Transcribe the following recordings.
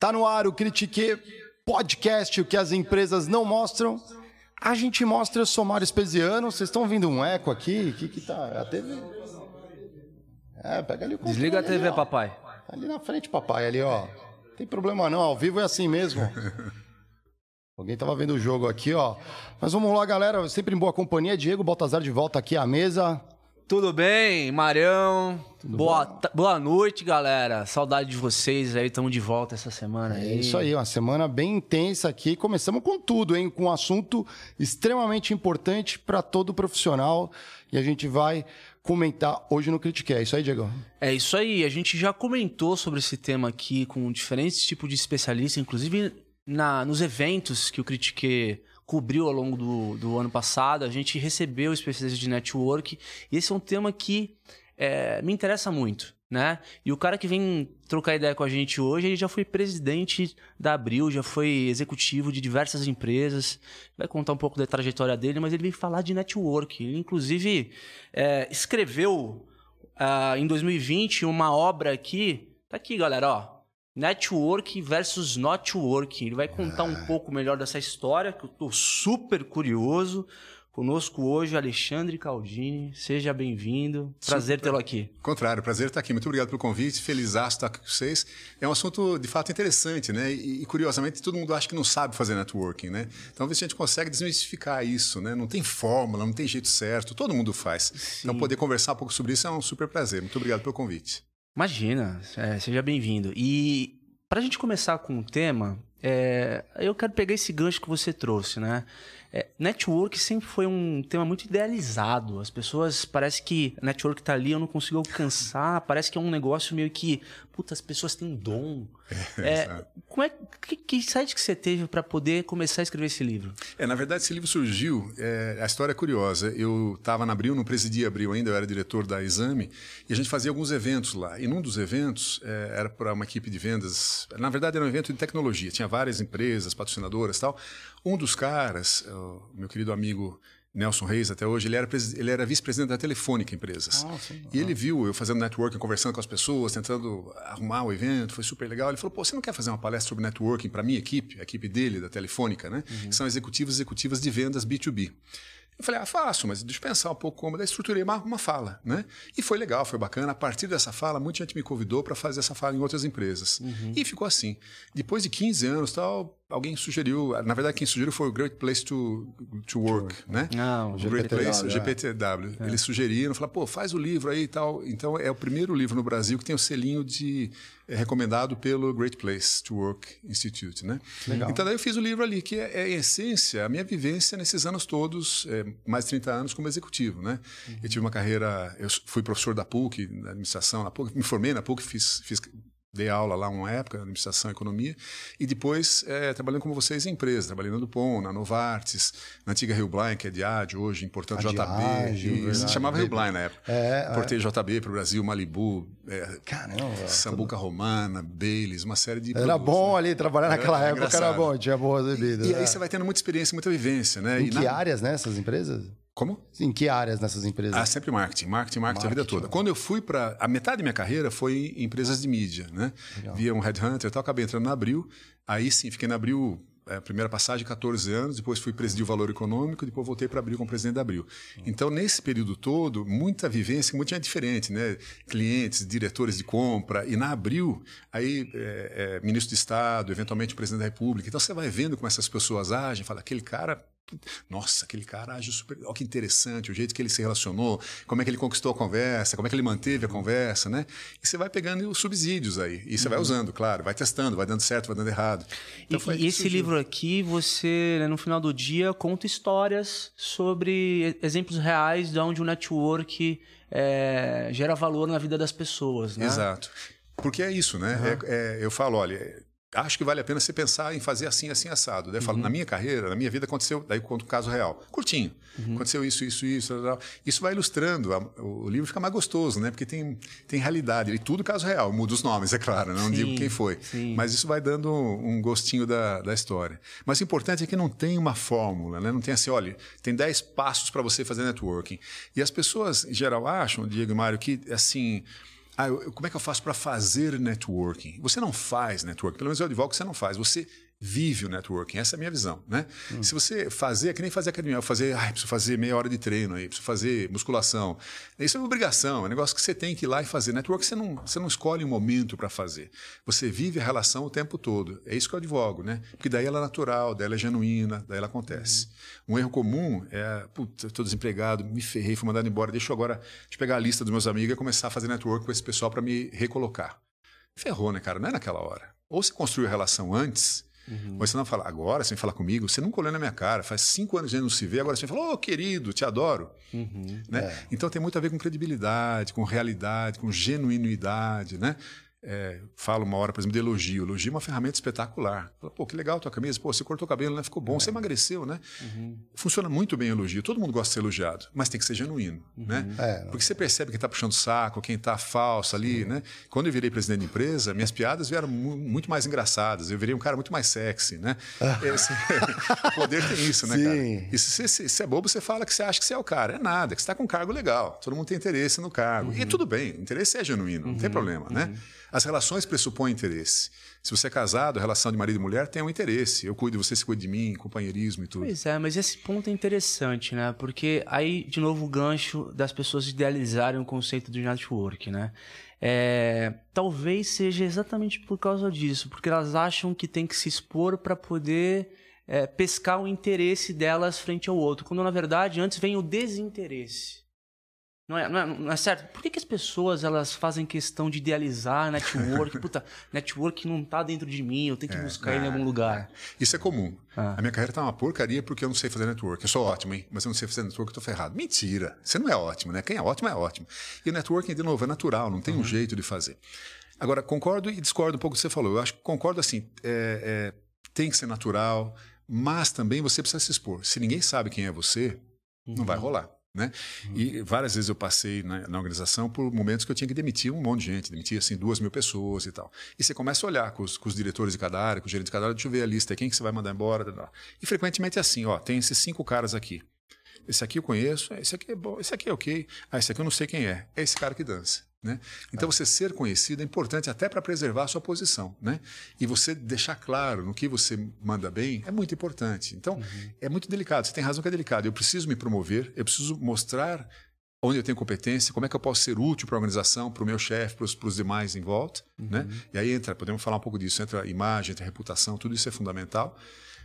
Tá no ar o Critique Podcast, o que as empresas não mostram. A gente mostra, eu sou Mário Espesiano. Vocês estão ouvindo um eco aqui? O que que tá? A TV? É, pega ali o controle Desliga a TV, ali, papai. Ali na frente, papai, ali, ó. Tem problema não, ao vivo é assim mesmo. Alguém tava vendo o jogo aqui, ó. Mas vamos lá, galera. Sempre em boa companhia. Diego Baltazar de volta aqui à mesa. Tudo bem, Marião? boa, ta- boa noite, galera. Saudade de vocês aí, estamos de volta essa semana É aí. isso aí, uma semana bem intensa aqui. Começamos com tudo, hein? Com um assunto extremamente importante para todo profissional. E a gente vai comentar hoje no Critique. É isso aí, Diego? É isso aí, a gente já comentou sobre esse tema aqui com diferentes tipos de especialistas, inclusive na, nos eventos que o Critique cobriu ao longo do, do ano passado, a gente recebeu especialistas de network, e esse é um tema que é, me interessa muito, né? E o cara que vem trocar ideia com a gente hoje, ele já foi presidente da Abril, já foi executivo de diversas empresas, vai contar um pouco da trajetória dele, mas ele vem falar de network. Ele, inclusive, é, escreveu ah, em 2020 uma obra aqui, tá aqui, galera, ó. Network versus not work. Ele vai contar um pouco melhor dessa história, que eu tô super curioso. Conosco hoje, Alexandre Caldini. Seja bem-vindo. Prazer tê-lo aqui. Contrário, prazer estar aqui. Muito obrigado pelo convite. Feliz estar aqui com vocês. É um assunto de fato interessante, né? E, curiosamente todo mundo acha que não sabe fazer networking, né? Então ver se a gente consegue desmistificar isso, né? Não tem fórmula, não tem jeito certo. Todo mundo faz. Então poder conversar um pouco sobre isso é um super prazer. Muito obrigado pelo convite. Imagina, é, seja bem-vindo. E para a gente começar com o tema, é, eu quero pegar esse gancho que você trouxe, né? É, network sempre foi um tema muito idealizado. As pessoas parece que network tá ali, eu não consigo alcançar. Parece que é um negócio meio que, puta, as pessoas têm dom. É, como é que, que insight que você teve para poder começar a escrever esse livro? É, na verdade, esse livro surgiu. É, a história é curiosa. Eu estava na Abril, não presidia Abril ainda, eu era diretor da Exame, e a gente fazia alguns eventos lá. E num dos eventos é, era para uma equipe de vendas. Na verdade, era um evento de tecnologia. Tinha várias empresas, patrocinadoras, e tal. Um dos caras, o meu querido amigo Nelson Reis, até hoje, ele era, ele era vice-presidente da Telefônica Empresas. Ah, sim. E ele viu eu fazendo networking, conversando com as pessoas, tentando arrumar o evento, foi super legal. Ele falou: pô, você não quer fazer uma palestra sobre networking para a minha equipe, a equipe dele, da Telefônica, né? Que são executivos e executivas de vendas B2B. Eu falei, ah, faço, mas deixa eu pensar um pouco como. Daí estruturei uma, uma fala, né? E foi legal, foi bacana. A partir dessa fala, muita gente me convidou para fazer essa fala em outras empresas. E ficou assim. Depois de 15 anos tal, alguém sugeriu, na verdade quem sugeriu foi o Great Place to, to Work, né? Não, o Great Place, o é. GPTW. Eles sugeriram, falaram, pô, faz o livro aí e tal. Então é o primeiro livro no Brasil que tem o selinho de é, recomendado pelo Great Place to Work Institute, né? Legal. Então daí eu fiz o livro ali, que é, é em essência a minha vivência nesses anos todos, é, mais de 30 anos como executivo, né? Eu tive uma carreira, eu fui professor da PUC, na administração na PUC, me formei na PUC, fiz, fiz dei aula lá uma época, administração e economia, e depois é, trabalhando como vocês em empresa, trabalhando no Dupont, na Novartis, na antiga Rio Blind, que é Diageo hoje, importando JB, verdade. se chamava Rio Blind na época. É, Importei JB para o Brasil, Malibu, é, Caramba. Sambuca Romana, Baileys, uma série de Era produtos, bom né? ali, trabalhar naquela Era época era engraçado. bom, tinha boas bebidas. E aí é. você vai tendo muita experiência, muita vivência, né? Em E que na- áreas nessas empresas? Como? Em que áreas nessas empresas? Ah, sempre marketing, marketing, marketing, a vida Marketing. toda. Quando eu fui para a metade da minha carreira foi em empresas de mídia, né? Via um headhunter e tal, acabei entrando na Abril. Aí sim, fiquei na Abril, é, primeira passagem 14 anos, depois fui presidir o Valor Econômico, depois voltei para Abril como presidente da Abril. Então, nesse período todo, muita vivência, muita gente diferente, né? Clientes, diretores de compra, e na Abril, aí é, é, ministro de Estado, eventualmente presidente da República. Então, você vai vendo como essas pessoas agem, fala, aquele cara nossa, aquele cara age super. Olha que interessante, o jeito que ele se relacionou, como é que ele conquistou a conversa, como é que ele manteve a conversa, né? E você vai pegando os subsídios aí. E você vai usando, claro, vai testando, vai dando certo, vai dando errado. Então, E- e esse surgiu. livro aqui, você, né, no final do dia, conta histórias sobre exemplos reais de onde o network é, gera valor na vida das pessoas, né? Exato. Porque é isso, né? É- é- eu falo, olha, acho que vale a pena você pensar em fazer assim, assim, assado. Daí eu falo, Uhum. na minha carreira, na minha vida aconteceu, daí eu conto um caso real, curtinho. Uhum. Aconteceu isso, isso, isso. tal, tal. Isso vai ilustrando, o livro fica mais gostoso, né? Porque tem, tem realidade. E tudo caso real, muda os nomes, é claro, né? não Sim, digo quem foi. sim. Mas isso vai dando um gostinho da, da história. Mas o importante é que não tem uma fórmula, né? Não tem assim, olha, tem 10 passos para você fazer networking. E as pessoas, em geral, acham, Diego e Mário, que assim. Ah, eu- como é que eu faço para fazer networking? Você não faz networking, pelo menos eu advogo que você não faz. Você vive o networking, essa é a minha visão, né? Se você fazer, é que nem fazer academia, eu fazer, ai, preciso fazer meia hora de treino aí, preciso fazer musculação. Isso é uma obrigação, é um negócio que você tem que ir lá e fazer. Network você não, você não escolhe um momento para fazer. Você vive a relação o tempo todo. É isso que eu advogo, né? Porque daí ela é natural, daí ela é genuína, daí ela acontece. Um erro comum é, putz, eu tô desempregado, me ferrei, fui mandado embora, deixa eu agora eu pegar a lista dos meus amigos e começar a fazer network com esse pessoal para me recolocar. Ferrou, né, cara? Não é naquela hora. Ou você construiu a relação antes, você não fala, agora você vem falar comigo, você nunca olhou na minha cara, faz cinco anos que a gente não se vê, agora você fala, ô querido, te adoro. Né? Então tem muito a ver com credibilidade, com realidade, com genuinidade, né? É, falo uma hora, por exemplo, de elogio. Elogio é uma ferramenta espetacular. Pô, que legal tua camisa. Pô, você cortou o cabelo, né? Ficou bom. Você emagreceu, né? Funciona muito bem o elogio. Todo mundo gosta de ser elogiado, mas tem que ser genuíno, né? É, Porque você percebe quem está puxando o saco, quem está falso ali, né? Quando eu virei presidente da empresa, minhas piadas vieram mu- muito mais engraçadas. Eu virei um cara muito mais sexy, né? Esse- o poder tem isso, né, cara? Sim. E se você se, se é bobo, você fala que você acha que você é o cara. É nada, que você está com um cargo legal. Todo mundo tem interesse no cargo. E tudo bem, o interesse é genuíno, não tem problema, né? As relações pressupõem interesse. Se você é casado, a relação de marido e mulher tem um interesse. Eu cuido de você, você cuida de mim, companheirismo e tudo. Pois é, mas esse ponto é interessante, né? Porque aí, de novo, o gancho das pessoas idealizarem o conceito de network, né? É, talvez seja exatamente por causa disso, porque elas acham que tem que se expor para poder é, pescar o interesse delas frente ao outro, quando na verdade antes vem o desinteresse. Não é, não é, não é certo? Por que, que as pessoas elas fazem questão de idealizar network? Puta, network não tá dentro de mim, eu tenho que buscar ele em algum lugar. Isso é comum. Ah. A minha carreira tá uma porcaria porque eu não sei fazer network. Eu sou ótimo, hein? Mas eu não sei fazer network, eu tô ferrado. Mentira. Você não é ótimo, né? Quem é ótimo é ótimo. E o networking, de novo, é natural, não tem um jeito de fazer. Agora, concordo e discordo um pouco do que você falou. Eu acho que concordo assim, é, é, tem que ser natural, mas também você precisa se expor. Se ninguém sabe quem é você, não vai rolar. Né? E várias vezes eu passei na, na organização por momentos que eu tinha que demitir um monte de gente, demitir assim duas mil pessoas e tal. E você começa a olhar com os, com os diretores de cada área, com os gerentes de cada área, deixa eu ver a lista, quem que você vai mandar embora. E frequentemente é assim, ó, tem esses cinco caras aqui. Esse aqui eu conheço, esse aqui é bom, esse aqui é ok. Ah, esse aqui eu não sei quem é. É esse cara que dança. Né? Então, você ser conhecido é importante até para preservar a sua posição. Né? E você deixar claro no que você manda bem é muito importante. Então, é muito delicado. Você tem razão que é delicado. Eu preciso me promover, eu preciso mostrar onde eu tenho competência, como é que eu posso ser útil para a organização, para o meu chefe, para os demais em volta. Né? E aí entra, podemos falar um pouco disso, entra a imagem, entra a reputação, tudo isso é fundamental.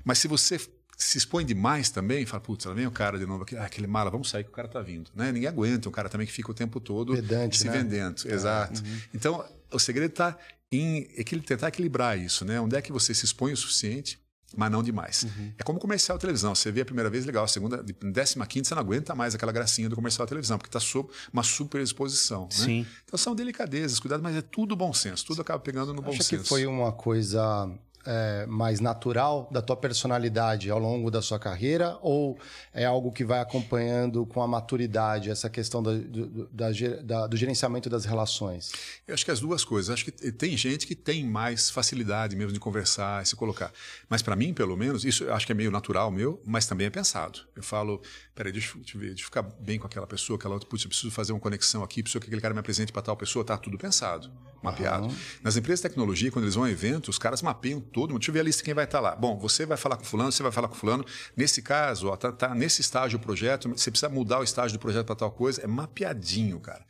Mas se você se expõe demais também, fala, putz, lá vem o cara de novo, aquele, ah, aquele mala, vamos sair que o cara tá vindo. Né? Ninguém aguenta um cara também que fica o tempo todo Pedante, se né? vendendo. Exato. Então, o segredo está em tentar equilibrar isso, né? Onde é que você se expõe o suficiente, mas não demais. É como comercial de televisão. Você vê a primeira vez, legal. A segunda, décima quinta, você não aguenta mais aquela gracinha do comercial televisão, porque está sob uma super exposição. Né? Sim. Então são delicadezas, cuidado, mas é tudo bom senso. Tudo acaba pegando no bom senso. que foi uma coisa é, mais natural da tua personalidade ao longo da sua carreira ou é algo que vai acompanhando com a maturidade essa questão da- do, da da- do gerenciamento das relações? Eu acho que as duas coisas. Acho que tem gente que tem mais facilidade mesmo de conversar e se colocar. Mas para mim, pelo menos, isso eu acho que é meio natural meu, mas também é pensado. Eu falo, peraí, deixa, eu- deixa deixa eu ficar bem com aquela pessoa, aquela outra, putz, eu preciso fazer uma conexão aqui, preciso que aquele cara me apresente para tal pessoa, tá tudo pensado, mapeado. Nas empresas de tecnologia, quando eles vão a eventos, os caras mapeiam todo mundo. Deixa eu ver a lista de quem vai estar lá. Bom, você vai falar com fulano, você vai falar com fulano. Nesse caso, ó, tá, tá nesse estágio o projeto, você precisa mudar o estágio do projeto para tal coisa. É mapeadinho, cara.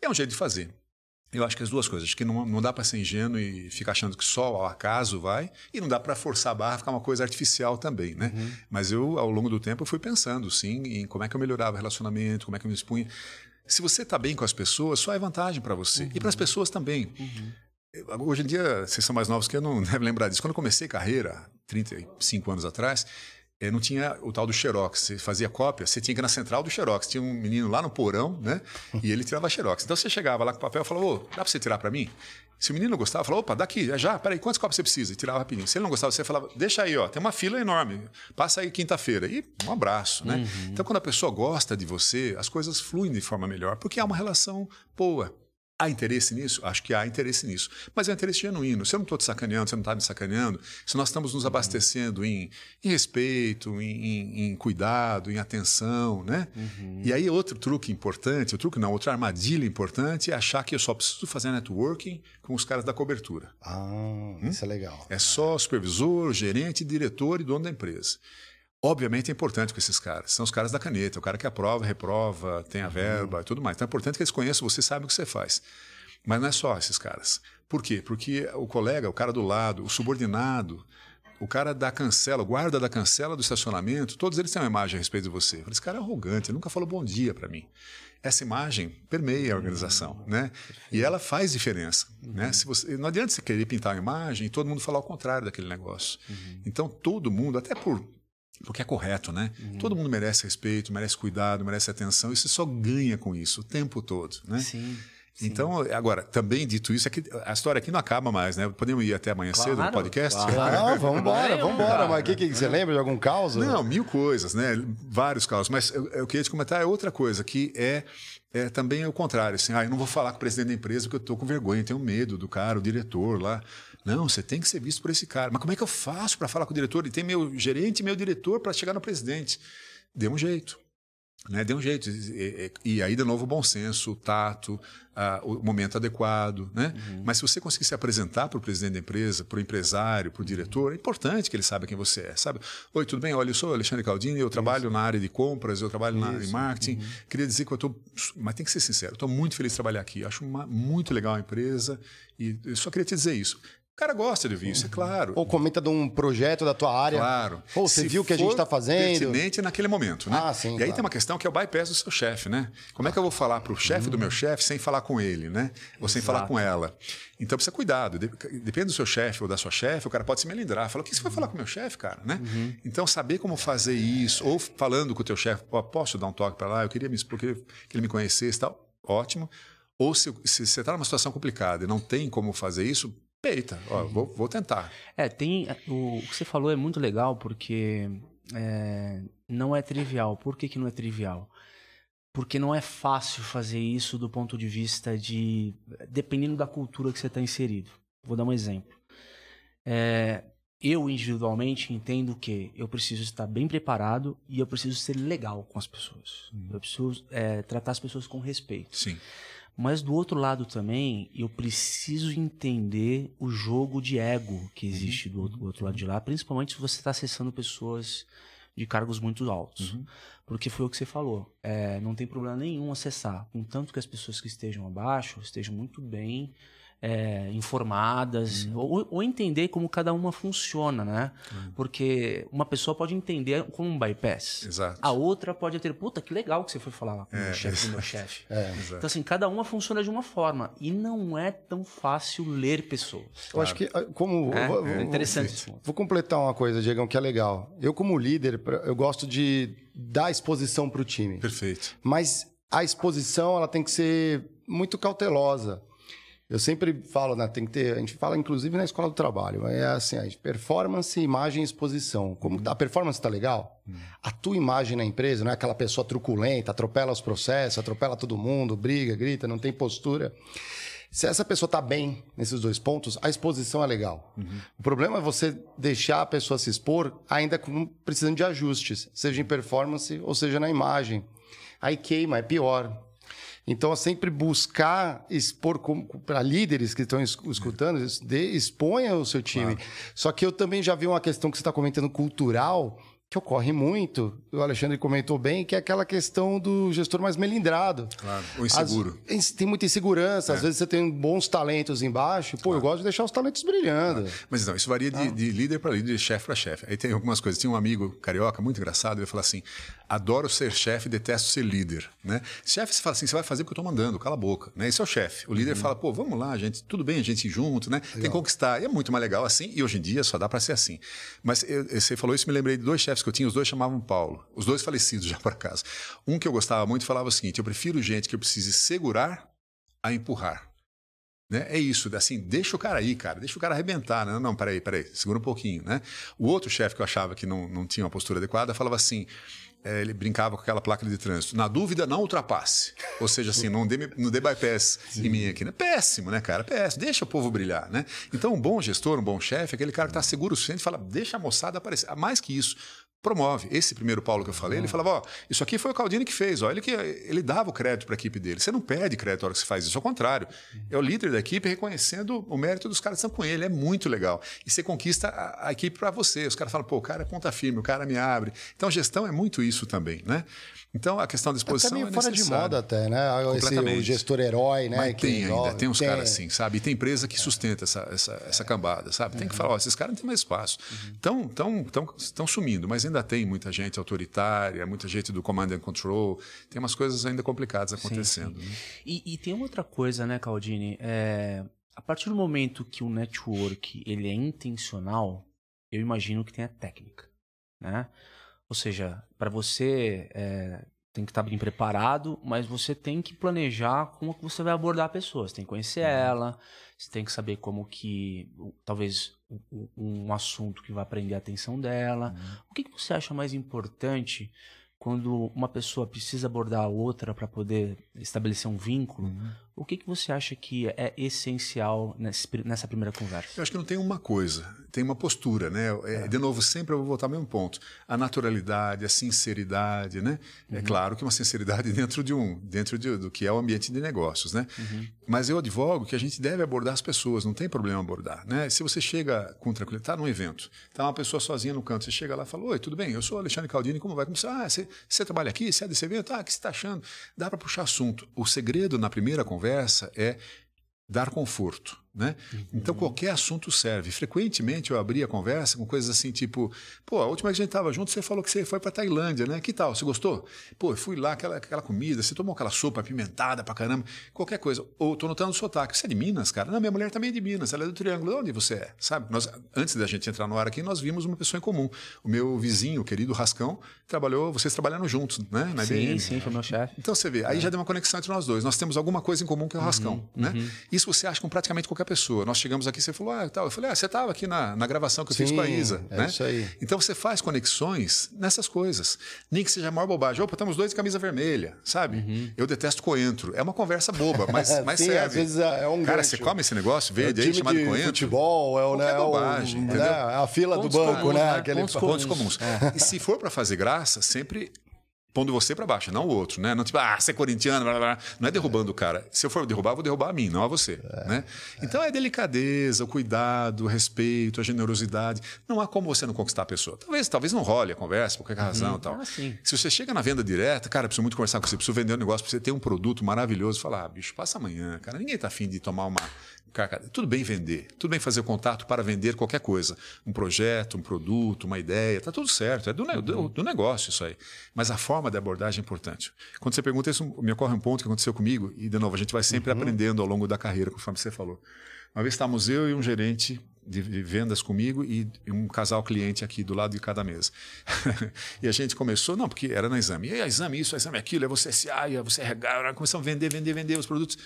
É um jeito de fazer. Eu acho que as duas coisas. Acho que não, não dá para ser ingênuo e ficar achando que só ao acaso vai, e não dá para forçar a barra ficar uma coisa artificial também, né? Mas eu, ao longo do tempo, fui pensando, sim, em como é que eu melhorava o relacionamento, como é que eu me expunha. Se você está bem com as pessoas, só é vantagem para você. E para as pessoas também. Eu- Hoje em dia, vocês são mais novos que eu, não devem lembrar disso. Quando eu comecei carreira, 35 anos atrás, eh, não tinha o tal do Xerox. Você fazia cópia, você tinha que ir na central do Xerox. Tinha um menino lá no porão, né? E ele tirava Xerox. Então você chegava lá com o papel e falava, ô, dá para você tirar para mim? Se o menino gostava, falava, opa, daqui, é já, peraí, quantas cópias você precisa? E tirava rapidinho. Se ele não gostava, você falava, deixa aí, ó, tem uma fila enorme, passa aí quinta-feira. E um abraço, né? Então, quando a pessoa gosta de você, as coisas fluem de forma melhor, porque há uma relação boa. Há interesse nisso? Acho que há interesse nisso. Mas é um interesse genuíno. Se eu não estou te sacaneando, você não está me sacaneando, se nós estamos nos abastecendo em, em respeito, em, em- em cuidado, em atenção, né? E aí outro truque importante, o truque não, outra armadilha importante é achar que eu só preciso fazer networking com os caras da cobertura. Ah, isso é legal. É só supervisor, gerente, diretor e dono da empresa. Obviamente é importante com esses caras. São os caras da caneta, o cara que aprova, reprova, tem a verba e tudo mais. Então é importante que eles conheçam você, sabem o que você faz. Mas não é só esses caras. Por quê? Porque o colega, o cara do lado, o subordinado, o cara da cancela, o guarda da cancela do estacionamento, todos eles têm uma imagem a respeito de você. Esse cara é arrogante, ele nunca falou bom dia para mim. Essa imagem permeia a organização, né? E ela faz diferença, né? Se você, não adianta você querer pintar uma imagem e todo mundo falar o contrário daquele negócio. Então todo mundo, até por porque é correto, né? Todo mundo merece respeito, merece cuidado, merece atenção, e você só ganha com isso o tempo todo, né? Sim. Então, agora, também dito isso, é que a história aqui não acaba mais, né? Podemos ir até amanhã cedo no Claro, podcast? claro. Não, vamos embora, vamos embora. Mas o que, que você lembra de algum caos? Não, mil coisas, né? Vários casos. Mas eu, eu queria te comentar é outra coisa, que é, é também o contrário. Assim, ah, eu não vou falar com o presidente da empresa porque eu estou com vergonha, tenho medo do cara, o diretor lá. Não, você tem que ser visto por esse cara. Mas como é que eu faço para falar com o diretor? E tem meu gerente e meu diretor para chegar no presidente. Dê um jeito. Né? Dê um jeito. E, e- e aí, de novo, o bom senso, o tato, ah, o momento adequado. Né? Mas se você conseguir se apresentar para o presidente da empresa, para o empresário, para o diretor, é importante que ele saiba quem você é. Sabe? Oi, tudo bem? Olha, eu sou Alexandre Caldini, eu trabalho na área de compras, eu trabalho na área de marketing. Queria dizer que eu estou. Mas tem que ser sincero, estou muito feliz de trabalhar aqui. Acho uma, muito legal a empresa e eu só queria te dizer isso. O cara gosta de ouvir isso, é claro. Ou comenta de um projeto da tua área. Claro. Pô, você Se viu o que a gente está fazendo? Pertinente naquele momento, né? Ah, sim, E aí claro. tem uma questão que é o bypass do seu chefe, né? Como é que eu vou falar para o chefe do meu chefe sem falar com ele, né? Ou sem falar com ela? Então precisa cuidado. De- Depende do seu chefe ou da sua chefe, o cara pode se melindrar. Fala, o que você vai falar com o meu chefe, cara, né? Então saber como fazer isso, ou falando com o teu chefe, "Pô, posso dar um toque para lá? Eu queria me queria que ele me conhecesse e tal. Ótimo. Ou se, se você está numa situação complicada e não tem como fazer isso, peita. Ó, vou, vou tentar. É, tem. O, o que você falou é muito legal porque é, não é trivial. Por que, que não é trivial? Porque não é fácil fazer isso do ponto de vista de. dependendo da cultura que você está inserido. Vou dar um exemplo. É, eu, individualmente, entendo que eu preciso estar bem preparado e eu preciso ser legal com as pessoas. Eu preciso é, tratar as pessoas com respeito. Sim. Mas do outro lado também, eu preciso entender o jogo de ego que existe do outro, do outro lado de lá, principalmente se você está acessando pessoas de cargos muito altos. Porque foi o que você falou. É, não tem problema nenhum acessar. Contanto que as pessoas que estejam abaixo estejam muito bem é, informadas ou, ou entender como cada uma funciona, né? Porque uma pessoa pode entender como um bypass. Exato. A outra pode ter, puta, que legal que você foi falar lá com o É, meu chefe do meu chefe. É. Exato. Então, assim, cada uma funciona de uma forma. E não é tão fácil ler pessoas. Eu acho que, ah, como. É, vou- é vou- interessante ponto. Vou completar uma coisa, Diegão, que é legal. Eu, como líder, eu gosto de dar exposição para o time. Perfeito. Mas a exposição ela tem que ser muito cautelosa. Eu sempre falo, né, tem que ter, a gente fala inclusive na escola do trabalho, é assim, a performance, imagem e exposição. Como a performance está legal? A tua imagem na empresa não é aquela pessoa truculenta, atropela os processos, atropela todo mundo, briga, grita, não tem postura. Se essa pessoa está bem nesses dois pontos, a exposição é legal. O problema é você deixar a pessoa se expor ainda com, precisando de ajustes, seja em performance ou seja na imagem. Aí queima, é pior. Então, é sempre buscar expor para líderes que estão es- escutando, exponha o seu time. Só que eu também já vi uma questão que você está comentando cultural, que ocorre muito, o Alexandre comentou bem, que é aquela questão do gestor mais melindrado. Claro. O inseguro. Ins- tem muita insegurança, às vezes você tem bons talentos embaixo. Pô, eu gosto de deixar os talentos brilhando. Mas não, isso varia de, de líder para líder, de chefe para chefe. Aí tem algumas coisas. Tinha um amigo carioca muito engraçado, ele falou assim: adoro ser chefe, detesto ser líder. Né? Chefe, você fala assim: você vai fazer porque eu estou mandando, cala a boca. Né? Esse é o chefe. O líder fala: pô, vamos lá, gente, tudo bem a gente junto, né? Tem que conquistar. E é muito mais legal assim, e hoje em dia só dá para ser assim. Mas eu- você falou isso, me lembrei de dois chefes que eu tinha, os dois chamavam Paulo, os dois falecidos já por acaso. Um que eu gostava muito falava o seguinte: eu prefiro gente que eu precise segurar a empurrar. Né? É isso, assim, deixa o cara aí, cara, deixa o cara arrebentar. Né? Não, não, peraí, peraí, segura um pouquinho. Né? O outro chefe que eu achava que não, não tinha uma postura adequada falava assim: é, ele brincava com aquela placa de trânsito. Na dúvida, não ultrapasse. Ou seja, assim, não dê, não dê bypass em mim aqui. Né? Péssimo, né, cara? Péssimo. Deixa o povo brilhar, né? Então, um bom gestor, um bom chefe, aquele cara que está seguro o suficiente fala: deixa a moçada aparecer. Mais que isso, promove. Esse primeiro Paulo que eu falei, ele falava: ó, isso aqui foi o Caldini que fez, ó, ele, que, ele dava o crédito para a equipe dele. Você não perde crédito na hora que você faz isso, ao contrário. É o líder da equipe reconhecendo o mérito dos caras que estão com ele. É muito legal. E você conquista a, a equipe para você. Os caras falam: pô, o cara é ponta firme, o cara me abre. Então, gestão é muito isso também, né? Então, a questão da Até exposição meio é fora de moda até, né? Esse, o gestor herói, né? Mas tem ainda, tem uns caras assim, sabe? E tem empresa que sustenta essa, essa, essa cambada, sabe? Tem que falar, ó, esses caras não têm mais espaço. Estão tão, tão, tão sumindo, mas ainda tem muita gente autoritária, muita gente do command and control. Tem umas coisas ainda complicadas acontecendo. né? E, e tem outra coisa, né, Caldini? É, a partir do momento que o network ele é intencional, eu imagino que tenha técnica, né? Ou seja, para você é, tem que estar bem preparado, mas você tem que planejar como que você vai abordar a pessoa. Você tem que conhecer ela, você tem que saber como que, talvez, o- um assunto que vai prender a atenção dela. O que, que você acha mais importante quando uma pessoa precisa abordar a outra para poder estabelecer um vínculo? O que, que você acha que é essencial nessa primeira conversa? Eu acho que não tem uma coisa, tem uma postura, né? É, De novo, sempre eu vou voltar ao mesmo ponto. A naturalidade, a sinceridade, né? É claro que uma sinceridade dentro de um, dentro de- do que é o ambiente de negócios, né? Mas eu advogo que a gente deve abordar as pessoas, não tem problema abordar, né? Se você chega com tranquilidade, tá num evento, tá uma pessoa sozinha no canto, você chega lá e fala, oi, tudo bem? Eu sou Alexandre Caldini, como vai? Como você, ah, você, você trabalha aqui, você é desse evento? Ah, o que você está achando? Dá para puxar assunto. O segredo na primeira conversa é dar conforto. Né? Então qualquer assunto serve. Frequentemente eu abria a conversa com coisas assim, tipo, pô, a última vez que a gente estava junto, você falou que você foi para Tailândia, né? Que tal? Você gostou? Pô, eu fui lá, aquela, aquela comida, você tomou aquela sopa apimentada pra caramba, qualquer coisa. Ou tô notando o sotaque. Você é de Minas, cara? Não, minha mulher também é de Minas, ela é do Triângulo. De onde você é? Sabe? Nós, antes da gente entrar no ar aqui, nós vimos uma pessoa em comum. O meu vizinho, o querido Rascão, trabalhou, vocês trabalharam juntos, né? Na Sim, IBM. sim, foi meu chefe. Então você vê, aí já deu uma conexão entre nós dois. Nós temos alguma coisa em comum que é o rascão, né? Isso você acha com praticamente qualquer pessoa. Nós chegamos aqui, você falou, ah, tal. Eu falei, ah, você estava aqui na, na gravação que eu fiz Sim, com a Isa, é né? isso aí. Então você faz conexões nessas coisas. Nem que seja a maior bobagem. Opa, estamos dois de camisa vermelha, sabe? Eu detesto coentro. É uma conversa boba, mas, mas Sim, serve. às vezes é é um Cara, gancho. você come esse negócio É verde aí time chamado de coentro? futebol, é o, né, o- bobagem, né, entendeu? a fila Pontos do banco, comuns, né? né? Aquele Pontos Pontos comuns. E se for para fazer graça, sempre pondo você para baixo, não o outro, né? Não tipo, ah, você é corintiano, blá, blá, não é derrubando o cara. Se eu for derrubar, eu vou derrubar a mim, não a você, né? Então é delicadeza, o cuidado, o respeito, a generosidade. Não há como você não conquistar a pessoa. Talvez, talvez não role a conversa, por qualquer razão, e tal. Ah. Se você chega na venda direta, cara, preciso muito conversar com você, preciso vender um negócio, você ter um produto maravilhoso, falar, ah, bicho, passa amanhã, cara. Ninguém tá afim de tomar uma Tudo bem vender, tudo bem fazer contato para vender qualquer coisa. Um projeto, um produto, uma ideia, tá tudo certo. É do, do- do negócio isso aí. Mas a forma de abordagem é importante. Quando você pergunta isso, me ocorre um ponto que aconteceu comigo, e de novo, a gente vai sempre aprendendo ao longo da carreira, conforme você falou. Uma vez estávamos eu e um gerente de, vendas comigo e um casal cliente aqui do lado de cada mesa. e a gente começou, não, porque era na exame. E aí, a exame isso, a exame aquilo, é você SA, é você RH, começamos a vender, vender, vender os produtos.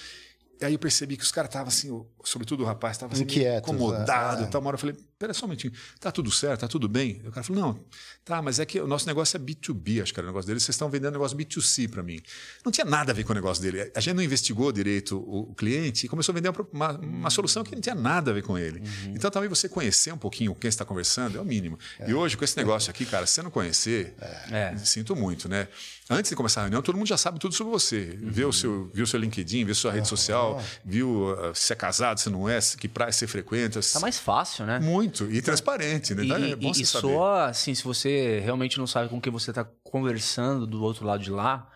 E aí eu percebi que os caras estavam assim, sobretudo o rapaz, estava assim, Inquietos, incomodado. é. Tal. Uma hora eu falei, pera só um minutinho, tá tudo certo, tá tudo bem? E o cara falou, não, tá, mas é que o nosso negócio é B2B, acho que era o negócio dele, vocês estão vendendo negócio B2C para mim. Não tinha nada a ver com o negócio dele. A gente não investigou direito o, cliente e começou a vender uma, uma, uma solução que não tinha nada a ver com ele. Então também você conhecer um pouquinho quem está conversando é o mínimo. E hoje, com esse negócio aqui, cara, se você não conhecer, É. sinto muito, né? Antes de começar a reunião, todo mundo já sabe tudo sobre você. Vê o seu, viu o seu LinkedIn, viu sua rede social, viu uh, se é casado, se não é, que praia você frequenta. Tá mais fácil, né? Muito. E transparente, né? E, Então é e- bom e saber. soa, assim, se você realmente não sabe com quem você está conversando do outro lado de lá,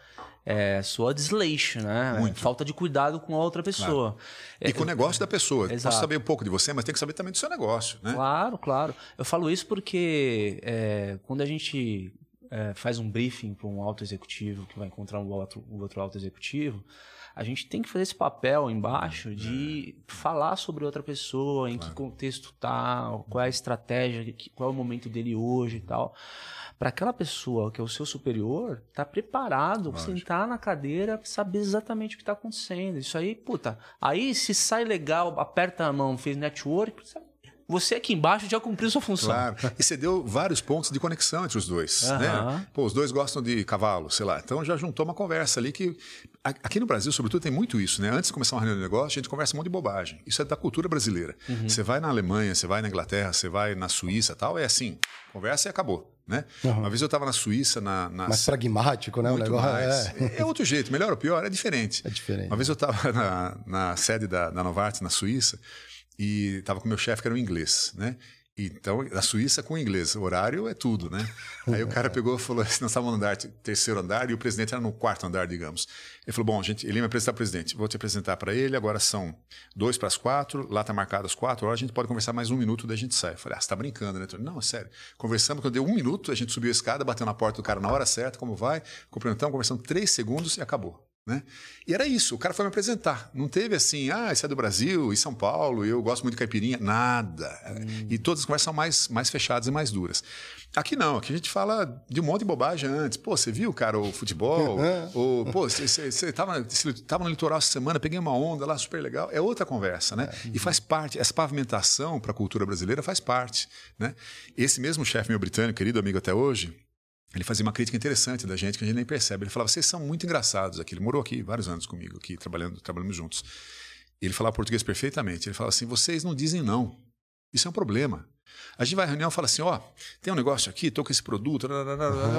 é, soa desleixo, né? Muito. Falta de cuidado com a outra pessoa. E com o negócio da pessoa. Exato. Posso saber um pouco de você, mas tem que saber também do seu negócio, né? Claro, claro. Eu falo isso porque é, quando a gente é, faz um briefing para um alto executivo que vai encontrar um outro, um outro alto executivo, a gente tem que fazer esse papel embaixo de falar sobre outra pessoa, em que contexto tá, qual é a estratégia, qual é o momento dele hoje e tal. Para aquela pessoa que é o seu superior, tá preparado, sentar na cadeira, saber exatamente o que está acontecendo. Isso aí, puta. Aí se sai legal, aperta a mão, fez network, sabe? Você aqui embaixo já cumpriu sua função. Claro. E você deu vários pontos de conexão entre os dois. Aham. Né? Pô, os dois gostam de cavalo, sei lá. Então já juntou uma conversa ali que. Aqui no Brasil, sobretudo, tem muito isso, né? Antes de começar uma reunião de negócio, a gente conversa um monte de bobagem. Isso é da cultura brasileira. Uhum. Você vai na Alemanha, você vai na Inglaterra, você vai na Suíça tal, é assim, conversa e acabou. Né? Uma vez eu estava na Suíça, na. na Mais pragmático, né? O muito negócio mais. é. É. outro jeito, melhor ou pior, é diferente. É diferente. Uma vez eu estava na, na sede da, da Novartis, na Suíça, e estava com meu chefe, que era um inglês, né? Então, na Suíça com inglês, horário é tudo, né? Aí o cara pegou e falou assim, nós estávamos no andar, terceiro andar, e o presidente era no quarto andar, digamos. Ele falou, bom, gente, ele ia me apresentar o presidente, vou te apresentar para ele, agora são dois para as quatro, lá está marcado as quatro horas, a gente pode conversar mais um minuto, daí a gente sai. Eu falei, ah, você está brincando, né? Falei, Não, é sério. Conversamos, quando deu um minuto, a gente subiu a escada, bateu na porta do cara na hora certa, como vai, cumprimentamos, conversamos três segundos e acabou. Né? E era isso, o cara foi me apresentar. Não teve assim, ah, isso é do Brasil, e São Paulo, eu gosto muito de caipirinha. Nada. E todas as conversas são mais, mais fechadas e mais duras. Aqui não, aqui a gente fala de um monte de bobagem antes. Pô, você viu, cara, o futebol? Ou, pô, você- você tava, no litoral essa semana, peguei uma onda lá, super legal. É outra conversa, né? E faz parte, essa pavimentação para a cultura brasileira faz parte, né? Esse mesmo chefe meu britânico, querido amigo até hoje, ele fazia uma crítica interessante da gente que a gente nem percebe. Ele falava: vocês são muito engraçados aqui. Ele morou aqui vários anos comigo, aqui trabalhando, trabalhamos juntos. Ele falava português perfeitamente. Ele falava assim: vocês não dizem não. Isso é um problema. A gente vai à reunião e fala assim: ó, tem um negócio aqui, tô com esse produto.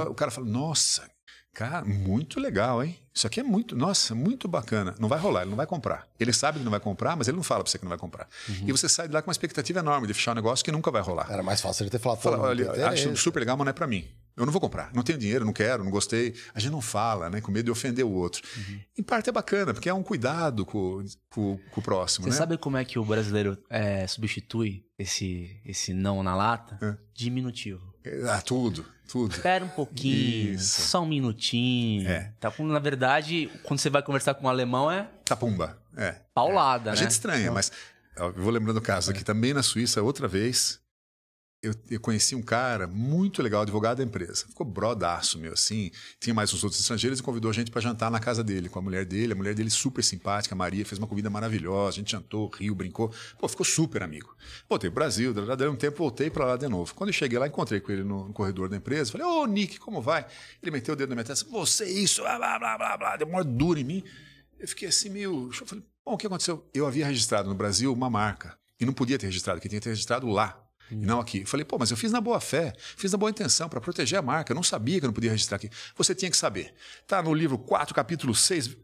O cara fala: nossa, cara, muito legal, hein? Isso aqui é muito, nossa, muito bacana. Não vai rolar, ele não vai comprar. Ele sabe que não vai comprar, mas ele não fala pra você que não vai comprar. E você sai de lá com uma expectativa enorme de fechar um negócio que nunca vai rolar. Era mais fácil ele ter falado, Fala, olha, acho super legal, mas não é para mim. Eu não vou comprar. Não tenho dinheiro, não quero, não gostei. A gente não fala, né? Com medo de ofender o outro. Em parte é bacana, porque é um cuidado com, com- com o próximo, Você né? sabe como é que o brasileiro é, substitui esse, esse não na lata? É. Diminutivo. Ah, tudo, tudo. Espera um pouquinho, Isso. só um minutinho. É. Tá na verdade, quando você vai conversar com um alemão é Tapumba. É. paulada, A né? gente estranha, mas ó, eu vou lembrando o caso aqui também na Suíça, outra vez. Eu, eu conheci um cara muito legal, advogado da empresa. Ficou brodaço, meu, assim. Tinha mais uns outros estrangeiros e convidou a gente para jantar na casa dele, com a mulher dele. A mulher dele super simpática, a Maria, fez uma comida maravilhosa. A gente jantou, riu, brincou. Pô, ficou super amigo. Voltei pro Brasil, deu um tempo, voltei para lá de novo. Quando eu cheguei lá, encontrei com ele no, no corredor da empresa. Falei, ô, Nick, como vai? Ele meteu o dedo na minha testa. Você isso, blá, blá, blá, blá, blá. Deu uma dura em mim. Eu fiquei assim, meio. Eu falei, bom, o que aconteceu? Eu havia registrado no Brasil uma marca. E não podia ter registrado, que tinha que ter registrado lá. E não aqui. Eu falei, pô, mas eu fiz na boa fé, fiz na boa intenção, para proteger a marca. Eu não sabia que eu não podia registrar aqui. Você tinha que saber. Tá no livro 4, capítulo 6,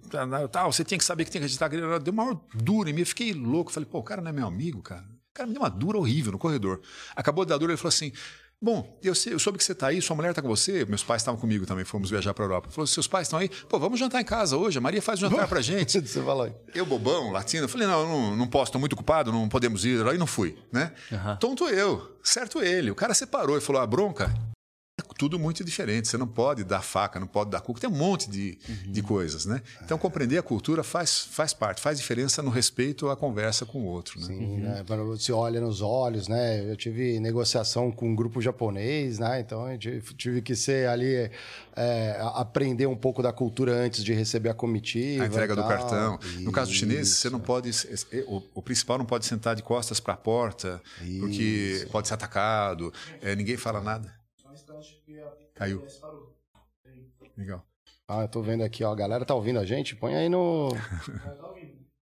tal, você tinha que saber que tinha que registrar aqui. Deu uma dura em mim, eu fiquei louco. Falei, pô, o cara não é meu amigo, cara. O cara me deu uma dura horrível no corredor. Acabou de dar dura, ele falou assim: Bom, eu, sei, eu soube que você está aí, sua mulher está com você, meus pais estavam comigo também, fomos viajar para a Europa. Falou, seus pais estão aí? Pô, vamos jantar em casa hoje, a Maria faz um jantar para gente. você falou aí. Eu, bobão, latino, falei, não, não, não posso, estou muito ocupado, não podemos ir, aí não fui, né? Uhum. Tonto eu, certo ele. O cara separou e falou, a bronca tudo muito diferente. Você não pode dar faca, não pode dar cuca, tem um monte de, uhum. de coisas, né? Então, compreender a cultura faz, faz parte, faz diferença no respeito à conversa com o outro, né? Sim, uhum. né? Você olha nos olhos, né? Eu tive negociação com um grupo japonês, né? Então, eu tive que ser ali, é, aprender um pouco da cultura antes de receber a comitiva. A entrega do cartão. Isso. No caso do chinês, você não pode, o, o principal não pode sentar de costas para a porta, Isso. porque pode ser atacado, é, ninguém fala nada. Caiu. Legal. Ah, eu tô vendo aqui, ó. A galera tá ouvindo a gente? Põe aí no.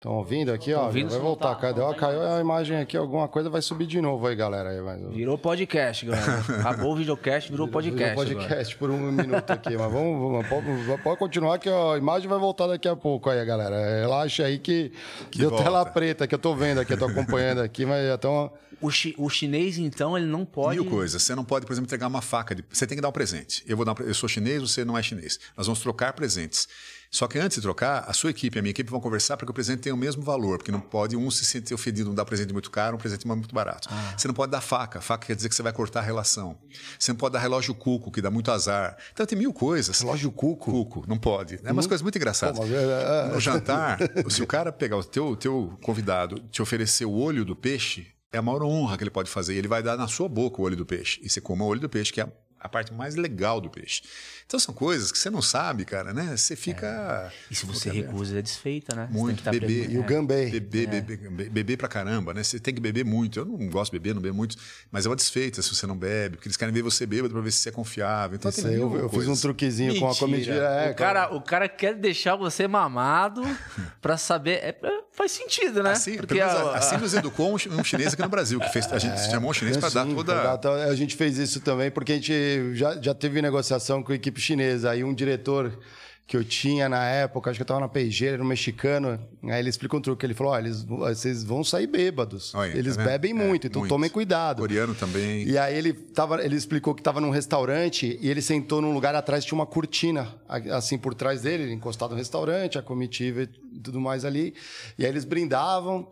Estão ouvindo aqui, ó. Ouvindo, vai voltar. Tá, Cadê? Ó, caiu a imagem aqui, alguma coisa vai subir de novo aí, galera. Aí, mas... Virou podcast, galera. Acabou o videocast, virou, podcast. Virou podcast agora. por um minuto aqui, mas vamos, vamos pode, pode, continuar que ó, a imagem vai voltar daqui a pouco aí, galera. Relaxa aí que, que deu volta. tela preta que eu tô vendo aqui, eu tô acompanhando aqui, mas já estão. O, chi, o chinês, então, ele não pode. Mil coisas. Você não pode, por exemplo, entregar uma faca. De... Você tem que dar um presente. Eu, vou dar um... eu sou chinês, você não é chinês. Nós vamos trocar presentes. Só que antes de trocar, a sua equipe e a minha equipe vão conversar para que o presente tenha o mesmo valor, porque não pode um se sentir ofendido, não dar presente muito caro, um presente muito barato. Ah. Você não pode dar faca, faca quer dizer que você vai cortar a relação. Você não pode dar relógio cuco, que dá muito azar. Então tem mil coisas. Relógio cuco? Cuco, não pode. É umas hum. coisas muito engraçadas. Pô, é, é... No jantar, se o cara pegar o teu, teu convidado, te oferecer o olho do peixe, é a maior honra que ele pode fazer. Ele vai dar na sua boca o olho do peixe. E você come o olho do peixe, que é a parte mais legal do peixe. Então são coisas que você não sabe, cara, né? Você fica. É. E se você recusa, é desfeita, né? Muito. Tá beber. E o gambê. Beber, é. beber, beber pra caramba, né? Você tem que beber muito. Eu não gosto de beber, não bebo muito, mas é uma desfeita se você não bebe, porque eles querem ver você bêbado pra ver se você é confiável. Então Isso tem eu, eu fiz um truquezinho Mentira. com a comidinha. É, o, cara, o cara quer deixar você mamado pra saber. É, faz sentido, né? Assim, porque a, assim nos educou um, chinês aqui no Brasil, que fez, a gente é, chamou um chinês para dar toda. A gente fez isso também, porque a gente já, já teve negociação com a equipe chinesa. Aí um diretor que eu tinha na época, acho que eu estava na PG, era um mexicano, aí ele explicou um truque, ele falou, eles, vocês vão sair bêbados, Olha, eles tá bebem é, muito, então muito. tomem cuidado. Coreano também. E aí ele, tava, ele explicou que estava num restaurante e ele sentou num lugar atrás, tinha uma cortina, assim, por trás dele, encostado no restaurante, a comitiva e tudo mais ali, e aí eles brindavam,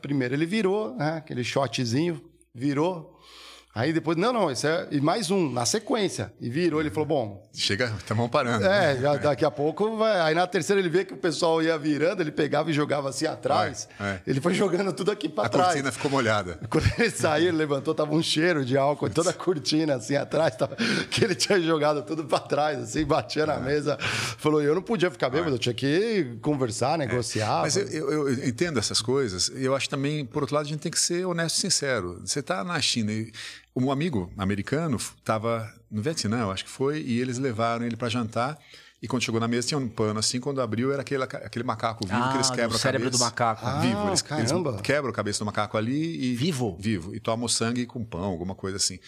primeiro ele virou, né, aquele shotzinho, virou, Aí depois, não, não, esse é. E mais um, na sequência. E virou, ele falou: bom. Chega, estamos parando. É, já, daqui a pouco vai. Aí na terceira ele vê que o pessoal ia virando, ele pegava e jogava assim atrás. É, é. Ele foi jogando tudo aqui para trás. A cortina ficou molhada. Quando ele saiu, ele levantou, tava um cheiro de álcool em toda a cortina, assim, atrás, tava, que ele tinha jogado tudo para trás, assim, batia na é. mesa. Falou: eu não podia ficar bêbado, eu tinha que conversar, é. negociar. Mas eu, eu, eu, entendo essas coisas, eu acho também, por outro lado, a gente tem que ser honesto e sincero. Você está na China e um amigo americano estava no Vietnã, eu acho que foi, e eles levaram ele para jantar. E quando chegou na mesa tinha um pano assim, quando abriu era aquele, aquele macaco vivo ah, que eles quebram o cérebro a cabeça. do macaco. Ah, vivo, eles, caramba. eles quebram a cabeça do macaco ali e vivo, vivo e tomam sangue com pão, alguma coisa assim.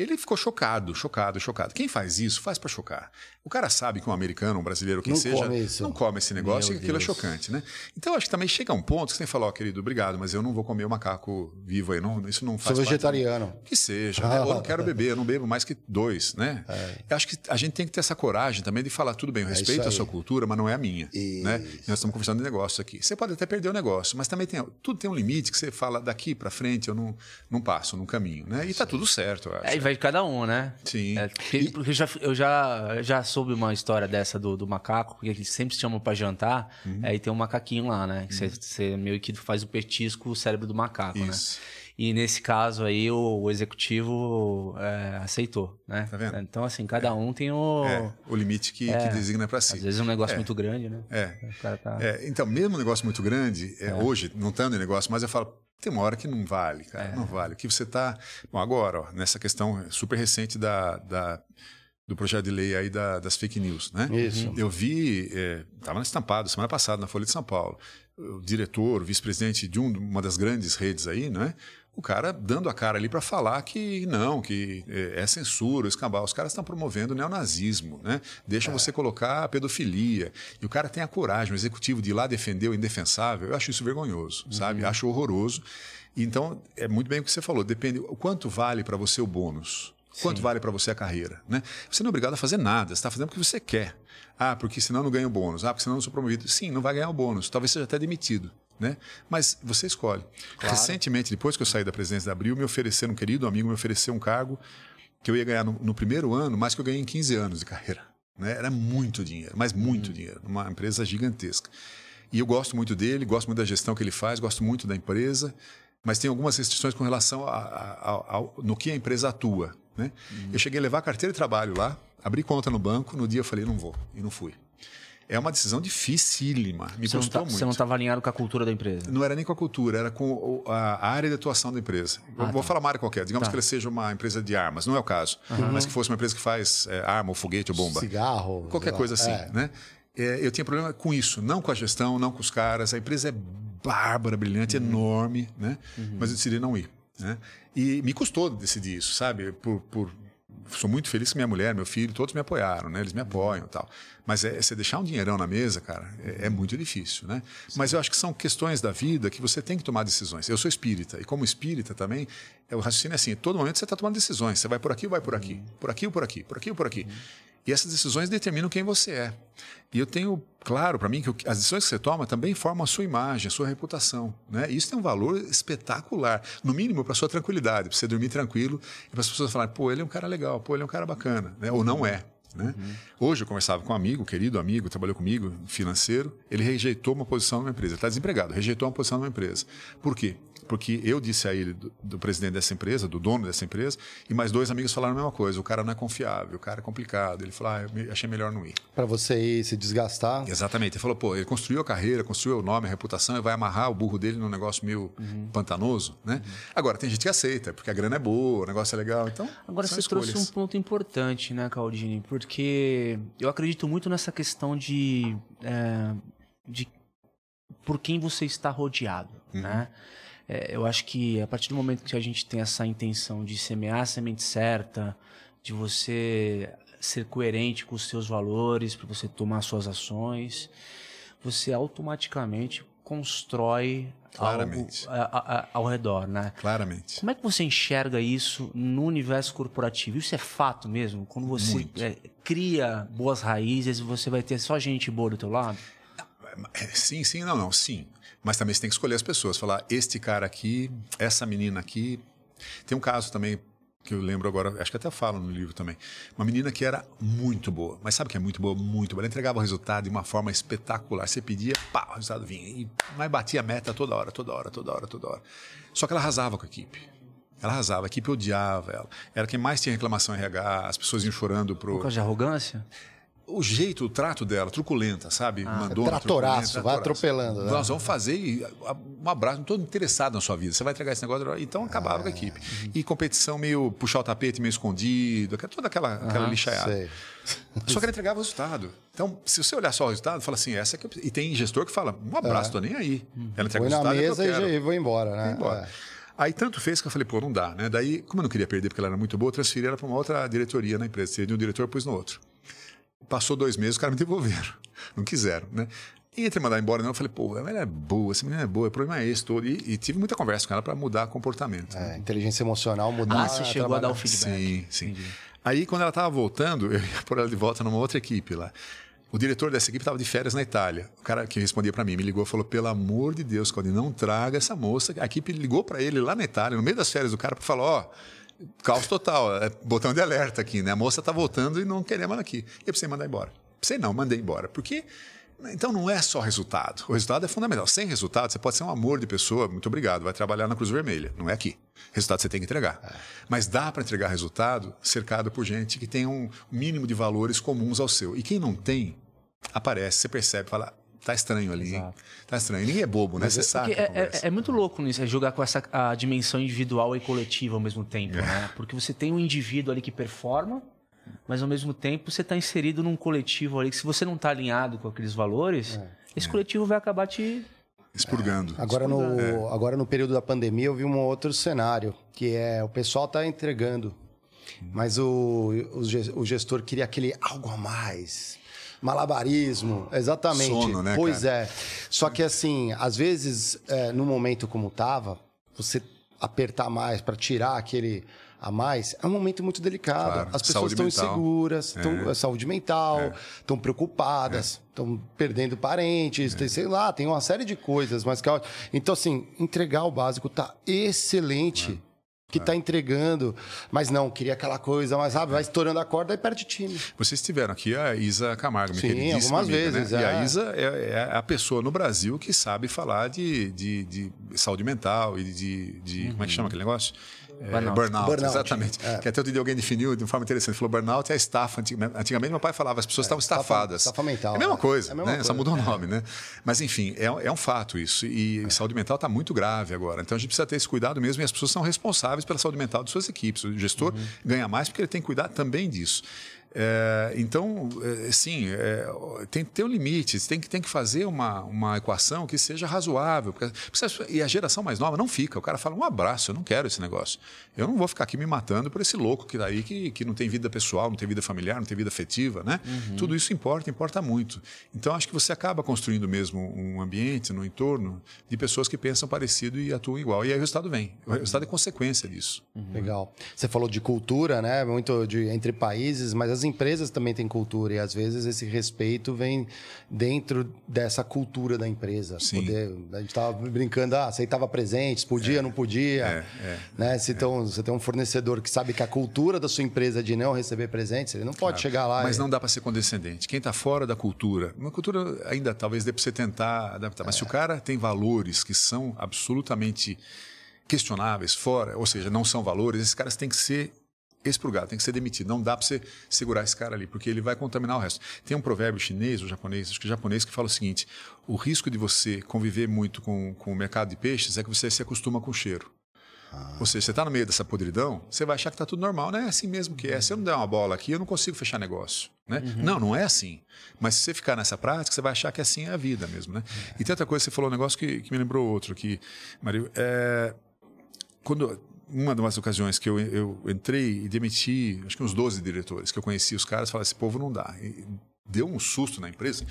Ele ficou chocado, chocado, chocado. Quem faz isso, faz para chocar. O cara sabe que um americano, um brasileiro, quem não seja, come não come esse negócio Meu e aquilo é Deus. é chocante, né? Então, acho que também chega um ponto que você tem que falar, ó, oh, querido, obrigado, mas eu não vou comer o macaco vivo aí, não, isso não faz Sou vegetariano. Que seja, ah, né? Ou eu não quero beber, eu não bebo mais que dois, né? É. Eu acho que a gente tem que ter essa coragem também de falar, tudo bem, eu é respeito é a sua cultura, mas não é a minha, isso. né? E nós estamos conversando de negócio aqui. Você pode até perder o negócio, mas também tem, tudo tem um limite que você fala daqui para frente, eu não, não passo, não caminho, né? E tá tudo certo, eu acho. É, vai de cada um, né? Sim. É, porque, porque eu, já, eu já, já soube uma história dessa do, do macaco, porque eles sempre se chamam para jantar, uhum. aí tem um macaquinho lá, né? Que você uhum. meio que faz o petisco o cérebro do macaco, né? Isso. né? E nesse caso aí o, o executivo é, aceitou, né? Tá vendo? Então, assim, cada é. um tem o... É, o limite que, que é. designa para si. Às vezes é um negócio é. muito grande, né? É. Tá... Então, mesmo um negócio muito grande, hoje, não estando em negócio, mas eu falo, tem uma hora que não vale, cara, é. não vale. O que você está. Bom, agora, ó, nessa questão super recente da, da, do projeto de lei aí da, das fake news, né? Isso. Eu vi, estava é, no estampado semana passada na Folha de São Paulo, o diretor, o vice-presidente de um, uma das grandes redes aí, né? O cara dando a cara ali para falar que não, que é, é censura, escambau. Os caras estão promovendo o neonazismo, né? Deixa é. você colocar a pedofilia. E o cara tem a coragem, o executivo, de ir lá defender o indefensável. Eu acho isso vergonhoso, uhum. sabe? Acho horroroso. Então, é muito bem o que você falou. Depende. O quanto vale para você o bônus? Quanto Sim. vale para você a carreira? Né? Você não é obrigado a fazer nada, você está fazendo porque você quer. Ah, porque senão não ganha o bônus. Ah, porque senão não sou promovido. Sim, não vai ganhar o bônus. Talvez seja até demitido. Né? Mas você escolhe. Claro. Recentemente, depois que eu saí da presidência da Abril, me ofereceram, um querido amigo me ofereceu um cargo que eu ia ganhar no, no primeiro ano, mais que eu ganhei em 15 anos de carreira. Né? Era muito dinheiro, mas muito hum. dinheiro. Uma empresa gigantesca. E eu gosto muito dele, gosto muito da gestão que ele faz, gosto muito da empresa mas tem algumas restrições com relação a, a, a, no que a empresa atua. Né? Uhum. Eu cheguei a levar a carteira de trabalho lá, abri conta no banco, no dia eu falei, não vou, e não fui. É uma decisão dificílima, me você custou tá, muito. Você não estava alinhado com a cultura da empresa? Não era nem com a cultura, era com a, área de atuação da empresa. Ah, vou tá. falar uma área qualquer, digamos tá. que ela seja uma empresa de armas, não é o caso, uhum. mas que fosse uma empresa que faz é, arma, ou foguete, ou bomba. Cigarro. Qualquer coisa assim, é. né? É, eu tinha problema com isso, não com a gestão, não com os caras. A empresa é bárbara, brilhante, uhum. enorme, né? Uhum. Mas eu decidi não ir. Né? E me custou decidir isso, sabe? Por, por, sou muito feliz que minha mulher, meu filho, todos me apoiaram, né? Eles me apoiam e tal. Mas é, você deixar um dinheirão na mesa, cara, é, é muito difícil, né? Sim. Mas eu acho que são questões da vida que você tem que tomar decisões. Eu sou espírita, e como espírita também, é, o raciocínio é assim, todo momento você está tomando decisões. Você vai por aqui ou vai por aqui? Uhum. Por aqui ou por aqui? Por aqui ou por aqui? Uhum. E essas decisões determinam quem você é. E eu tenho claro para mim que as decisões que você toma também formam a sua imagem, a sua reputação. Né? E isso tem um valor espetacular, no mínimo para a sua tranquilidade, para você dormir tranquilo e para as pessoas falarem, pô, ele é um cara legal, pô, ele é um cara bacana, né? ou não é. Né? Uhum. Hoje eu conversava com um amigo, querido amigo, trabalhou comigo, financeiro, ele rejeitou uma posição numa empresa. Ele está desempregado, rejeitou uma posição numa empresa. Por quê? Porque eu disse a ele, do, do, presidente dessa empresa, do dono dessa empresa, e mais dois amigos falaram a mesma coisa. O cara não é confiável, o cara é complicado. Ele falou, ah, eu achei melhor não ir. Para você ir se desgastar? Exatamente. Ele falou, pô, ele construiu a carreira, construiu o nome, a reputação, e vai amarrar o burro dele num negócio meio uhum. pantanoso, né? Uhum. Agora, tem gente que aceita, porque a grana é boa, o negócio é legal, então... Agora, você escolhas. trouxe um ponto importante, né, Caldini? Porque eu acredito muito nessa questão de... É, de por quem você está rodeado, uhum. né? É, eu acho que a partir do momento que a gente tem essa intenção de semear a semente certa, de você ser coerente com os seus valores, para você tomar suas ações, você automaticamente constrói Claramente. algo a, a, ao redor, né? Claramente. Como é que você enxerga isso no universo corporativo? Isso é fato mesmo? Quando você é, cria boas raízes, você vai ter só gente boa do teu lado? É, sim, sim, não, não, sim. Mas também você tem que escolher as pessoas. Falar, este cara aqui, essa menina aqui. Tem um caso também que eu lembro agora, acho que até falo no livro também. Uma menina que era muito boa, mas sabe que é muito boa? Muito boa. Ela entregava o resultado de uma forma espetacular. Você pedia, pá, o resultado vinha. E, mas batia a meta toda hora, toda hora, toda hora, toda hora. Só que ela arrasava com a equipe. Ela arrasava, a equipe odiava ela. Era quem mais tinha reclamação em RH, as pessoas iam chorando pro. Por causa de arrogância? O jeito, o trato dela, truculenta, sabe? Ah, Mandona, tratoraço, vai atropelando. Né? Nós vamos fazer um abraço, não estou interessado na sua vida. Você vai entregar esse negócio. Então acabava ah, com a equipe. Uhum. E competição meio puxar o tapete meio escondido, toda aquela, aquela ah, lixaiada. Sei. Só que ela entregava o resultado. Então, se você olhar só o resultado, fala assim, essa é que eu... E tem gestor que fala, um abraço, é. tô nem aí. Ela entrega Põe o resultado. na mesa e, e vou embora, né? Vou embora. É. Aí tanto fez que eu falei, pô, não dá, né? Daí, como eu não queria perder porque ela era muito boa, eu transferi ela para uma outra diretoria na empresa. Seria de um diretor, pus no outro. Passou dois meses, os caras me devolveram. Não quiseram, né? E entre mandar embora, não, eu falei, pô, ela é boa, essa menina é boa, o problema é esse todo. E, e tive muita conversa com ela para mudar comportamento. É, né? inteligência emocional, mudar. Ah, você chegou trabalhar. a dar o feedback. Sim, sim. Entendi. Aí, quando ela estava voltando, eu ia pôr ela de volta numa outra equipe lá. O diretor dessa equipe estava de férias na Itália. O cara que respondia para mim me ligou e falou: pelo amor de Deus, Cody, não traga essa moça. A equipe ligou para ele lá na Itália, no meio das férias do cara, para falar: ó. Oh, caos total, é botão de alerta aqui, né? A moça está voltando e não queremos ela aqui. E eu precisei mandar embora. Sei não, mandei embora. Porque então não é só resultado. O resultado é fundamental. Sem resultado, você pode ser um amor de pessoa, muito obrigado, vai trabalhar na Cruz Vermelha. Não é aqui. Resultado você tem que entregar. É. Mas dá para entregar resultado cercado por gente que tem um mínimo de valores comuns ao seu. E quem não tem, aparece, você percebe, fala, tá estranho ali, hein? Tá estranho. Ninguém é bobo, né? Você é, sabe. É, é, é, muito louco nisso, é jogar com essa a dimensão individual e coletiva ao mesmo tempo, é. né? Porque você tem um indivíduo ali que performa, mas ao mesmo tempo você está inserido num coletivo ali que se você não está alinhado com aqueles valores, é. esse coletivo vai acabar te expurgando. É. Agora, expurgando. No, é. agora no período da pandemia eu vi um outro cenário, que é o pessoal está entregando, mas o, o gestor queria aquele algo a mais. Malabarismo, exatamente. Sono, né, pois cara? é. Só que assim, às vezes, é, no momento como tava, você apertar mais para tirar aquele a mais, é um momento muito delicado. Claro. As pessoas estão inseguras, estão é. saúde mental, estão é. preocupadas, estão é. perdendo parentes, tem, sei lá, tem uma série de coisas, mas então assim, entregar o básico tá excelente que está entregando, mas não, queria aquela coisa, mas sabe, vai estourando a corda e perde time. Vocês tiveram aqui a Isa Camargo, minha Sim, algumas amiga, vezes. Né? É. E a Isa é, é, a pessoa no Brasil que sabe falar de, de, de saúde mental e de, de uhum. como é que chama aquele negócio? Burnout. burnout, burnout, exatamente. É. Que até outro dia alguém definiu de uma forma interessante. Falou burnout é a estafa. Antigamente meu pai falava, as pessoas estavam estafadas. Estafa mental. É a mesma coisa, é a mesma né? coisa. Só mudou o nome, né? Mas enfim, é, é um fato isso. E saúde mental está muito grave agora. Então a gente precisa ter esse cuidado mesmo e as pessoas são responsáveis pela saúde mental de suas equipes. O gestor uhum. ganha mais porque ele tem que cuidar também disso. É, então, é, sim, é, tem que ter um limite, tem que, tem que fazer uma, uma equação que seja razoável. Porque, porque, e a geração mais nova não fica. O cara fala, um abraço, eu não quero esse negócio. Eu não vou ficar aqui me matando por esse louco que está aí, que, que não tem vida pessoal, não tem vida familiar, não tem vida afetiva. Né? Uhum. Tudo isso importa, importa muito. Então, acho que você acaba construindo mesmo um ambiente, no um entorno, de pessoas que pensam parecido e atuam igual. E aí o resultado vem. O resultado é consequência disso. Uhum. Legal. Você falou de cultura, né? Muito de, entre países, mas as empresas também têm cultura e às vezes esse respeito vem dentro dessa cultura da empresa. Sim. Poder, a gente estava brincando, ah, aceitava presentes, podia, é. não podia. É, é, né? Se então, você tem um fornecedor que sabe que a cultura da sua empresa é de não receber presentes, ele não pode claro. chegar lá. Mas e... não dá para ser condescendente. Quem está fora da cultura, uma cultura ainda talvez dê para você tentar adaptar, mas se o cara tem valores que são absolutamente questionáveis, fora, ou seja, não são valores, esses caras têm que ser expurgado, tem que ser demitido. Não dá para você segurar esse cara ali, porque ele vai contaminar o resto. Tem um provérbio chinês ou japonês, acho que japonês, que fala o seguinte: o risco de você conviver muito com, com o mercado de peixes é que você se acostuma com o cheiro. Ah. Ou seja, você está no meio dessa podridão, você vai achar que está tudo normal. Não é assim mesmo que é. Se eu não der uma bola aqui, eu não consigo fechar negócio. Né? Uhum. Não, não é assim. Mas se você ficar nessa prática, você vai achar que assim é a vida mesmo. Né? E tem outra coisa, você falou um negócio que, que me lembrou outro aqui, Mario. É, quando uma das ocasiões que eu, eu entrei e demiti, acho que uns 12 diretores, que eu conheci os caras, falei, esse povo não dá. E deu um susto na empresa.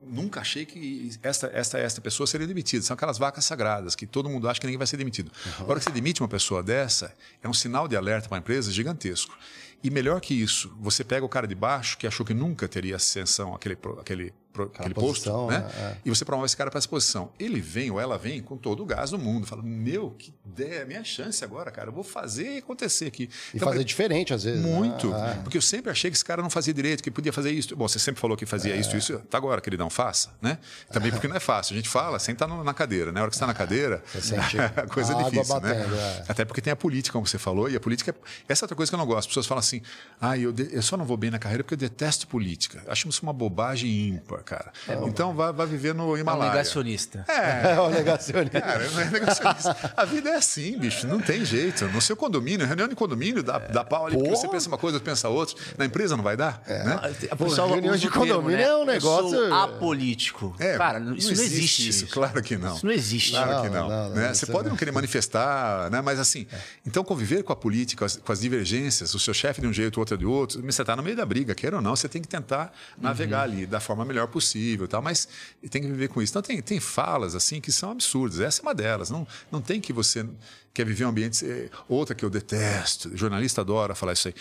Nunca achei que esta, esta, esta pessoa seria demitida. São aquelas vacas sagradas que todo mundo acha que ninguém vai ser demitido. Uhum. A hora que você demite uma pessoa dessa, é um sinal de alerta para a empresa gigantesco. E melhor que isso, você pega o cara de baixo, que achou que nunca teria ascensão àquele, àquele, àquele posição, posto, né? É. E você promove esse cara para essa posição. Ele vem ou ela vem com todo o gás do mundo. Fala, meu, que ideia, é minha chance agora, cara. Eu vou fazer acontecer aqui. E então, fazer diferente, às vezes. Muito. Né? Porque eu sempre achei que esse cara não fazia direito, que podia fazer isso. Bom, você sempre falou que fazia é. isso, isso. Tá agora, queridão, faça, né? Também porque não é fácil. A gente fala sem estar na cadeira, né? A hora que você está na cadeira, a coisa é difícil, batendo, né? Até porque tem a política, como você falou, e a política... Essa é outra coisa que eu não gosto. As pessoas falam assim, ah, eu, de... eu só não vou bem na carreira porque eu detesto política. Acho isso uma bobagem ímpar, cara. É, então, vai, vai viver no Himalaia. É um negacionista. É, é um negacionista. Cara, não é negacionista. A vida é assim, bicho, não tem jeito. No seu condomínio, reunião de condomínio, dá, dá pau ali, porque você pensa uma coisa, pensa outra. Na empresa não vai dar? É. Né? A pessoa reunião de condomínio termo, né? é um negócio. Eu sou apolítico. É, Cara, isso não existe. Isso, claro que não. Isso não existe. Claro Não, que não. não, não, né? isso Você pode não. não querer manifestar, né? mas assim, então conviver com a política, com as, com as divergências, o seu chefe de um jeito, o outro de outro, você está no meio da briga, queira ou não, você tem que tentar navegar ali da forma melhor possível, tal, mas tem que viver com isso. Então tem, tem falas assim que são absurdas. Essa é uma delas. Não, não tem que você quer viver um ambiente. Outra que eu detesto, jornalista adora falar isso aí.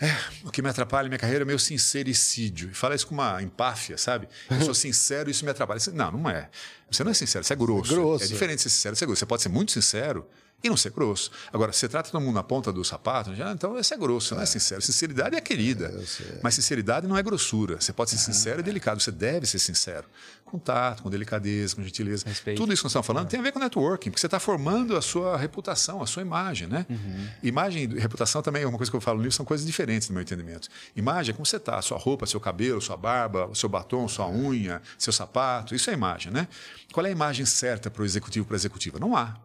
É, o que me atrapalha na minha carreira é meu sincericídio. E fala isso com uma empáfia, sabe? Eu sou sincero e isso me atrapalha. Não, não é. Você não é sincero, você é grosso. É grosso. É diferente de ser sincero e ser grosso. Você pode ser muito sincero e não ser grosso. Agora, você trata todo mundo na ponta do sapato, já, então esse é grosso, não é sincero. Sinceridade é querida. Mas sinceridade não é grossura. Você pode ser sincero e delicado. Você deve ser sincero. Com tato, com delicadeza, com gentileza. Respeito. Tudo isso que nós estamos falando tem a ver com networking, porque você está formando a sua reputação, a sua imagem, né? Imagem e reputação também é uma coisa que eu falo no livro, são coisas diferentes no meu entendimento. Imagem é como você está, sua roupa, seu cabelo, sua barba, seu batom, sua unha, seu sapato, isso é imagem, né? Qual é a imagem certa para o executivo, para a executiva? Não há.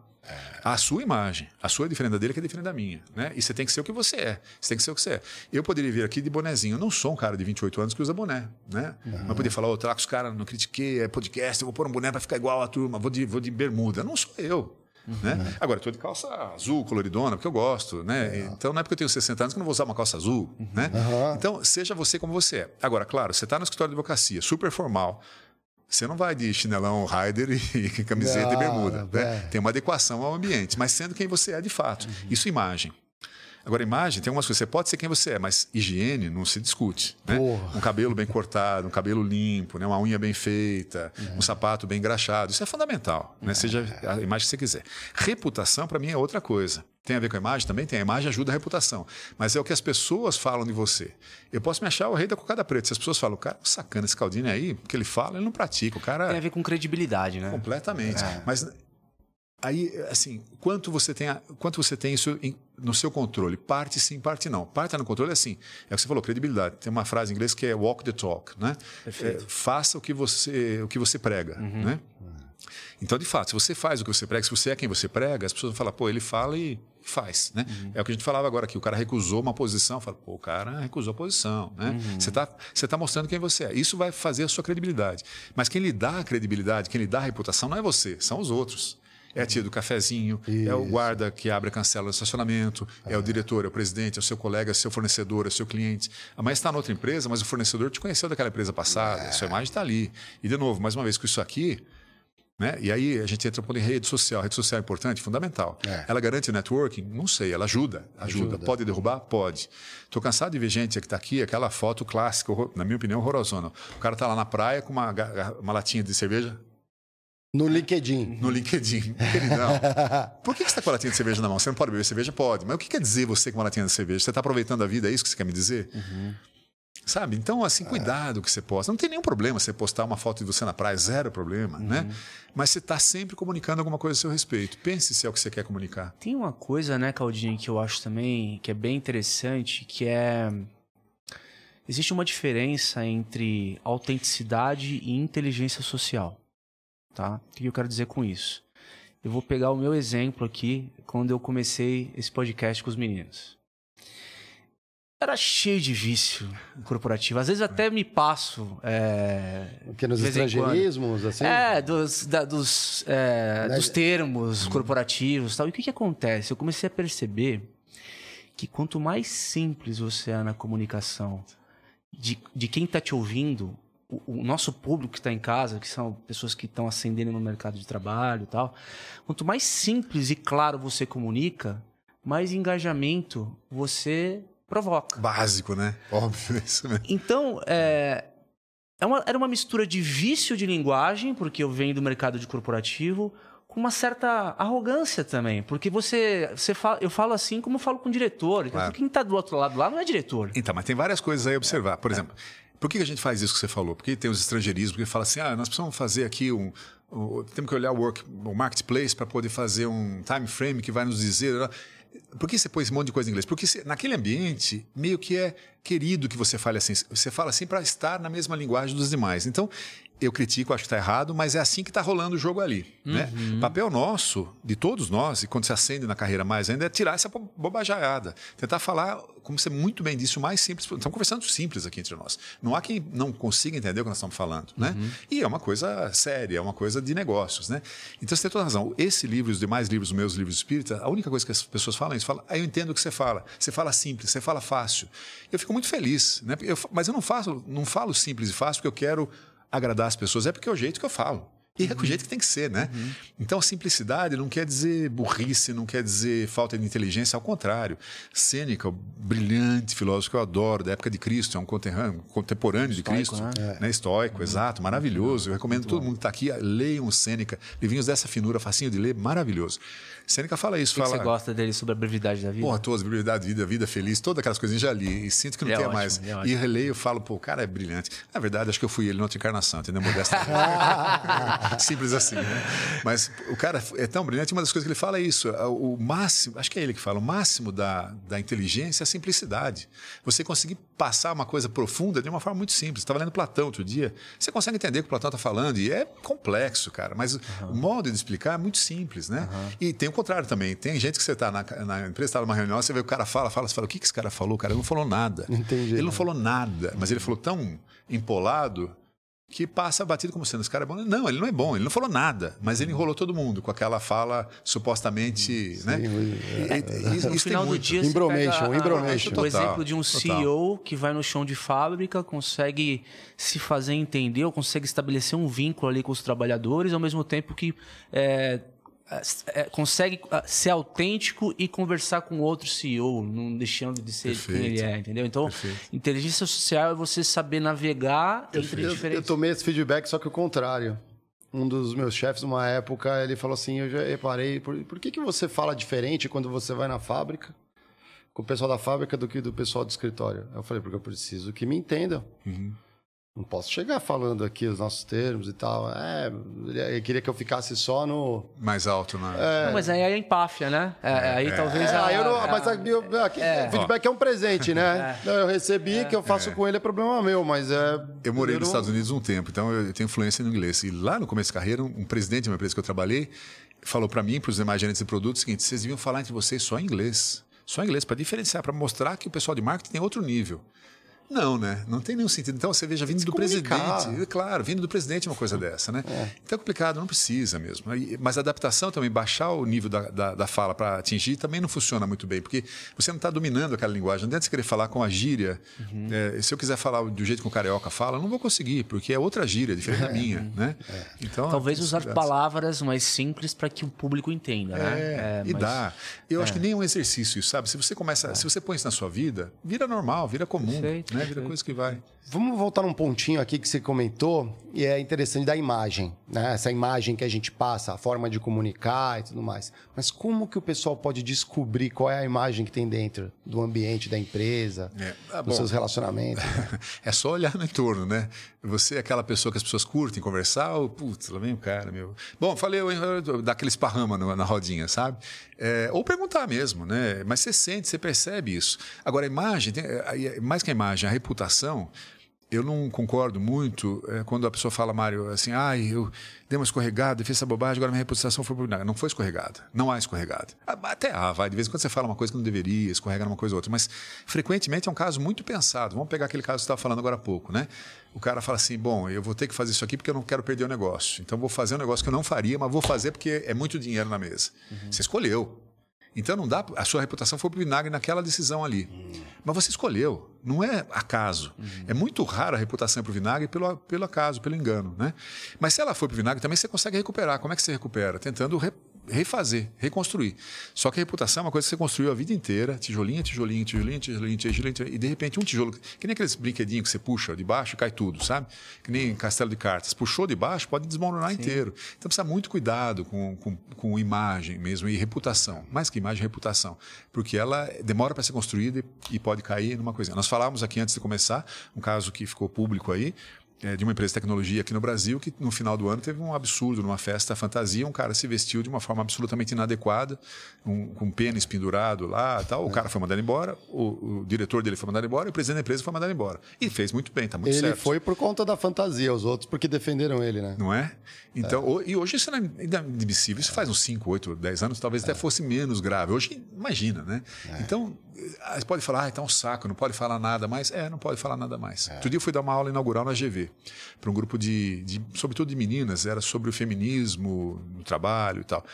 A sua imagem. A sua é diferente da dele, que é diferente da minha. Né? E você tem que ser o que você é. Você tem que ser o que você é. Eu poderia vir aqui de bonezinho. Eu não sou um cara de 28 anos que usa boné. Né? Uhum. Mas poderia falar, oh, trago os caras, não critiquei, é podcast, eu vou pôr um boné para ficar igual a turma, vou de, vou de bermuda. Não sou eu. Uhum. Né? Agora, estou de calça azul, coloridona, porque eu gosto. Né? É. Então, não é porque eu tenho 60 anos que eu não vou usar uma calça azul. Uhum. Né? Então, seja você como você é. Agora, claro, você está no escritório de advocacia, super formal. Você não vai de chinelão rider e camiseta não, e bermuda. Né? Tem uma adequação ao ambiente, mas sendo quem você é de fato. Uhum. Isso imagem. Agora, imagem, tem algumas coisas. Você pode ser quem você é, mas higiene não se discute. Né? Um cabelo bem cortado, um cabelo limpo, né? uma unha bem feita, um sapato bem engraxado. Isso é fundamental, né? seja a imagem que você quiser. Reputação, para mim, é outra coisa. Tem a ver com a imagem? Também tem. A imagem ajuda a reputação. Mas é o que as pessoas falam de você. Eu posso me achar o rei da cocada preta. Se as pessoas falam, o cara, sacana, esse Caldini aí, o que ele fala, ele não pratica. O cara... Tem a ver com credibilidade, né? Completamente. É. Mas aí, assim, quanto você tem, quanto você tem isso em, no seu controle? Parte sim, parte não. Parte tá no controle é assim. É o que você falou, credibilidade. Tem uma frase em inglês que é walk the talk, né? É, faça o que você, o que você prega, uhum. né? Então, de fato, se você faz o que você prega, se você é quem você prega, as pessoas vão falar, pô, ele fala e faz, né? Uhum. É o que a gente falava agora aqui, o cara recusou uma posição, fala, pô, o cara recusou a posição, né? Uhum. Você está você tá mostrando quem você é. Isso vai fazer a sua credibilidade. Mas quem lhe dá a credibilidade, quem lhe dá a reputação não é você, são os outros. É a tia do cafezinho, Isso. é o guarda que abre a cancela do estacionamento, é. é o diretor, é o presidente, é o seu colega, é o seu fornecedor, é o seu cliente. Amanhã está noutra empresa, mas o fornecedor te conheceu daquela empresa passada, é. sua imagem está ali. E, de novo, mais uma vez, com isso aqui, né? E aí a gente entra um pouco em rede social. A rede social é importante, fundamental. É. Ela garante o networking? Não sei, ela ajuda, ajuda. ajuda. Pode derrubar? Pode. Estou cansado de ver gente que está aqui, aquela foto clássica, na minha opinião, horrorosona. O cara está lá na praia com uma, uma latinha de cerveja. No LinkedIn. No LinkedIn. Queridão. Por que você está com a latinha de cerveja na mão? Você não pode beber cerveja? Pode. Mas o que quer dizer você com uma latinha de cerveja? Você está aproveitando a vida? É isso que você quer me dizer? Uhum. Sabe? Então, assim, cuidado que você posta. Não tem nenhum problema você postar uma foto de você na praia, zero problema, né? uhum. né? Mas você está sempre comunicando alguma coisa a seu respeito. Pense se é o que você quer comunicar. Tem uma coisa, né, Caldinho, que eu acho também que é bem interessante, que é... Existe uma diferença entre autenticidade e inteligência social, tá? O que eu quero dizer com isso? Eu vou pegar o meu exemplo aqui, quando eu comecei esse podcast com os meninos era cheio de vício corporativo. Às vezes até me passo. É, que nos estrangeirismos, assim? É, dos, da, dos, é, dos termos corporativos tal. E o que, que acontece? Eu comecei a perceber que quanto mais simples você é na comunicação de, de quem está te ouvindo, o, o, nosso público que está em casa, que são pessoas que estão ascendendo no mercado de trabalho e tal, quanto mais simples e claro você comunica, mais engajamento você provoca. Básico, né? Óbvio, isso mesmo. Então, é, é uma, era uma mistura de vício de linguagem, porque eu venho do mercado de corporativo, com uma certa arrogância também. Porque você, você fala, eu falo assim como eu falo com o diretor. Então, claro. quem está do outro lado lá não é diretor. Então, mas tem várias coisas aí a observar. Por é. exemplo, por que a gente faz isso que você falou? Porque tem os estrangeirismos, porque fala assim, ah, nós precisamos fazer aqui um... um temos que olhar o, work, o marketplace para poder fazer um time frame que vai nos dizer... Por que você põe esse monte de coisa em inglês? Porque você, naquele ambiente, meio que é querido que você fale assim. Você fala assim para estar na mesma linguagem dos demais. Então, eu critico, acho que está errado, mas é assim que está rolando o jogo ali. Né? Uhum. Né? Papel nosso, de todos nós, e quando se acende na carreira mais ainda, é tirar essa bobajada. Tentar falar, como você muito bem disse, o mais simples. Estamos conversando simples aqui entre nós. Não há quem não consiga entender o que nós estamos falando. Né? Uhum. E é uma coisa séria, é uma coisa de negócios. Né? Então você tem toda razão. Esse livro e os demais livros, os meus livros espírita, a única coisa que as pessoas falam é isso. Falam, ah, eu entendo o que você fala. Você fala simples, você fala fácil. Eu fico muito feliz. Né? Eu, mas eu não, faço, não falo simples e fácil porque eu quero agradar as pessoas, é porque é o jeito que eu falo. E é o jeito que tem que ser, né? Uhum. Então, a simplicidade não quer dizer burrice, não quer dizer falta de inteligência, ao contrário. Sêneca, o brilhante filósofo que eu adoro, da época de Cristo, é um contemporâneo, contemporâneo de Cristo, né? É. né? Estoico, uhum. exato, maravilhoso. Eu recomendo todo mundo que está aqui, leiam o Sêneca, livrinhos dessa finura, facinho de ler, maravilhoso. Sêneca fala isso. O que, fala, que você gosta dele sobre a brevidade da vida? Porra, todas, brevidade da vida, vida feliz, todas aquelas coisinhas já li. E sinto que não é tem mais. É e releio, falo, pô, o cara é brilhante. Na verdade, acho que eu fui ele na outra encarnação, entendeu? Modesta. Simples assim, né? Mas o cara é tão brilhante, uma das coisas que ele fala é isso. O máximo, acho que é ele que fala, o máximo da, da inteligência é a simplicidade. Você conseguir passar uma coisa profunda de uma forma muito simples. Estava lendo Platão outro dia, você consegue entender o que o Platão está falando, e é complexo, cara, mas uhum. o modo de explicar é muito simples, né? Uhum. E tem o contrário também. Tem gente que você está na, na empresa, está numa reunião, você vê o cara fala, fala, você fala, o que, que esse cara falou? O cara não falou nada. Entendi. Ele não falou nada, mas ele falou tão empolado que passa batido como sendo esse cara é bom. Não, ele não é bom, ele não falou nada, mas ele enrolou todo mundo com aquela fala supostamente, Sim, né? É, é, isso, no final do dia, Imbromation, O exemplo de um total. CEO que vai no chão de fábrica, consegue se fazer entender, ou consegue estabelecer um vínculo ali com os trabalhadores, ao mesmo tempo que é, consegue ah, ser autêntico e conversar com outro CEO, não deixando de ser Perfeito. quem ele é, entendeu? Então, Perfeito. inteligência social é você saber navegar eu, entre eu, diferentes... Eu tomei esse feedback, só que o contrário. Um dos meus chefes, numa época, ele falou assim, eu já reparei, por, por que, que você fala diferente quando você vai na fábrica com o pessoal da fábrica do que do pessoal do escritório? Eu falei, porque eu preciso que me entendam. Uhum. Não posso chegar falando aqui os nossos termos e tal. É, ele queria que eu ficasse só no. Mais alto, né? É. Não, mas aí é empáfia, né? É, é, aí talvez. É, a, eu não, a, mas a, aqui, é. feedback é um presente, né? É. Eu recebi, é. que eu faço com ele é problema meu, mas é. Eu morei nos Estados Unidos um tempo, então eu tenho influência no inglês. E lá no começo da carreira, um presidente de uma empresa que eu trabalhei falou para mim, para os demais gerentes de produtos, o seguinte: vocês deviam falar entre vocês só inglês. Só inglês, para diferenciar, para mostrar que o pessoal de marketing tem outro nível. Não, né? Não tem nenhum sentido. Então você veja, vindo do presidente. Claro, vindo do presidente uma coisa dessa, né? É. Então é complicado, não precisa mesmo. Mas a adaptação também, baixar o nível da, da, da fala para atingir, também não funciona muito bem, porque você não está dominando aquela linguagem. Não adianta você querer falar com a gíria. Uhum. É, se eu quiser falar do jeito que o carioca fala, eu não vou conseguir, porque é outra gíria, diferente da minha, uhum. né? É. Então, Talvez usar palavras mais simples para que o público entenda, né? É, é e mas... dá. Eu acho que nem um exercício, sabe? Se você começa, se você põe isso na sua vida, vira normal, vira comum. Perfeito né? Vira coisa que vai. Vamos voltar num pontinho aqui que você comentou, e é interessante da imagem, né? Essa imagem que a gente passa, a forma de comunicar e tudo mais. Mas como que o pessoal pode descobrir qual é a imagem que tem dentro do ambiente da empresa, é. ah, dos bom, seus relacionamentos? é só olhar no entorno, né? Você é aquela pessoa que as pessoas curtem conversar, ou, putz, lá vem o cara, meu. Bom, falei, dá aquele esparrama na rodinha, sabe? É, ou perguntar mesmo, né? Mas você sente, você percebe isso. Agora, a imagem, mais que a imagem, a reputação eu não concordo muito é, quando a pessoa fala, Mário, assim, ah, eu dei uma escorregada, fiz essa bobagem, agora minha reputação foi nada. Não foi escorregada. Não há escorregada. Ah, até há, vai. De vez em quando você fala uma coisa que não deveria, escorrega numa coisa ou outra. Mas frequentemente é um caso muito pensado. Vamos pegar aquele caso que você estava falando agora há pouco, né? O cara fala assim: bom, eu vou ter que fazer isso aqui porque eu não quero perder o negócio. Então vou fazer um negócio que eu não faria, mas vou fazer porque é muito dinheiro na mesa. Uhum. Você escolheu. Então não dá. A sua reputação foi para o vinagre naquela decisão ali. Uhum. Mas você escolheu. Não é acaso. Uhum. É muito raro a reputação para o vinagre pelo, pelo acaso, pelo engano. Né? Mas se ela for para o vinagre, também você consegue recuperar. Como é que você recupera? Tentando re refazer, reconstruir. Só que a reputação é uma coisa que você construiu a vida inteira, tijolinho, tijolinho, tijolinho, tijolinho, tijolinho, tijolinho e de repente um tijolo, que nem aqueles brinquedinhos que você puxa de baixo e cai tudo, sabe? Que nem castelo de cartas. Puxou de baixo, pode desmoronar Sim. inteiro. Então precisa muito cuidado com, com, com imagem mesmo e reputação. Mais que imagem, reputação. Porque ela demora para ser construída e, e pode cair numa coisa. Nós falávamos aqui antes de começar, um caso que ficou público aí, é, de uma empresa de tecnologia aqui no Brasil que no final do ano teve um absurdo numa festa fantasia, um cara se vestiu de uma forma absolutamente inadequada, um, com um pênis pendurado lá, tal. O cara foi mandado embora, o, o, diretor dele foi mandado embora, e o presidente da empresa foi mandado embora. E fez muito bem, tá muito ele certo. Ele foi por conta da fantasia, os outros porque defenderam ele, né? Não é? Então, é. e hoje isso não é inadmissível. Isso faz uns 5, 8, 10 anos, talvez é. até fosse menos grave. Hoje, imagina, né? É. Então, você pode falar, ah, tá um saco, não pode falar nada mais. É, não pode falar nada mais. É. Outro dia eu fui dar uma aula inaugural na GV, para um grupo de, de, sobretudo de meninas, era sobre o feminismo no trabalho e tal.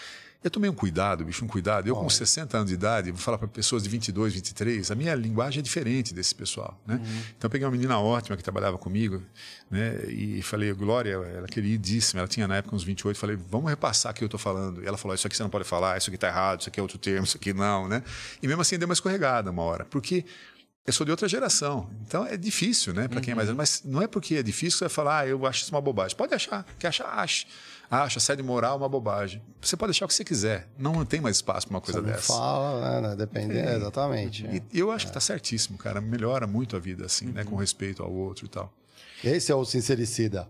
Eu tomei um cuidado, bicho, um cuidado. Eu, com 60 anos de idade, vou falar para pessoas de 22, 23, a minha linguagem é diferente desse pessoal. Né? Uhum. Então, eu peguei uma menina ótima que trabalhava comigo né? e falei, Glória, ela queridíssima, ela tinha na época uns 28, falei, vamos repassar o que eu estou falando. E ela falou, isso aqui você não pode falar, isso aqui está errado, isso aqui é outro termo, isso aqui não. Né? E mesmo assim, deu uma escorregada uma hora. Porque eu sou de outra geração. Então é difícil, né? Para uhum. quem é mais uhum. Mas não é porque é difícil que você vai falar, ah, eu acho isso uma bobagem. Pode achar, quer achar, ache acha assédio moral uma bobagem. Você pode achar o que você quiser. Não tem mais espaço para uma coisa você dessa. Fala, né? Depende, é. exatamente. E, eu acho é. que está certíssimo, cara. Melhora muito a vida, assim, uhum. né? Com uhum. respeito ao outro e tal. Esse é o sincericida.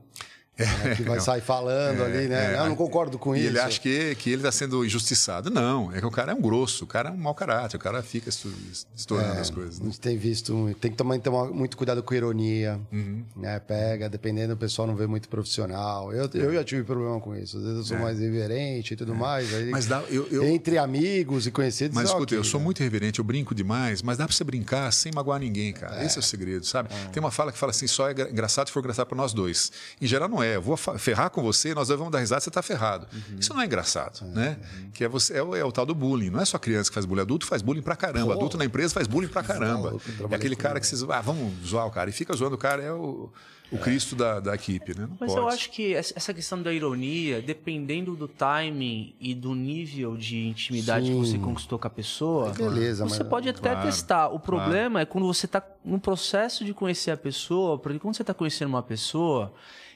Né, que vai é, sair falando é, ali, né? É, eu não concordo com e isso. ele acha que, que ele está sendo injustiçado. Não, é que o cara é um grosso, o cara é um mau caráter, o cara fica estourando é, as coisas. Né? A gente tem visto, tem que tomar muito cuidado com ironia, uhum. né? Pega, dependendo, o pessoal não vê muito profissional. Eu, eu já tive problema com isso. Às vezes eu sou é. mais irreverente e tudo mais. Aí, mas dá, eu, eu... Entre amigos e conhecidos. Mas escuta, okay, eu sou né? muito irreverente, eu brinco demais, mas dá para você brincar sem magoar ninguém, cara. Esse é o segredo, sabe? Tem uma fala que fala assim: só é engraçado se for engraçado para nós dois. Em geral, não é. Eu vou ferrar com você, nós vamos dar risada, você está ferrado. Uhum. Isso não é engraçado, uhum. né? Que é, você, é o, é, o, tal do bullying. Não é só criança que faz bullying, adulto faz bullying pra caramba. Oh. Adulto na empresa faz bullying pra caramba. é aquele cara que vocês. Ah, vamos zoar o cara. E fica zoando o cara, é o o Cristo da, da equipe, né? Não Mas pode. eu acho que essa questão da ironia, dependendo do timing e do nível de intimidade Sim. que você conquistou com a pessoa, Beleza, você pode até claro, testar. O problema claro. é quando você está no processo de conhecer a pessoa, porque quando você está conhecendo uma pessoa,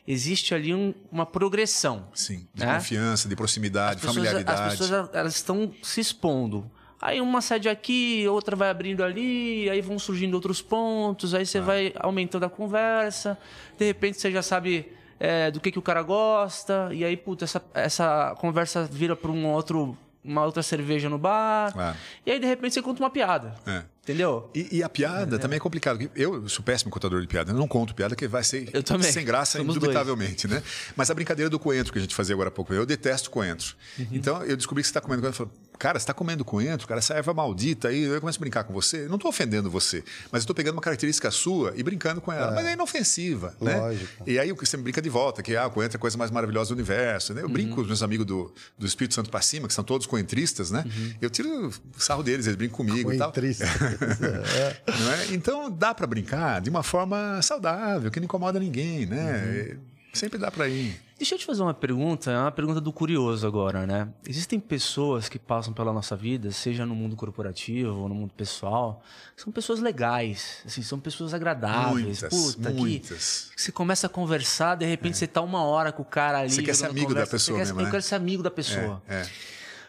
existe ali um, uma progressão. Sim, de né? confiança, de proximidade, as familiaridade. as pessoas elas estão se expondo. Aí uma cede aqui, outra vai abrindo ali, aí vão surgindo outros pontos, aí você ah. vai aumentando a conversa, de repente você já sabe é, do que, que o cara gosta, e aí, puta, essa, essa conversa vira para um outro uma outra cerveja no bar. Ah. E aí, de repente, você conta uma piada. É. Entendeu? E, e, a piada é. também é complicado. Eu sou péssimo contador de piada. Eu não conto piada que vai ser sem graça, Somos indubitavelmente, dois. né? Mas a brincadeira do coentro que a gente fazia agora há pouco, eu detesto coentro. Uhum. Então, eu descobri que você está comendo coentro. Eu falo, cara, você está comendo coentro, cara, essa erva maldita aí. Eu começo a brincar com você. Não estou ofendendo você, mas eu estou pegando uma característica sua e brincando com ela. É. Mas é inofensiva, né? Lógico. E aí você me brinca de volta, que ah, o coentro é a coisa mais maravilhosa do universo. Né? Eu uhum. brinco com os meus amigos do, do Espírito Santo para cima, que são todos coentristas, né? Uhum. Eu tiro sarro deles, eles brincam comigo e tal. é. É? Então dá para brincar de uma forma saudável, que não incomoda ninguém, né? Uhum. Sempre dá para ir. Deixa eu te fazer uma pergunta, é uma pergunta do curioso agora, né? Existem pessoas que passam pela nossa vida, seja no mundo corporativo ou no mundo pessoal, são pessoas legais, assim, são pessoas agradáveis. Muitas, Puta, muitas. Que você começa a conversar, de repente é. você tá uma hora com o cara ali. Você quer ser amigo conversa, da pessoa você mesmo, quer, né? Eu quero ser amigo da pessoa. É, é.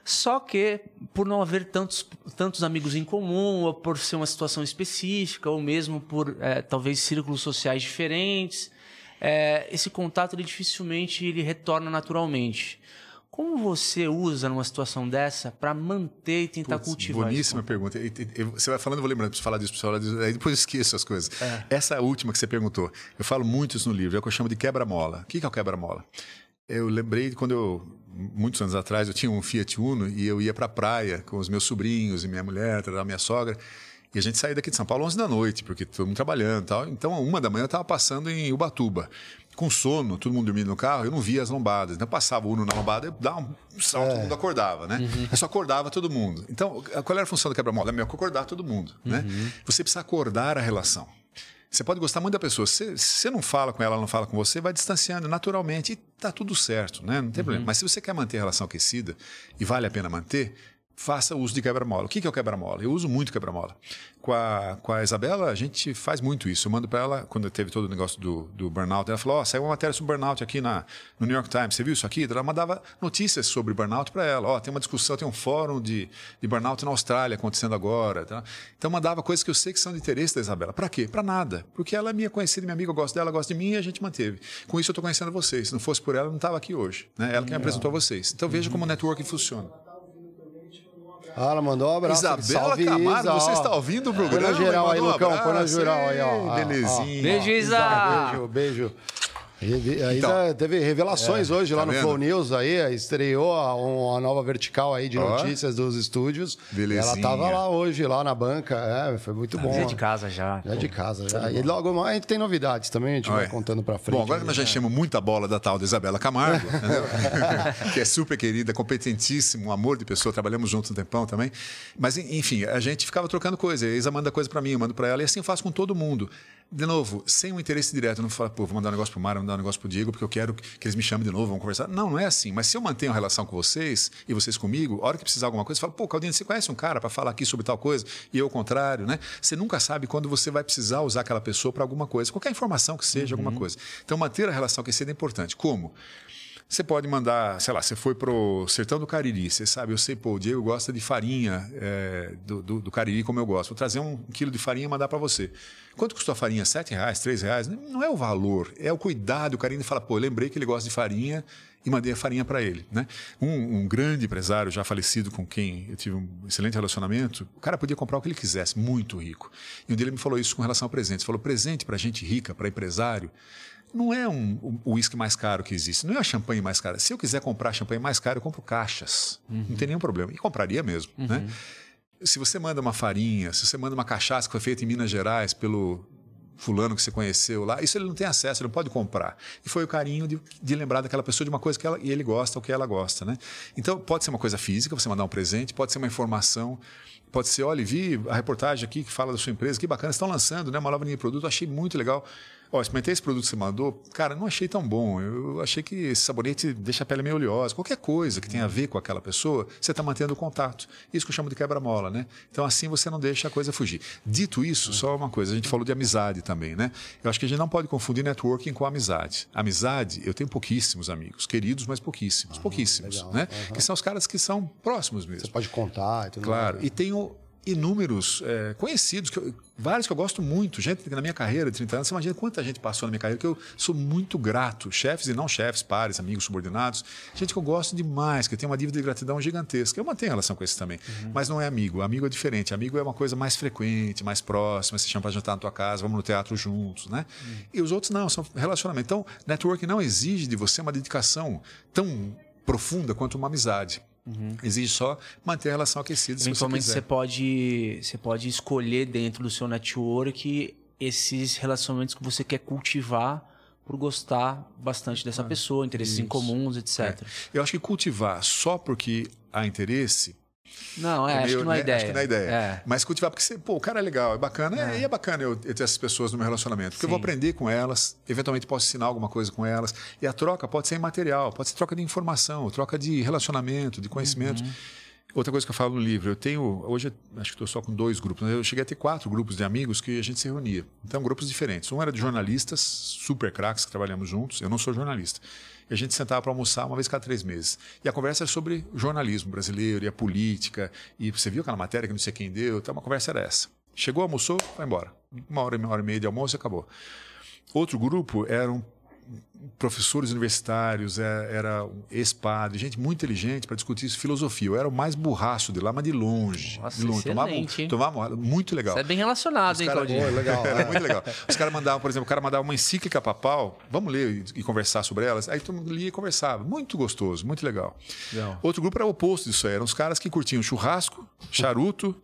Só que, por não haver tantos, tantos amigos em comum, ou por ser uma situação específica, ou mesmo por é, talvez círculos sociais diferentes, é, esse contato ele dificilmente ele retorna naturalmente. Como você usa numa situação dessa para manter e tentar Puts, cultivar Boníssima pergunta. Você vai falando, eu vou lembrando para falar disso, para falar disso, aí depois esqueço as coisas. É. Essa última que você perguntou, eu falo muito isso no livro, é o que eu chamo de quebra-mola. O que é o quebra-mola? Eu lembrei quando eu muitos anos atrás, eu tinha um Fiat Uno e eu ia para a praia com os meus sobrinhos e minha mulher, a minha sogra. E a gente saía daqui de São Paulo 11 da noite, porque todo mundo trabalhando e tal. Então, uma da manhã eu estava passando em Ubatuba. Com sono, todo mundo dormindo no carro, eu não via as lombadas. Então, passava o Uno na lombada, eu dava um salto, é. todo mundo acordava, né? Uhum. Eu só acordava todo mundo. Então, qual era a função do quebra-mola? É melhor acordar todo mundo, né? uhum. né? Você precisa acordar a relação. Você pode gostar muito da pessoa. Se você não fala com ela, ela não fala com você, vai distanciando naturalmente e tá tudo certo, né? Não tem uhum. problema. Mas se você quer manter a relação aquecida e vale a pena manter, faça uso de quebra-mola. O que é o quebra-mola? Eu uso muito quebra-mola. Com a, com a Isabela, a gente faz muito isso. Eu mando para ela, quando teve todo o negócio do, do burnout, ela falou: Ó, oh, saiu uma matéria sobre burnout aqui na, no New York Times. Você viu isso aqui? Ela mandava notícias sobre burnout para ela. Ó, oh, tem uma discussão, tem um fórum de, de burnout na Austrália acontecendo agora. Tá? Então, mandava coisas que eu sei que são de interesse da Isabela. Para quê? Para nada. Porque ela é minha conhecida, minha amiga, eu gosto dela, gosto de mim e a gente manteve. Com isso, eu estou conhecendo vocês. Se não fosse por ela, eu não estava aqui hoje. Né? Ela que me apresentou a vocês. Então, veja como o networking funciona. Ah, ela mandou um abraço. Isabela Camargo, você está ouvindo o programa? Põe na geral aí, Lucão, põe na geral aí, ó. Belezinha. Beijo, Isa. Beijo, beijo. Aí então, teve revelações é, hoje lá tá no vendo? Flow News aí, estreou uma nova vertical aí de notícias dos estúdios. Belezinha. Ela tava lá hoje, lá na banca, é, foi muito bom. Já de casa já. Já de casa, já. E logo mais a gente tem novidades também, a gente vai contando pra frente. Bom, agora nós já enchemos muita bola da tal da Isabela Camargo, que é super querida, competentíssima, um amor de pessoa, trabalhamos juntos um tempão também. Mas, enfim, a gente ficava trocando coisa. A Isa manda coisa para mim, eu mando para ela, e assim eu faço com todo mundo de novo, sem um interesse direto, eu não falo, pô, vou mandar um negócio pro Mário, vou mandar um negócio pro Diego, porque eu quero que eles me chamem de novo, vamos conversar. Não, não é assim. Mas se eu mantenho a relação com vocês e vocês comigo, a hora que precisar alguma coisa, eu falo, pô, Claudinho, você conhece um cara para falar aqui sobre tal coisa? E eu, ao contrário, né? Você nunca sabe quando você vai precisar usar aquela pessoa para alguma coisa, qualquer informação que seja, uhum. alguma coisa. Então, manter a relação que seja é importante. Como? Você pode mandar, sei lá, você foi pro Sertão do Cariri, você sabe, eu sei, pô, o Diego gosta de farinha é, do, do, do, Cariri como eu gosto. Vou trazer um quilo de farinha e mandar para você. Quanto custou a farinha? Sete reais, três reais? Não é o valor, é o cuidado. O carinho de falar, pô, lembrei que ele gosta de farinha e mandei a farinha para ele. Né? Um, um, grande empresário já falecido com quem eu tive um excelente relacionamento, o cara podia comprar o que ele quisesse, muito rico. E um dia ele me falou isso com relação a presentes. Ele falou, presente para gente rica, para empresário, não é um, o uísque mais caro que existe, não é a champanhe mais cara. Se eu quiser comprar champanhe mais caro, eu compro caixas. Uhum. Não tem nenhum problema. E compraria mesmo. Uhum. Né? Se você manda uma farinha, se você manda uma cachaça que foi feita em Minas Gerais pelo fulano que você conheceu lá, isso ele não tem acesso, ele não pode comprar. E foi o carinho de, de lembrar daquela pessoa de uma coisa que ela, ele gosta ou que ela gosta. Né? Então, pode ser uma coisa física, você mandar um presente, pode ser uma informação, pode ser, olha, vi a reportagem aqui que fala da sua empresa, que bacana, estão lançando né, uma nova linha de produto, achei muito legal. Ó, experimentei esse produto que você mandou, cara, não achei tão bom. Eu achei que esse sabonete deixa a pele meio oleosa. Qualquer coisa que tenha a ver com aquela pessoa, você está mantendo o contato. Isso que eu chamo de quebra-mola, né? Então assim você não deixa a coisa fugir. Dito isso, só uma coisa, a gente falou de amizade também, né? Eu acho que a gente não pode confundir networking com amizade. Amizade, eu tenho pouquíssimos amigos, queridos, mas pouquíssimos, pouquíssimos, legal. né? Uhum. Que são os caras que são próximos mesmo. Você pode contar e tudo Claro, mais. e tenho inúmeros é, conhecidos, que eu, vários que eu gosto muito, gente na minha carreira de 30 anos, você imagina quanta gente passou na minha carreira, que eu sou muito grato, chefes e não chefes, pares, amigos, subordinados, gente que eu gosto demais, que eu tenho uma dívida de gratidão gigantesca. Eu mantenho relação com esses também, uhum. mas não é amigo. Amigo é diferente, amigo é uma coisa mais frequente, mais próxima, você chama para jantar na tua casa, vamos no teatro juntos, né? Uhum. E os outros não, são relacionamento. Então, network não exige de você uma dedicação tão profunda quanto uma amizade. Uhum. Exige só manter a relação aquecida. Eventualmente você, você, pode, você pode escolher dentro do seu network esses relacionamentos que você quer cultivar por gostar bastante dessa ah, pessoa, interesses isso. em comuns, etc. É. Eu acho que cultivar só porque há interesse não, é, é meio, acho que não é né? ideia. Acho que não é ideia. É. Mas cultivar, porque você, pô, o cara é legal, é bacana. É. é. e é bacana eu, eu, ter essas pessoas no meu relacionamento. Porque Sim. eu vou aprender com elas, eventualmente posso ensinar alguma coisa com elas. E a troca pode ser material, pode ser troca de informação, troca de relacionamento, de conhecimento. Uhum. Outra coisa que eu falo no livro, eu tenho, hoje acho que estou só com dois grupos, eu cheguei a ter quatro grupos de amigos que a gente se reunia. Então, grupos diferentes. Um era de jornalistas, super craques, que trabalhamos juntos. Eu não sou jornalista. E a gente sentava para almoçar uma vez cada três meses. E a conversa era sobre jornalismo brasileiro e a política. E você viu aquela matéria que não sei quem deu. Então, uma conversa era essa. Chegou, almoçou, vai embora. Uma hora, uma hora e meia de almoço e acabou. Outro grupo eram professores universitários, é, era ex-padre, gente muito inteligente para discutir isso, filosofia. Eu era o mais burraço de lá, mas de longe. Nossa, de longe. Tomava, tomava muito legal. Você é bem relacionado, Os hein, cara, Claudinho? legal. É. muito legal. Os caras mandavam, por exemplo, o cara mandava uma encíclica papal, vamos ler e, e, conversar sobre elas. Aí todo mundo lia e conversava. Muito gostoso, muito legal. legal. Outro grupo era o oposto disso aí. Eram os caras que curtiam churrasco, charuto,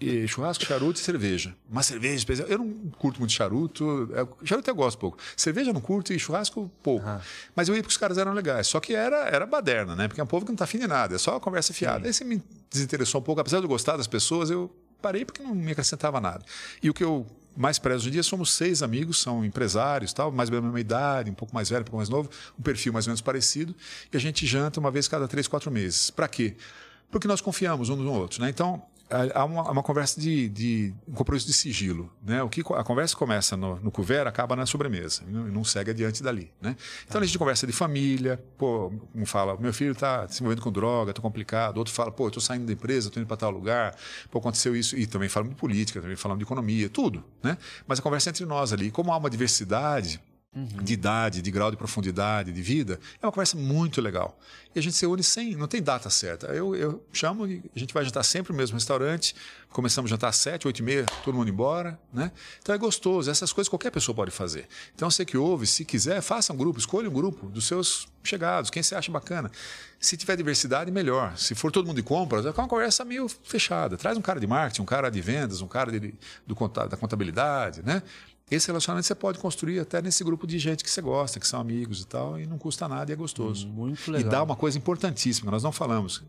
e churrasco, charuto e cerveja. Uma cerveja especial. Eu não curto muito charuto. É, charuto eu gosto pouco. Cerveja eu não curto e churrasco pouco. Uhum. Mas eu ia porque os caras eram legais. Só que era, era baderna, né? Porque é um povo que não tá afim de nada. É só conversa fiada. Sim. Aí você me desinteressou um pouco. Apesar de eu gostar das pessoas, eu parei porque não me acrescentava nada. E o que eu mais prezo hoje em dia somos seis amigos, são empresários, tal, mais ou menos da mesma idade, um pouco mais velho, um pouco mais novo, um perfil mais ou menos parecido. E a gente janta uma vez cada três, quatro meses. Para quê? Porque nós confiamos uns no outro. Né? Então, há uma, uma conversa de, de, um compromisso de sigilo, né? O que a conversa começa no, no couvert acaba na sobremesa e não, segue adiante dali, né? Então a gente conversa de família, pô, um fala, meu filho está se envolvendo com droga, está complicado, outro fala, pô, estou saindo da empresa, estou indo para tal lugar, pô, aconteceu isso e também falamos de política, também falamos de economia, tudo, né? Mas a conversa é entre nós ali, como há uma diversidade Uhum. de idade, de grau de profundidade, de vida, é uma conversa muito legal. E a gente se une sem, não tem data certa. Eu, eu chamo e a gente vai jantar sempre no mesmo restaurante. Começamos a jantar às sete, oito e meia, todo mundo embora, né? Então é gostoso. Essas coisas qualquer pessoa pode fazer. Então você que ouve, se quiser, faça um grupo, escolha um grupo dos seus chegados, quem você acha bacana. Se tiver diversidade, melhor. Se for todo mundo de compras, é uma conversa meio fechada. Traz um cara de marketing, um cara de vendas, um cara de, do, da contabilidade, né? Esse relacionamento você pode construir até nesse grupo de gente que você gosta, que são amigos e tal, e não custa nada e é gostoso. Muito legal. E dá uma coisa importantíssima, nós não falamos,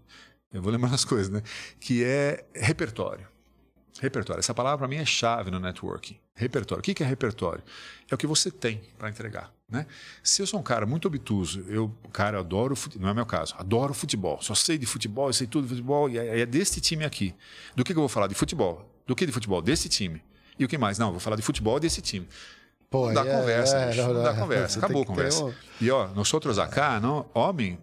eu vou lembrar as coisas, né? Que é repertório. Repertório. Essa palavra para mim é chave no networking. Repertório. O que é repertório? É o que você tem para entregar. Né? Se eu sou um cara muito obtuso, eu, cara, adoro não é meu caso, adoro futebol, só sei de futebol, eu sei tudo de futebol, e é, é desse time aqui. Do que, que eu vou falar? De futebol. Do que de futebol? Desse time. E o que mais? Não, vou falar de futebol desse time. Pô, não dá é, conversa, é, não, não, dá conversa. Acabou a conversa. Um... E ó, nós outros acá, não, homem,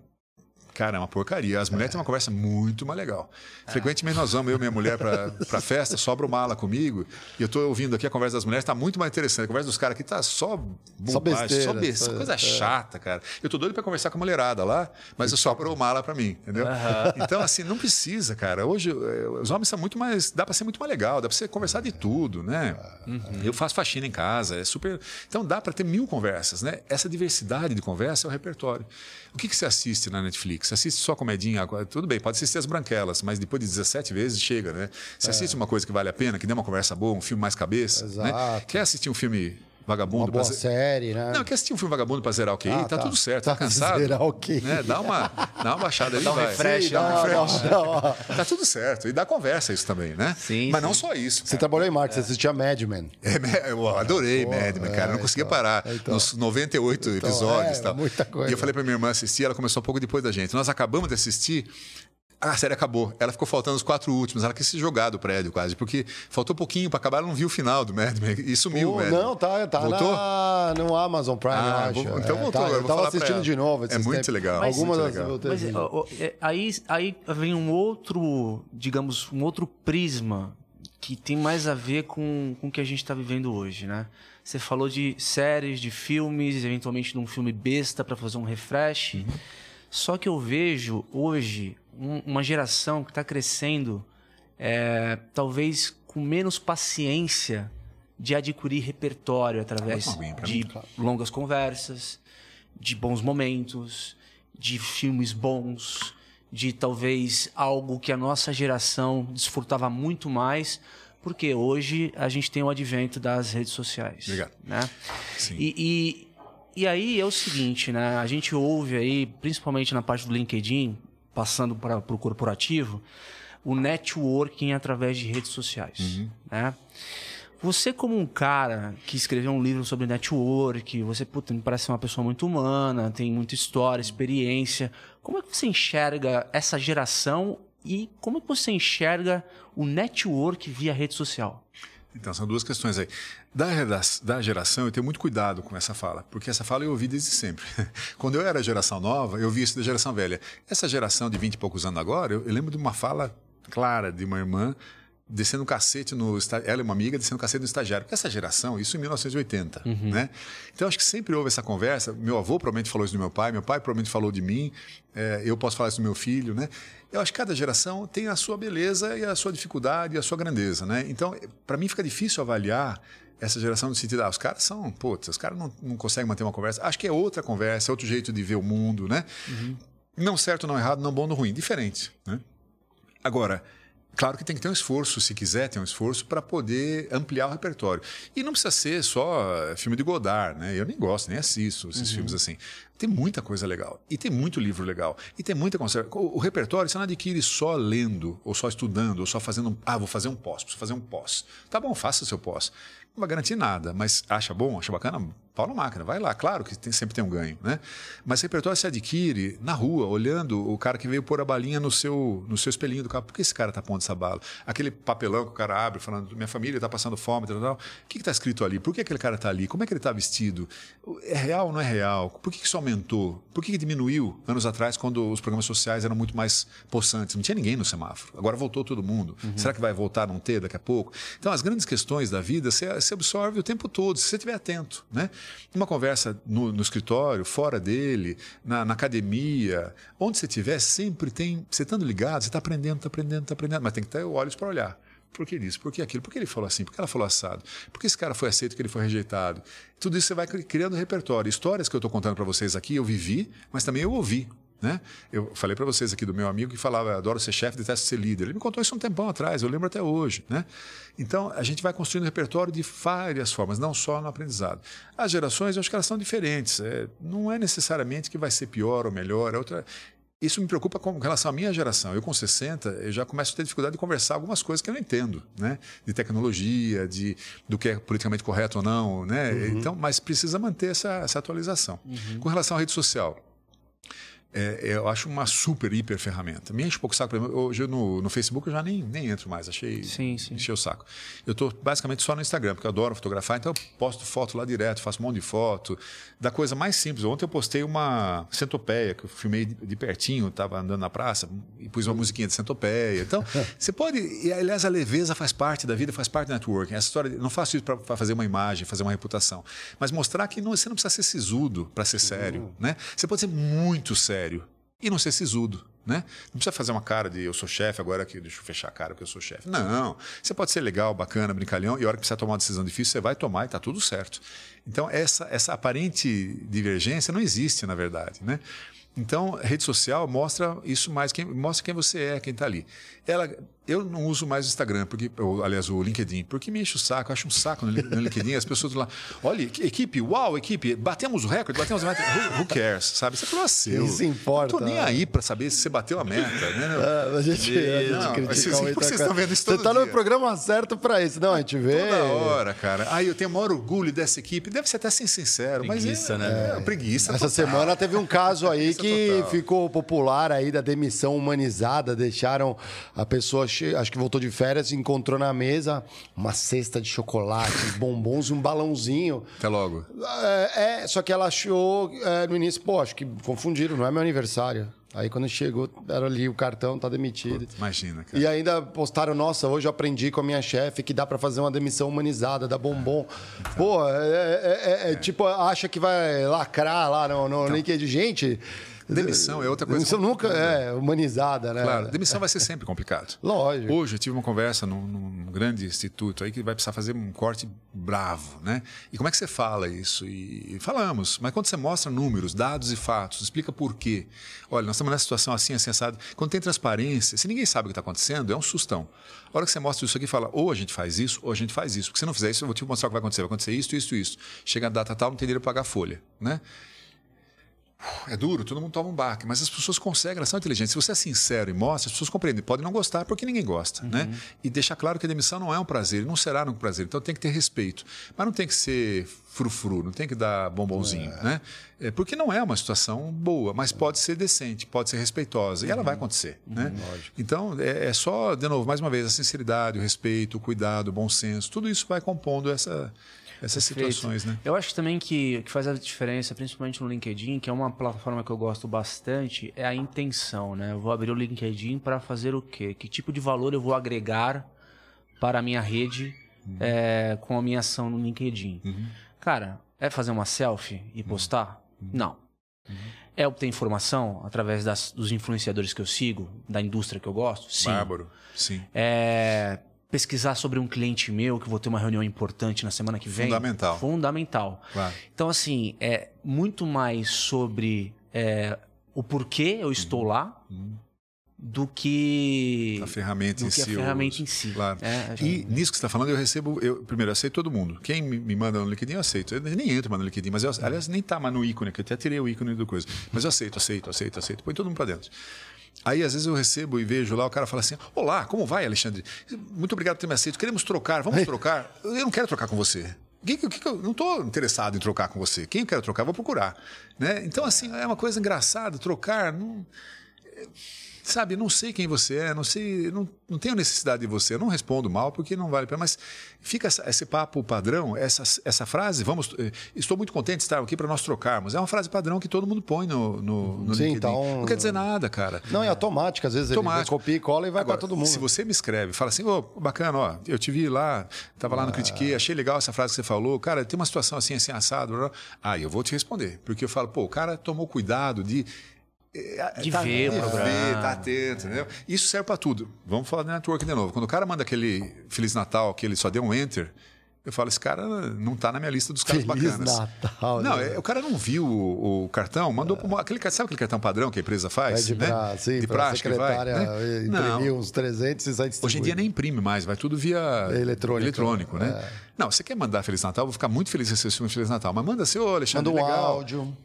Cara, é uma porcaria. As mulheres têm uma conversa muito mais legal. Frequentemente nós vamos, eu e minha mulher, para pra festa, sobra o mala comigo, e eu estou ouvindo aqui a conversa das mulheres, está muito mais interessante. A conversa dos caras aqui está só bobagem, só besteira, só besteira, coisa é. chata, cara. Eu tô doido para conversar com a mulherada lá, mas eu sobra o mala para mim, entendeu? Uhum. Então, assim, não precisa, cara. Hoje, eh, os homens são muito mais. dá para ser muito mais legal, dá para você conversar de tudo, né? Uhum. Eu faço faxina em casa, é super. Então dá para ter mil conversas, né? Essa diversidade de conversa é o repertório. O que, que você assiste na Netflix? Você assiste só comedinha? Tudo bem, pode assistir as branquelas, mas depois de 17 vezes chega, né? Você é. assiste uma coisa que vale a pena, que dê uma conversa boa, um filme mais cabeça. Né? Exato. Né? Quer assistir um filme vagabundo. Uma boa pra... série, né? Não, quer assistir um filme vagabundo pra zerar o QI? Ah, tá, tá, tudo certo, tá, tá cansado. Zerar o QI. Né? Dá, uma, dá uma baixada ali, dá um vai. refresh. Dá um refresh. Não, não. tá tudo certo. E dá conversa isso também, né? Sim. Mas sim. não só isso. Você trabalhou em marketing, é. você assistia Mad Men. É, eu adorei Pô, Mad Men, cara. É, não conseguia então, parar. Então. Nos 98 então, episódios e é, tal. Muita coisa. E eu falei pra minha irmã assistir, ela começou um pouco depois da gente. Nós acabamos de assistir a série acabou. Ela ficou faltando os quatro últimos. Ela quis se jogar do prédio quase, porque faltou pouquinho para acabar. Ela não viu o final do Mad Men e sumiu. Pô, não, tá, tá voltou? Na, no Amazon Prime, ah, eu acho. Então é, voltou. Tá, eu tava assistindo de novo. É muito tempos. legal. Mas, Algumas muito legal. Mas, é, aí, aí vem um outro, digamos, um outro prisma que tem mais a ver com, com o que a gente está vivendo hoje, né? Você falou de séries, de filmes, eventualmente de um filme besta para fazer um refresh. Uhum. Só que eu vejo hoje um, uma geração que está crescendo, é, talvez com menos paciência de adquirir repertório através de longas conversas, de bons momentos, de filmes bons, de talvez algo que a nossa geração desfrutava muito mais, porque hoje a gente tem o advento das redes sociais. Obrigado. Né? Sim. E, e, e aí é o seguinte, né? A gente ouve aí, principalmente na parte do LinkedIn, passando para o corporativo, o networking através de redes sociais. Uhum. Né? Você, como um cara que escreveu um livro sobre network, você puta, me parece uma pessoa muito humana, tem muita história, experiência. Como é que você enxerga essa geração e como é que você enxerga o network via rede social? Então, são duas questões aí. Da, da geração, eu tenho muito cuidado com essa fala, porque essa fala eu ouvi desde sempre. Quando eu era geração nova, eu vi isso da geração velha. Essa geração de 20 e poucos anos agora, eu, eu lembro de uma fala clara de uma irmã descendo um cacete no ela é uma amiga descendo cacete no estagiário porque essa geração isso em 1980 uhum. né então acho que sempre houve essa conversa meu avô provavelmente falou isso do meu pai meu pai provavelmente falou de mim é, eu posso falar isso do meu filho né eu acho que cada geração tem a sua beleza e a sua dificuldade e a sua grandeza né então para mim fica difícil avaliar essa geração no sentido, ah, os caras são, putz, os caras não, não conseguem manter uma conversa. Acho que é outra conversa, é outro jeito de ver o mundo, né? Uhum. Não certo, não errado, não bom, não ruim, diferente, né? Agora, Claro que tem que ter um esforço, se quiser ter um esforço, para poder ampliar o repertório. E não precisa ser só filme de Godard, né? Eu nem gosto, nem assisto esses uhum. filmes assim. Tem muita coisa legal. E tem muito livro legal. E tem muita conversa. O, o, repertório você não adquire só lendo, ou só estudando, ou só fazendo. Um, ah, vou fazer um pós, preciso fazer um pós. Tá bom, faça seu pós. Não vai garantir nada, mas acha bom, acha bacana? Pau na máquina, vai lá, claro que tem, sempre tem um ganho, né? Mas repertório se adquire na rua, olhando o cara que veio pôr a balinha no seu, no seu espelhinho do carro. Por que esse cara está pondo essa bala? Aquele papelão que o cara abre falando, minha família está passando fome, tal, tal. O que está escrito ali? Por que aquele cara está ali? Como é que ele está vestido? É real ou não é real? Por que, que isso aumentou? Por que, que diminuiu anos atrás, quando os programas sociais eram muito mais possantes? Não tinha ninguém no semáforo. Agora voltou todo mundo. Uhum. Será que vai voltar a não ter daqui a pouco? Então, as grandes questões da vida você absorve o tempo todo, se você estiver atento, né? Uma conversa no, no escritório, fora dele, na, na, academia, onde você estiver, sempre tem. Você estando ligado, você está aprendendo, está aprendendo, está aprendendo, mas tem que ter olhos para olhar. Por que isso? Por que aquilo? Por que ele falou assim? Por que ela falou assado? Por que esse cara foi aceito que ele foi rejeitado? Tudo isso você vai criando repertório. Histórias que eu estou contando para vocês aqui, eu vivi, mas também eu ouvi. Né? Eu falei para vocês aqui do meu amigo que falava, adoro ser chefe, detesto ser líder. Ele me contou isso um tempão atrás, eu lembro até hoje. Né? Então, a gente vai construindo um repertório de várias formas, não só no aprendizado. As gerações, eu acho que elas são diferentes. É, não é necessariamente que vai ser pior ou melhor. É outra... Isso me preocupa com relação à minha geração. Eu, com 60, eu já começo a ter dificuldade de conversar algumas coisas que eu não entendo, né? De tecnologia, de, do que é politicamente correto ou não, né? Uhum. Então, mas precisa manter essa, essa atualização. Uhum. Com relação à rede social, é, eu acho uma super, hiper ferramenta. Me enche um pouco o saco. Hoje no, no Facebook eu já nem, nem entro mais. Achei. Sim, sim. Encheu o saco. Eu estou basicamente só no Instagram, porque eu adoro fotografar, então eu posto foto lá direto, faço um monte de foto. Da coisa mais simples. Ontem eu postei uma centopeia, que eu filmei de, de pertinho, estava andando na praça e pus uma musiquinha de centopeia. Então, você pode. E, aliás, a leveza faz parte da vida, faz parte do networking. Essa história. Não faço isso para fazer uma imagem, fazer uma reputação. Mas mostrar que não, você não precisa ser sisudo para ser sério. Uhum. Né? Você pode ser muito sério e não ser sisudo. Né? Não precisa fazer uma cara de eu sou chefe, agora que deixa eu fechar a cara que eu sou chefe. Não. Você pode ser legal, bacana, brincalhão, e a hora que precisa tomar uma decisão difícil, você vai tomar e está tudo certo. Então, essa, essa aparente divergência não existe, na verdade. Né? Então, rede social mostra isso mais, quem, mostra quem você é, quem está ali. Ela, eu não uso mais o Instagram, porque, ou, aliás, o LinkedIn, porque me enche o saco, eu acho um saco no, no LinkedIn, as pessoas lá, olha, equipe, uau, equipe, batemos o recorde, batemos a meta, who, who cares, sabe? Você falou seu. Isso importa. Não tô nem aí para saber se você bateu a meta, né? Ah, a gente, a gente não, vocês estão vendo isso todo Você está no programa certo para isso, não, a gente vê. Toda hora, cara. Aí eu tenho o maior orgulho dessa equipe, deve ser até sem sincero, preguiça, mas é, né? É, preguiça Essa total. semana teve um caso aí que total. ficou popular aí da demissão humanizada, deixaram a pessoa, acho que voltou de férias, encontrou na mesa uma cesta de chocolate, bombons e um balãozinho. Até logo. É, é só que ela achou é, no início, pô, acho que confundiram, não é meu aniversário. Aí quando chegou, era ali o cartão, tá demitido. Imagina, cara. E ainda postaram, nossa, hoje eu aprendi com a minha chefe que dá para fazer uma demissão humanizada, da bombom. Pô, é, é, é, é, tipo, acha que vai lacrar lá no, no então, LinkedIn. Gente, Demissão é outra coisa. Demissão nunca é humanizada, né? Claro, demissão vai ser sempre complicado. Lógico. Hoje eu tive uma conversa num, num, grande instituto aí que vai precisar fazer um corte bravo, né? E como é que você fala isso? E, e falamos, mas quando você mostra números, dados e fatos, explica por quê. Olha, nós estamos nessa situação assim, assim, assado. Quando tem transparência, se ninguém sabe o que está acontecendo, é um sustão. A hora que você mostra isso aqui, fala, ou a gente faz isso, ou a gente faz isso. Porque se não fizer isso, eu vou te mostrar o que vai acontecer. Vai acontecer isso, isso, isso. Chega a data tal, não tem dinheiro para pagar a folha, né? É duro, todo mundo toma um baque, mas as pessoas conseguem, elas são inteligentes. Se você é sincero e mostra, as pessoas compreendem. Podem não gostar porque ninguém gosta, né? uhum. né? E deixar claro que a demissão não é um prazer, não será um prazer. Então tem que ter respeito. Mas não tem que ser frufru, não tem que dar bombonzinho, é. né? É, porque não é uma situação boa, mas pode ser decente, pode ser respeitosa. E ela vai uhum. acontecer, uhum. né? Lógico. Então é, é só, de novo, mais uma vez, a sinceridade, o respeito, o cuidado, o bom senso, tudo isso vai compondo essa essas Perfeito. situações, né? Eu acho também que, que faz a diferença, principalmente no LinkedIn, que é uma plataforma que eu gosto bastante, é a intenção, né? Eu vou abrir o LinkedIn para fazer o quê? Que tipo de valor eu vou agregar para a minha rede uhum. é, com a minha ação no LinkedIn? Uhum. Cara, é fazer uma selfie e uhum. postar? Uhum. Não. Uhum. É obter informação através das, dos influenciadores que eu sigo, da indústria que eu gosto? Sim. Bárbaro, sim. É pesquisar sobre um cliente meu que vou ter uma reunião importante na semana que vem. Fundamental. Fundamental. Claro. Então, assim, é muito mais sobre é, o porquê eu estou uhum. lá uhum. do que a ferramenta em si. A ferramenta em si. Claro. É, e nisso que você está falando, eu recebo. Eu, primeiro, eu aceito todo mundo. Quem me manda no LinkedIn, eu aceito. Eu nem entro mais no LinkedIn, mas eu, aliás, nem tá mais no ícone, que eu até tirei o ícone do coisa. Mas eu aceito, aceito, aceito, aceito. Põe todo mundo para dentro. Aí, às vezes, eu recebo e vejo lá, o cara fala assim: Olá, como vai, Alexandre? Muito obrigado por ter me aceito. Queremos trocar, vamos trocar. Eu não quero trocar com você. Que, que, que, não estou interessado em trocar com você. Quem eu quero trocar, vou procurar. Né? Então, assim, é uma coisa engraçada. Trocar. Não sabe, não sei quem você é, não sei, não, não tenho necessidade de você, eu não respondo mal porque não vale a pena, mas fica esse papo padrão, essa, essa frase, vamos, eh, estou muito contente de estar aqui para nós trocarmos, é uma frase padrão que todo mundo põe no, no, no Sim, LinkedIn. Então, não quer dizer nada, cara. Não, é automático, às vezes automático. ele copia e cola e vai para todo mundo. Se você me escreve, fala assim, ô, oh, bacana, ó, eu te vi lá, estava lá no ah. Critiquei, achei legal essa frase que você falou, cara, tem uma situação assim, assim, assado, blá. ah, eu vou te responder, porque eu falo, pô, o cara tomou cuidado de de tá, ver o programa. Ver, tá atento, entendeu? Isso serve para tudo. Vamos falar de network de novo. Quando o cara manda aquele Feliz Natal, que ele só deu um enter, eu falo, esse cara não tá na minha lista dos caras Feliz bacanas. Natal, não, né? é, o cara não viu o, o cartão, mandou é. Pro, aquele sabe aquele cartão padrão que a empresa faz, de, né? pra, sim, de prática vai, né? imprimiu uns 300 e sai Hoje em dia nem imprime mais, vai tudo via eletrônico, eletrônico né? É. Não, você quer mandar Feliz Natal, eu vou ficar muito feliz em receber um Feliz Natal, mas manda ô Alexandre, manda um legal. áudio.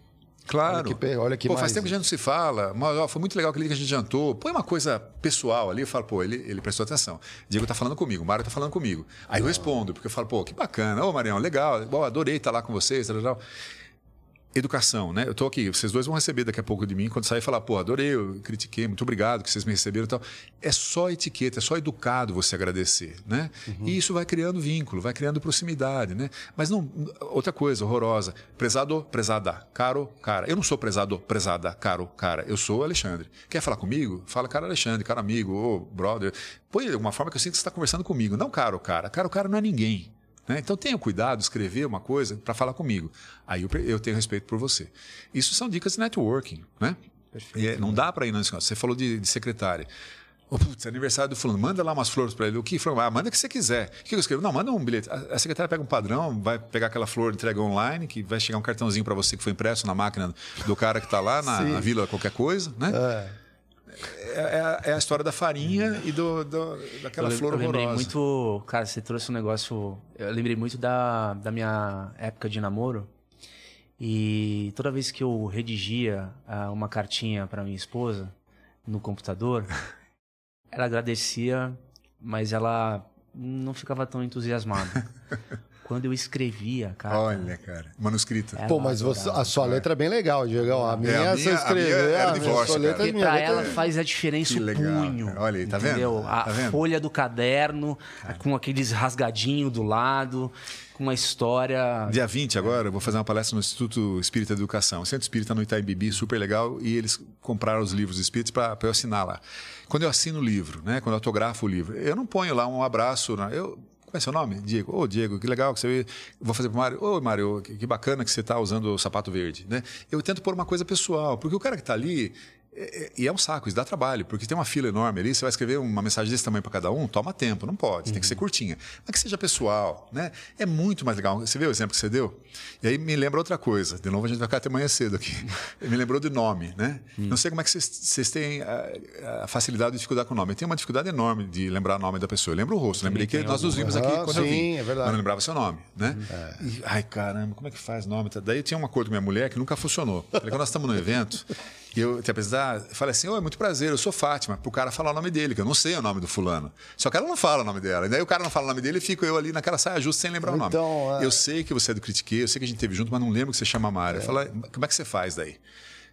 Claro. Olha que, olha que pô, mais... faz tempo que a gente não se fala, mas ó, foi muito legal aquele que a gente jantou. Põe uma coisa pessoal ali, eu falo, pô, ele, ele prestou atenção. Diego tá falando comigo, o Mário tá falando comigo. Aí eu respondo, porque eu falo, pô, que bacana, ô Marião, legal, bom, adorei estar lá com vocês, tal, tal. Educação, né? Eu tô aqui, vocês dois vão receber daqui a pouco de mim, quando sair falar, pô, adorei, eu critiquei, muito obrigado que vocês me receberam e tal. É só etiqueta, é só educado você agradecer, né? Uhum. E isso vai criando vínculo, vai criando proximidade, né? Mas não, outra coisa horrorosa, prezado, prezada, caro, cara. Eu não sou prezado, prezada, caro, cara. Eu sou Alexandre. Quer falar comigo? Fala, cara Alexandre, cara amigo, ô, brother. Põe de alguma forma que eu sinto que você está conversando comigo. Não caro, cara. Caro, cara não é ninguém. Né? Então tenha cuidado, escrever uma coisa para falar comigo. Aí eu, eu, tenho respeito por você. Isso são dicas de networking. Né? É, não dá para ir nesse Você falou de, de secretária. Oh, putz, aniversário do fulano, manda lá umas flores para ele. O que? Ah, manda o que você quiser. O que eu escrevo? Não, manda um bilhete. A, a secretária pega um padrão, vai pegar aquela flor, entrega online, que vai chegar um cartãozinho para você que foi impresso na máquina do cara que está lá na, na, vila, qualquer coisa, né? É. É, é, é, a história da farinha e do, do daquela eu, flor eu lembrei horrorosa. muito, cara, você trouxe um negócio. Eu lembrei muito da, da minha época de namoro. E toda vez que eu redigia uh, uma cartinha para minha esposa no computador, ela agradecia, mas ela não ficava tão entusiasmada. quando eu escrevia, cara. Olha, cara, manuscrito. Pô, mas você, a sua letra é bem legal, Diego. A minha, é, a minha você escreveu. A minha era divórcio, letra, Porque pra letra... ela faz a diferença o punho. Olha aí, tá entendeu? vendo? Tá a folha do caderno, cara. com aqueles rasgadinhos do lado com uma história. Dia 20 agora, eu vou fazer uma palestra no Instituto Espírita de Educação. Centro Espírita no Itaim Bibi, super legal, e eles compraram os livros espíritas para eu assinar lá. Quando eu assino o livro, né, quando eu autografo o livro, eu não ponho lá um abraço, né, eu como é seu nome? Diego. Ô, oh, Diego, que legal que você. Vou fazer para o Mário. Ô, oh, Mário, que bacana que você está usando o sapato verde. Né? Eu tento pôr uma coisa pessoal, porque o cara que está ali, e é um saco, isso dá trabalho, porque tem uma fila enorme ali, você vai escrever uma mensagem desse tamanho para cada um, toma tempo, não pode, uhum. tem que ser uhum. curtinha. Mas que seja pessoal, né? É muito mais legal. Você viu o exemplo que você deu? E aí me lembra outra coisa, de novo a gente vai ficar até amanhã cedo aqui. me lembrou de nome, né? Uhum. Não sei como é que vocês têm a, a, facilidade de dificuldade com o nome. Eu tenho uma dificuldade enorme de lembrar o nome da pessoa. Eu lembro o rosto, lembrei que nós nos vimos aqui ah, quando sim, eu vim. É verdade. Mas não lembrava seu nome, né? É. E, ai, caramba, como é que faz nome? Daí eu tinha um acordo com minha mulher que nunca funcionou. Falei, quando nós estamos no evento, e eu te apresentar, falei assim: Oi, muito prazer, eu sou Fátima. Pro cara falar o nome dele, que eu não sei o nome do fulano. Só que ela não fala o nome dela. E daí o cara não fala o nome dele e fico eu ali naquela saia justa sem lembrar então, o nome. É... Eu sei que você é do Critique, eu sei que a gente teve junto, mas não lembro que você chama Mário. É. Fala, como é que você faz daí?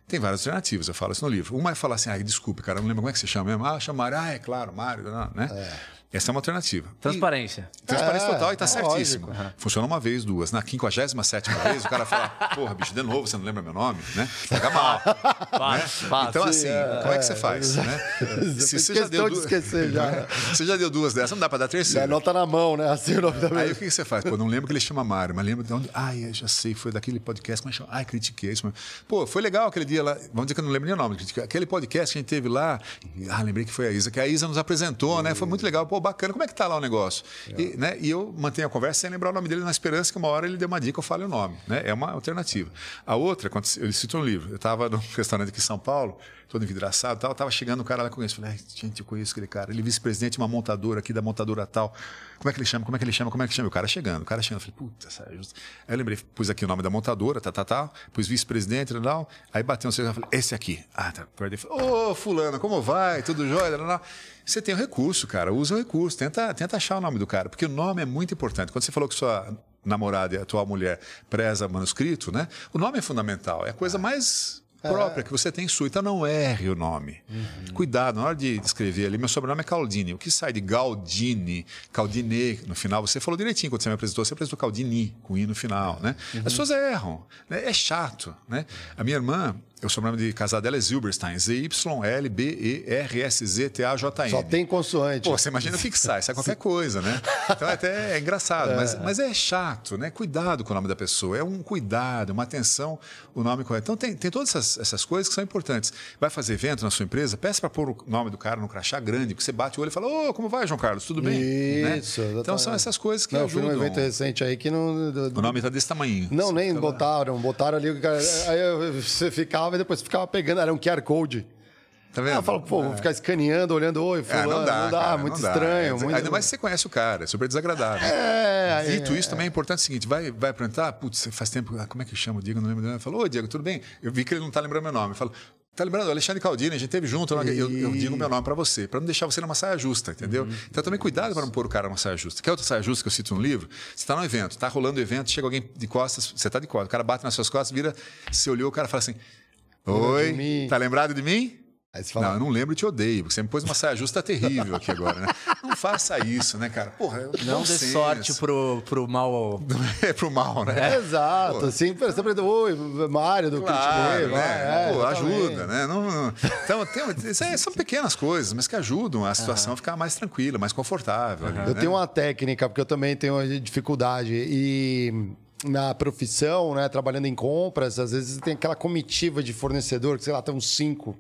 Tem várias alternativas, eu falo isso no livro. Uma é falar assim, ah, desculpe, cara, não lembro como é que você chama mesmo. Ah, chama Mário. Ah, é claro, Mário, né? É. Essa é uma alternativa. Transparência. E, transparência é, total e está é certíssimo. Lógico. Funciona uma vez, duas. Na 57 vez, o cara fala, porra, bicho, de novo, você não lembra meu nome? Né? Fica mal. né? Então, assim, é, como é que você faz? É, né? Se você já deu duas. De esquecer, já. você já deu duas dessas, não dá para dar terceira. Já anota na mão, né? Assim o nome da Aí o que você faz? Pô, não lembro que ele chama Mário, mas lembro de onde. Ai, eu já sei, foi daquele podcast, é chama? Ai, critiquei isso. Pô, foi legal aquele dia lá. Vamos dizer que eu não lembro nem o nome. Aquele podcast que a gente teve lá. Ah, lembrei que foi a Isa, que a Isa nos apresentou, né? Foi muito legal. Pô, bacana. Como é que tá lá o negócio. E, né, e eu mantenho a conversa sem lembrar o nome dele na esperança que uma hora ele dê uma dica eu fale o nome. Né? É uma alternativa. A outra, quando ele cita um livro, eu estava num restaurante aqui em São Paulo, todo envidraçado tal, estava chegando um cara lá com isso. Falei, gente, eu conheço aquele cara. Ele é vice-presidente de uma montadora aqui, da montadora tal. Como é que ele chama? Como é que ele chama? Como é que chama? O cara chegando, o cara chegando. Eu falei, puta, sério. Aí eu lembrei, pus aqui o nome da montadora, tá, tá, tá. Pus vice-presidente, tal. Aí bateu um celular, falei, esse aqui. Ah, tá. Ô, oh, fulano, como vai? Tudo jóia? Você tem o recurso, cara. Usa o recurso. Tenta, tenta achar o nome do cara, porque o nome é muito importante. Quando você falou que sua namorada e atual mulher preza manuscrito, né? O nome é fundamental. É a coisa mais própria que você tem sua. Então não erre o nome. Uhum. Cuidado, na hora de escrever ali, meu sobrenome é Caldini. O que sai de Galdini, Caldine no final, você falou direitinho quando você me apresentou, você apresentou Caldini, com I no final, né? Uhum. As pessoas erram. Né? É chato, né? A minha irmã, o sobrenome de casar dela é Zilberstein. Z-Y-L-B-E-R-S-Z-T-A-J-N. Só tem consoante. Pô, você imagina fixar, isso é qualquer coisa, né? Então é até é engraçado, é. Mas, mas é chato, né? Cuidado com o nome da pessoa. É um cuidado, uma atenção, o nome correto. Então tem, tem todas essas, essas coisas que são importantes. Vai fazer evento na sua empresa, peça para pôr o nome do cara no crachá grande, porque você bate o olho e fala, ô, oh, como vai, João Carlos? Tudo bem? Isso, né? Então são essas coisas que não, ajudam. Eu fui num evento recente aí que não... O nome está desse tamanho. Não, nem botaram. Botaram ali, aí você ficava e depois ficava pegando era um QR Code. Tá vendo? Ah, eu falo, pô, vou ficar escaneando, olhando, oi, fulano, é, não dá, não dá cara, muito não estranho. Dá. Muito... Ainda mais se você conhece o cara, é super desagradável. É, Dito é, isso, também é importante o seguinte, vai, vai apresentar, putz, faz tempo, ah, como é que chama o Diego, não lembro, ele falou, ô Diego, tudo bem? Eu vi que ele não tá lembrando meu nome, eu falo, Tá lembrando? Alexandre Caldini, a gente teve junto, e... eu, eu digo meu nome para você, para não deixar você numa saia justa, entendeu? Uhum. Então também cuidado para não pôr o cara numa saia justa. Quer outra saia justa que eu cito no livro? Você está no evento, está rolando o evento, chega alguém de costas, você está de costas, o cara bate nas suas costas, vira, você olhou, o cara fala assim: Oi, tá lembrado de mim? Fala... Não, eu não lembro e te odeio, porque você me pôs uma saia justa terrível aqui agora, né? Não faça isso, né, cara? Porra, não dê sorte pro, pro mal. É pro mal, né? É, exato. Pô. Assim, você aprendeu, oi, Mário do claro, né? É, Pô, ajuda, né? Não, não... Então, tem, são pequenas coisas, mas que ajudam a situação uhum. a ficar mais tranquila, mais confortável. Uhum. eu né? tenho uma técnica, porque eu também tenho dificuldade. E na profissão, né, trabalhando em compras, às vezes tem aquela comitiva de fornecedor, que sei lá, tem uns cinco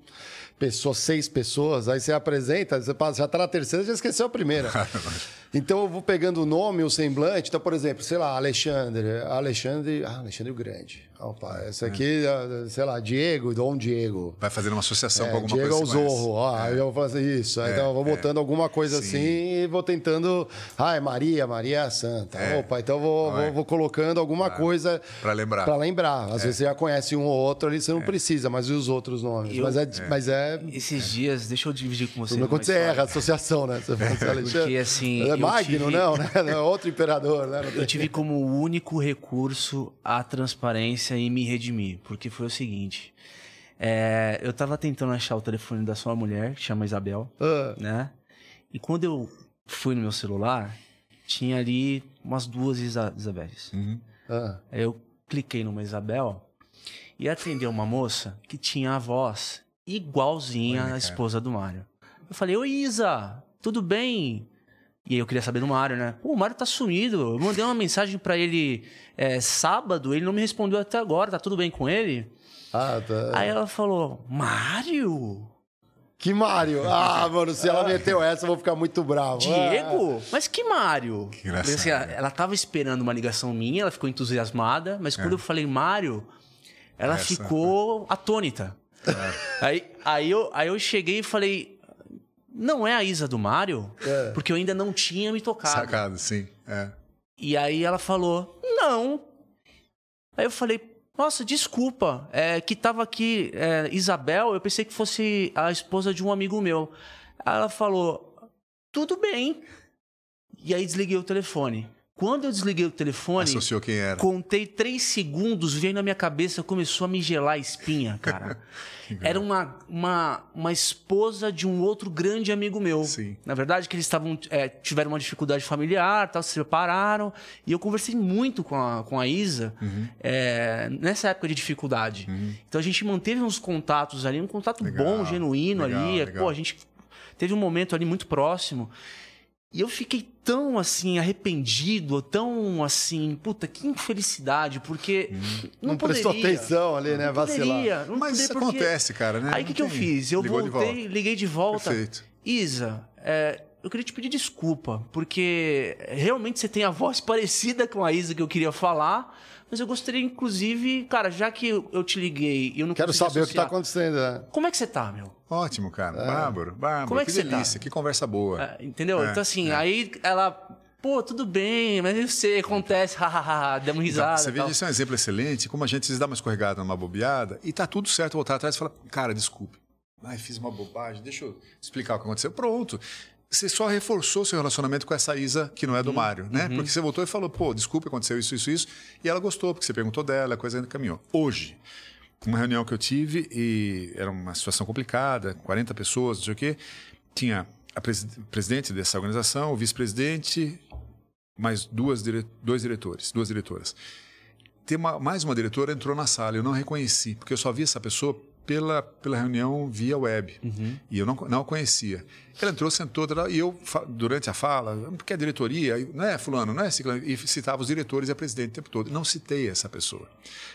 pessoas, seis pessoas, aí você apresenta, você passa, já está na terceira, já esqueceu a primeira. então eu vou pegando o nome, o semblante. Então, por exemplo, sei lá, Alexandre, Alexandre, ah, Alexandre o Grande. Opa, essa aqui, é. sei lá, Diego, Dom Diego. Vai fazendo uma associação é, com alguma Diego coisa. Diego ao Zorro, ó, é. eu vou fazer isso. É, então eu vou é. botando alguma coisa sim. assim e vou tentando. Ah, é Maria, Maria é a Santa. É. Opa, então eu vou, vou, vou, colocando alguma claro. coisa. Para lembrar. Para lembrar. Às vezes você já conhece um ou outro ali, você não precisa, mas e os outros nomes? Eu, mas, é, mas é. Esses dias, deixa eu dividir com você. Quando você erra a associação, né? Você fala, Porque assim. É Magno, tive... não, né? Não é outro imperador, né? Eu tive como único recurso a transparência e me redimir porque foi o seguinte. É, eu tava tentando achar o telefone da sua mulher, que chama Isabel, uh. né? E quando eu fui no meu celular, tinha ali umas duas Isa Isabéis. Uhum. Uh. Aí eu cliquei numa Isabel e atendeu uma moça que tinha a voz igualzinha à esposa do Mário. Eu falei, oi Isa, tudo bem? E aí eu queria saber do Mário, né? Pô, o Mário tá sumido. Eu mandei uma mensagem para ele é, sábado, ele não me respondeu até agora, tá tudo bem com ele? Ah, tá. Aí ela falou, Mário? Que Mário? Ah, mano, se ela meteu essa, eu vou ficar muito bravo. Diego? Ah. Mas que Mário? Que engraçado. Assim, ela, ela tava esperando uma ligação minha, ela ficou entusiasmada, mas quando é. eu falei Mário, ela essa. ficou atônita. É. Aí, aí, eu, aí eu cheguei e falei, não é a Isa do Mário? É. Porque eu ainda não tinha me tocado. Sacado, sim. É. E aí ela falou, não. Aí eu falei, nossa, desculpa, é, que tava aqui é, Isabel, eu pensei que fosse a esposa de um amigo meu. Aí ela falou, tudo bem. E aí desliguei o telefone. Quando eu desliguei o telefone, Associou quem era. contei três segundos, veio na minha cabeça, começou a me gelar a espinha, cara. era uma, uma, uma esposa de um outro grande amigo meu. Sim. Na verdade, que eles estavam é, tiveram uma dificuldade familiar, tal, se separaram. E eu conversei muito com a, com a Isa uhum. é, nessa época de dificuldade. Uhum. Então a gente manteve uns contatos ali, um contato legal, bom, genuíno legal, ali. Legal. Pô, a gente teve um momento ali muito próximo. E eu fiquei tão assim arrependido, tão assim, puta, que infelicidade, porque hum. não, não poderia, prestou atenção ali, né, vacilar. Não Mas isso acontece, cara, né? Aí o que, que eu fiz? Eu voltei, de liguei de volta. Perfeito. Isa, é, eu queria te pedir desculpa, porque realmente você tem a voz parecida com a Isa que eu queria falar, mas eu gostaria, inclusive, cara, já que eu te liguei e eu não Quero saber associar, o que está acontecendo, né? Como é que você tá, meu? Ótimo, cara. É. Bárbaro, bárbaro. Como é que, que delícia, tá? que conversa boa. É, entendeu? É, então, assim, é. aí ela pô, tudo bem, mas eu sei, acontece, hahaha, demos então, risada. Então, você vê, isso é um exemplo excelente, como a gente vezes dá uma escorregada numa bobeada e tá tudo certo voltar atrás e falar, cara, desculpe. Ai, fiz uma bobagem, deixa eu explicar o que aconteceu. Pronto você só reforçou seu relacionamento com essa Isa que não é do uhum. Mário, né? Uhum. Porque você voltou e falou, pô, desculpa, aconteceu isso, isso, isso. E ela gostou, porque você perguntou dela, a coisa ainda caminhou. Hoje, uma reunião que eu tive e era uma situação complicada, 40 pessoas, não sei o quê. Tinha a pres presidente dessa organização, o vice-presidente, mais duas dire dois diretores, duas diretoras. Tem uma, mais uma diretora entrou na sala, eu não reconheci, porque eu só vi essa pessoa pela, pela reunião via web. Uhum. E eu não, não a conhecia. Ela entrou, sentou, e eu, durante a fala, porque a diretoria, não é fulano, não é ciclano, e citava os diretores e a presidente o tempo todo. Não citei essa pessoa.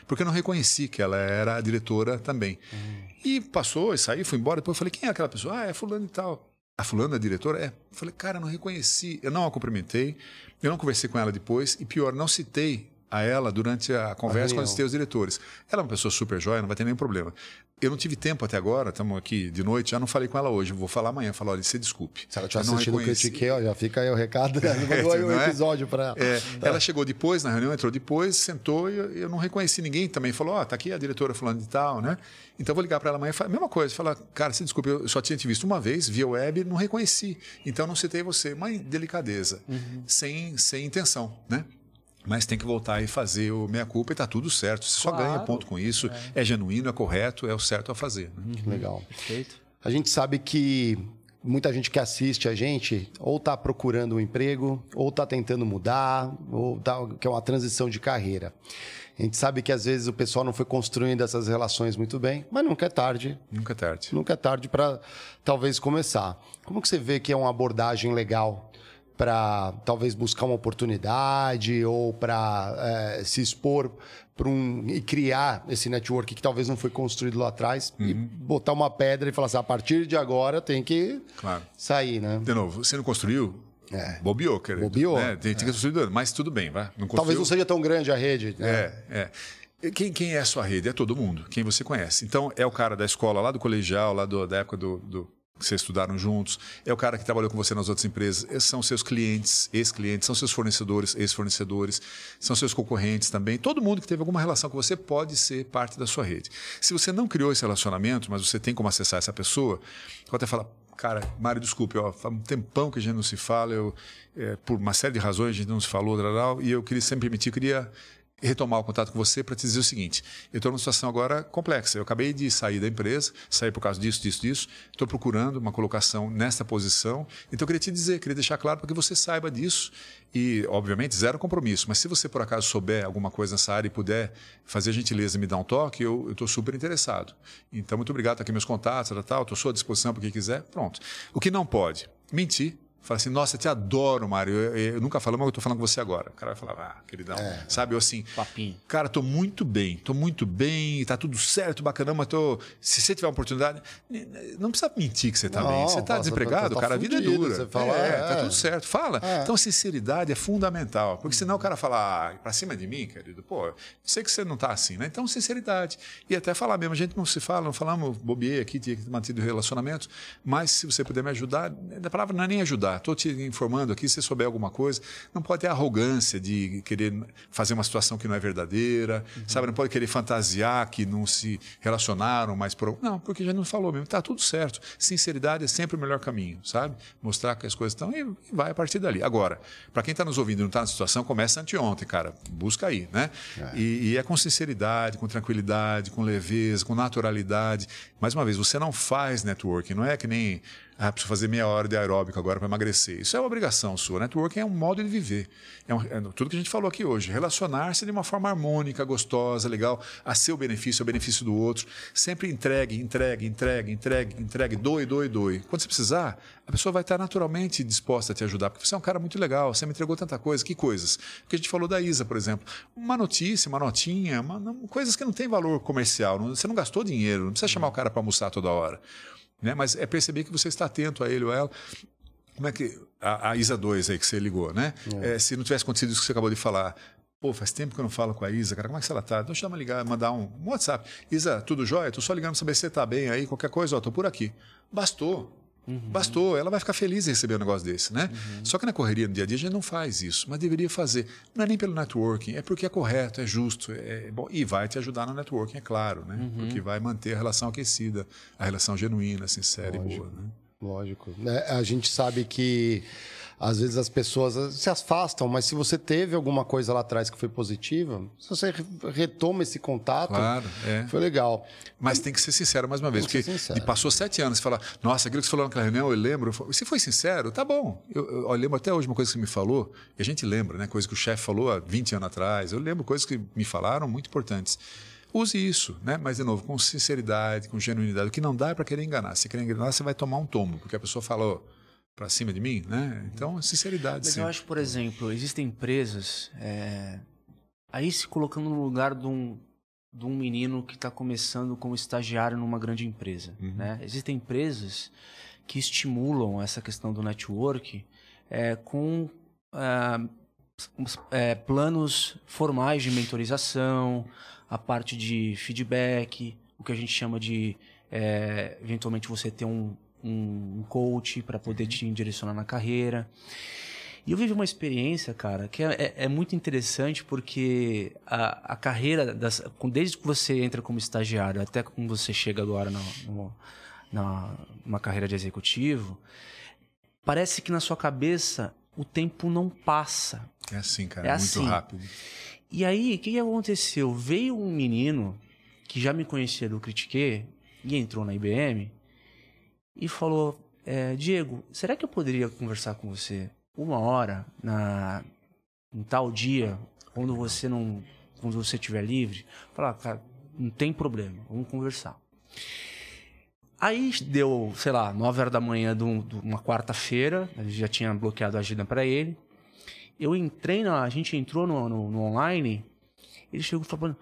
Porque eu não reconheci que ela era a diretora também. Uhum. E passou, e saiu, fui embora. Depois eu falei, quem é aquela pessoa? Ah, é fulano e tal. A fulana, a diretora? É. Eu falei, cara, não reconheci. Eu não a cumprimentei, eu não conversei com ela depois, e pior, não citei a ela durante a conversa a citei os diretores. Ela é uma pessoa super jóia, não vai ter nenhum problema. eu não tive tempo até agora, estamos aqui de noite, já não falei com ela hoje, vou falar amanhã, falar, olha, você desculpe. Se ela estiver assistindo o Critique, ó, já fica aí o recado, né? mandou aí um é? episódio para ela. É, ela chegou depois na reunião, entrou depois, sentou e eu, eu não reconheci ninguém também, falou, ó, oh, tá aqui a diretora falando de tal, né? Então vou ligar para ela amanhã falar, mesma coisa, falar, cara, se desculpe, eu só tinha te visto uma vez, via web, não reconheci, então não citei você, uma delicadeza, uhum. sem, sem intenção, né? Mas tem que voltar e fazer o meia-culpa e está tudo certo. Você claro. só ganha ponto com isso. É. é. genuíno, é correto, é o certo a fazer. Né? Legal. Perfeito. A gente sabe que muita gente que assiste a gente ou está procurando um emprego, ou está tentando mudar, ou tá, que é uma transição de carreira. A gente sabe que às vezes o pessoal não foi construindo essas relações muito bem, mas nunca é tarde. Nunca é tarde. Nunca é tarde para talvez começar. Como que você vê que é uma abordagem legal para talvez buscar uma oportunidade ou para é, se expor para um e criar esse network que talvez não foi construído lá atrás uhum. e botar uma pedra e falar assim, a partir de agora tem que claro. sair, né? De novo, você não construiu? É. Bobeou, querido. Bobeou. É, tem, tem que construir, mas tudo bem, vai. Não talvez não seja tão grande a rede. Né? É, é. Quem, quem é a sua rede? É todo mundo, quem você conhece. Então, é o cara da escola, lá do colegial, lá do, da época do, do vocês estudaram juntos, é o cara que trabalhou com você nas outras empresas, são seus clientes, ex-clientes, são seus fornecedores, ex-fornecedores, são seus concorrentes também. Todo mundo que teve alguma relação com você pode ser parte da sua rede. Se você não criou esse relacionamento, mas você tem como acessar essa pessoa, pode até falar, cara, Mário, desculpe, ó, faz um tempão que a gente não se fala, eu, é, por uma série de razões a gente não se falou, e eu queria sempre permitir, queria retomar o contato com você para te dizer o seguinte: eu estou numa situação agora complexa. Eu acabei de sair da empresa, sair por causa disso, disso, disso. Estou procurando uma colocação nesta posição. Então eu queria te dizer, queria deixar claro para que você saiba disso. E, obviamente, zero compromisso. Mas se você por acaso souber alguma coisa nessa área e puder fazer gentileza e me dar um toque, eu estou super interessado. Então, muito obrigado, tá aqui meus contatos, tal, estou à sua disposição para quem quiser. Pronto. O que não pode? Mentir Fala assim, nossa, eu te adoro, Mário. Eu, eu, eu nunca falo, mas eu tô falando com você agora. O cara vai falar, ah, queridão. É. Sabe, eu assim. Papinho. Cara, tô muito bem, tô muito bem, tá tudo certo, bacana, mas tô. Se você tiver uma oportunidade, não precisa mentir que você tá não, bem. Você tá desempregado, tá, tá cara, a vida é dura. Você fala, é, é, tá tudo certo. Fala. É. Então, sinceridade é fundamental. Porque senão o cara fala, ah, pra cima de mim, querido, pô, sei que você não tá assim, né? Então, sinceridade. E até falar mesmo, a gente não se fala, não falamos bobiei aqui, tinha que mantido relacionamento, mas se você puder me ajudar, a palavra não é nem ajudar, tô te informando aqui, se souber alguma coisa, não pode ter arrogância de querer fazer uma situação que não é verdadeira, uhum. sabe? Não pode querer fantasiar que não se relacionaram, mas por... não, porque já não falou mesmo. Tá tudo certo. Sinceridade é sempre o melhor caminho, sabe? Mostrar que as coisas estão e vai a partir dali. Agora, para quem está nos ouvindo e não está na situação, começa anteontem, cara. Busca aí, né? É. E, e é com sinceridade, com tranquilidade, com leveza, com naturalidade. Mais uma vez, você não faz networking, não é que nem ah, preciso fazer meia hora de aeróbico agora para emagrecer. Isso é uma obrigação sua. Networking é um modo de viver. É, um, é, tudo que a gente falou aqui hoje. Relacionar-se de uma forma harmônica, gostosa, legal, a seu benefício, ao benefício do outro. Sempre entregue, entregue, entregue, entregue, entregue, doe, doe, doe. Quando você precisar, a pessoa vai estar naturalmente disposta a te ajudar, porque você é um cara muito legal, você me entregou tanta coisa. Que coisas? Porque a gente falou da Isa, por exemplo. Uma notícia, uma notinha, uma, coisas que não têm valor comercial. Não, você não gastou dinheiro, não precisa chamar o cara para almoçar toda hora. Né? Mas é perceber que você está atento a ele ou ela. Como é que. A, a ISA 2 aí que você ligou, né? É. É, se não tivesse acontecido isso que você acabou de falar, Pô, faz tempo que eu não falo com a Isa, cara. Como é que ela tá? Deixa eu ligar, mandar um, um WhatsApp. Isa, tudo jóia? Tô só ligando para saber se você tá bem aí, qualquer coisa, ó, tô por aqui. Bastou. Uhum. Bastou, ela vai ficar feliz em receber um negócio desse, né? Uhum. Só que na correria, no dia a dia, a gente não faz isso, mas deveria fazer. Não é nem pelo networking, é porque é correto, é justo, é bom e vai te ajudar no networking, é claro, né? Uhum. Porque vai manter a relação aquecida, a relação genuína, sincera Lógico. e boa, né? Lógico. É, a gente sabe que às vezes as pessoas se afastam, mas se você teve alguma coisa lá atrás que foi positiva, se você retoma esse contato, claro, é. foi legal. Mas tem que ser sincero mais uma vez, porque e passou sete anos e fala, nossa, aquilo que você falou naquela reunião, eu lembro. Se foi sincero, tá bom. Eu, eu, eu, lembro até hoje uma coisa que você me falou, e a gente lembra, né? Coisa que o chefe falou há 20 anos atrás. Eu lembro coisas que me falaram muito importantes use isso, né? Mas de novo, com sinceridade, com genuinidade. O que não dá é para querer enganar. Se querer enganar, você vai tomar um tombo, porque a pessoa falou, para cima de mim, né? Então, sinceridade. Mas sempre. eu acho, por exemplo, existem empresas é... aí se colocando no lugar de um, de um menino que está começando como estagiário numa grande empresa, uhum. né? Existem empresas que estimulam essa questão do network é, com é, é, planos formais de mentorização, a parte de feedback, o que a gente chama de, é, eventualmente, você ter um, um coach para poder uhum. te direcionar na carreira. E eu vivi uma experiência, cara, que é, é, é muito interessante porque a, a carreira, das, desde que você entra como estagiário até quando você chega agora no, na, numa carreira de executivo, parece que na sua cabeça o tempo não passa. É assim, cara, é muito assim. rápido. E aí, o que, que aconteceu? Veio um menino que já me conhecia do Critique e entrou na IBM e falou: é, Diego, será que eu poderia conversar com você uma hora na em tal dia, quando você não, quando você estiver livre? Falar, cara, não tem problema, vamos conversar. Aí deu, sei lá, 9 horas da manhã de, uma quarta-feira, a gente já tinha bloqueado a agenda para ele. Eu entrei na. A gente entrou no, no, no online. Ele chegou falando: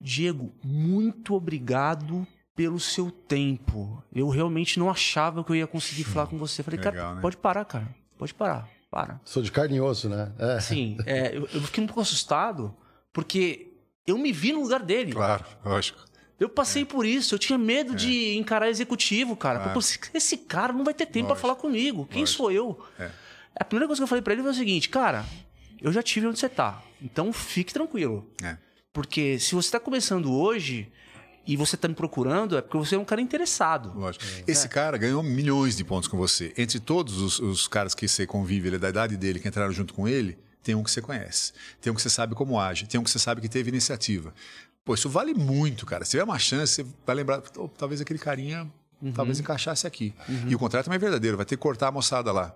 Diego, muito obrigado pelo seu tempo. Eu realmente não achava que eu ia conseguir falar com você. Falei, Legal, cara, né? pode parar, cara. Pode parar. Para. Sou de carne e osso, né? É. Sim. É, eu, eu, fiquei um pouco assustado, porque eu me vi no lugar dele. Claro, lógico. Eu passei é. por isso, eu tinha medo é. de encarar executivo, cara. Claro. Porque esse cara não vai ter tempo para falar comigo. Quem lógico. sou eu? É. A primeira coisa que eu falei para ele foi o seguinte, cara, eu já tive onde você tá. Então fique tranquilo. É. Porque se você tá começando hoje, e você está me procurando, é porque você é um cara interessado. Lógico. É. Esse cara ganhou milhões de pontos com você. Entre todos os, os caras que você convive, ele é da idade dele, que entraram junto com ele, tem um que você conhece. Tem um que você sabe como age. Tem um que você sabe que teve iniciativa. Pô, isso vale muito, cara. Se tiver uma chance, você vai lembrar, oh, talvez aquele carinha uhum. talvez encaixasse aqui. Uhum. E o contrato é mais verdadeiro, vai ter que cortar a moçada lá.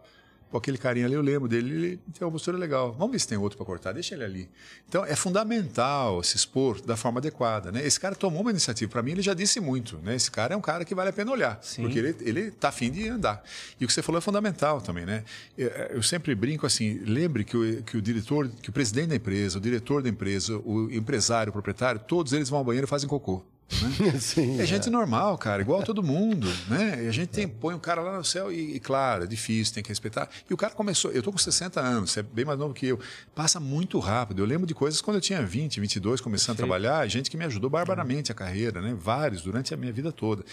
Pô, aquele carinha ali, eu lembro dele, ele tem uma postura legal. Vamos ver se tem outro para cortar, deixa ele ali. Então, é fundamental se expor da forma adequada. Né? Esse cara tomou uma iniciativa. Para mim, ele já disse muito. Né? Esse cara é um cara que vale a pena olhar, Sim. porque ele, ele tá afim de andar. E o que você falou é fundamental também. Né? Eu, eu sempre brinco assim, lembre que o, que o diretor, que o presidente da empresa, o diretor da empresa, o empresário, o proprietário, todos eles vão ao banheiro e fazem cocô. Né? Sim, é, é gente normal, cara, igual todo mundo, né? E a gente tem, põe o cara lá no céu e, e, claro, é difícil, tem que respeitar. E o cara começou, eu tô com 60 anos, você é bem mais novo que eu, passa muito rápido. Eu lembro de coisas quando eu tinha 20, 22, começando Perfeito. a trabalhar, gente que me ajudou barbaramente a carreira, né? Vários, durante a minha vida toda.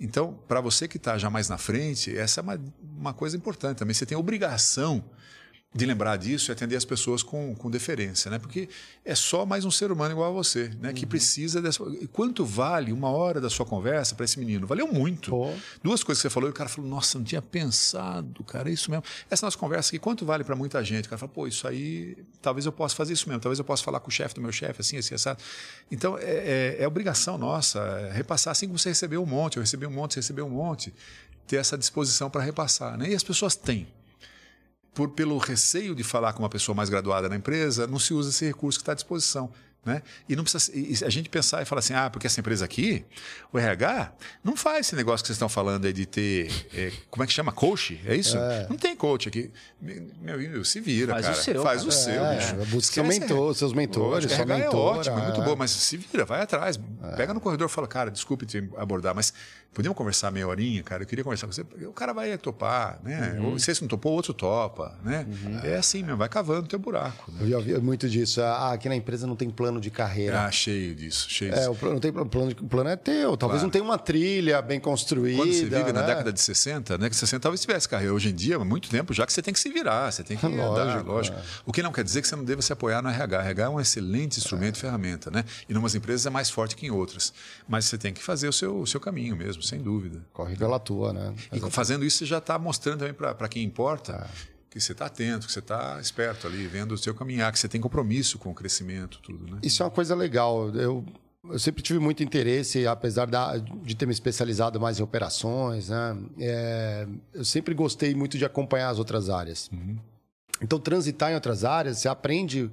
Então, para você que está já mais na frente, essa é uma, uma coisa importante também. Você tem obrigação de lembrar disso e atender as pessoas com, com deferência, né? Porque é só mais um ser humano igual a você, né? Uhum. Que precisa dessa. Quanto vale uma hora da sua conversa para esse menino? Valeu muito. Duas coisas que você falou e o cara falou: Nossa, não tinha pensado, cara, é isso mesmo. Essa nossa conversa aqui, quanto vale para muita gente? O cara fala: Pô, isso aí, talvez eu possa fazer isso mesmo, talvez eu possa falar com o chefe do meu chefe, assim, assim, assim. Então, é, é, é obrigação nossa é repassar assim como você recebeu um monte, eu recebi um monte, você recebeu um monte, ter essa disposição para repassar, né? E as pessoas têm por, pelo receio de falar com uma pessoa mais graduada na empresa, não se usa esse recurso que está à disposição. Né? E não precisa e a gente pensar e falar assim, ah, porque essa empresa aqui, o RH, não faz esse negócio que vocês estão falando aí de ter, é, como é que chama? Coach? É isso? É. Não tem coach aqui. Meu, meu se vira, faz cara. O seu, faz cara. o seu, é, bicho. Busca seu mentor, seus mentores, sua mentora. É ótimo, é muito bom, mas se vira, vai atrás. É. Pega no corredor e fala, cara, desculpe te abordar, mas podemos conversar meia horinha, cara? Eu queria conversar com você. O cara vai topar, né? Uhum. Se esse não topou, outro topa, né? Uhum. É assim mesmo, vai cavando o teu buraco. Né? Eu já vi muito disso. Ah, aqui na empresa não tem plano de carreira. Ah, cheio disso, cheio é, disso. O plano, não tem plano, o plano é teu. Talvez claro. não tenha uma trilha bem construída. Quando você vive né? na década de 60, né? Que 60 talvez tivesse carreira. Hoje em dia, há muito tempo já que você tem que se virar, você tem que lógico, andar, lógico. É. O que não quer dizer que você não deva se apoiar no RH. RH é um excelente instrumento e ferramenta, né? E em umas empresas é mais forte que em outras. Mas você tem que fazer o seu, o seu caminho mesmo, sem dúvida. Corre pela tua, né? E fazendo isso, você já está mostrando também para quem importa. Que você está atento, que você está esperto ali, vendo o seu caminhar, que você tem compromisso com o crescimento, tudo, né? Isso é uma coisa legal. Eu, eu sempre tive muito interesse, apesar da, de ter me especializado mais em operações, né? É, eu sempre gostei muito de acompanhar as outras áreas. Uhum. Então, transitar em outras áreas, você aprende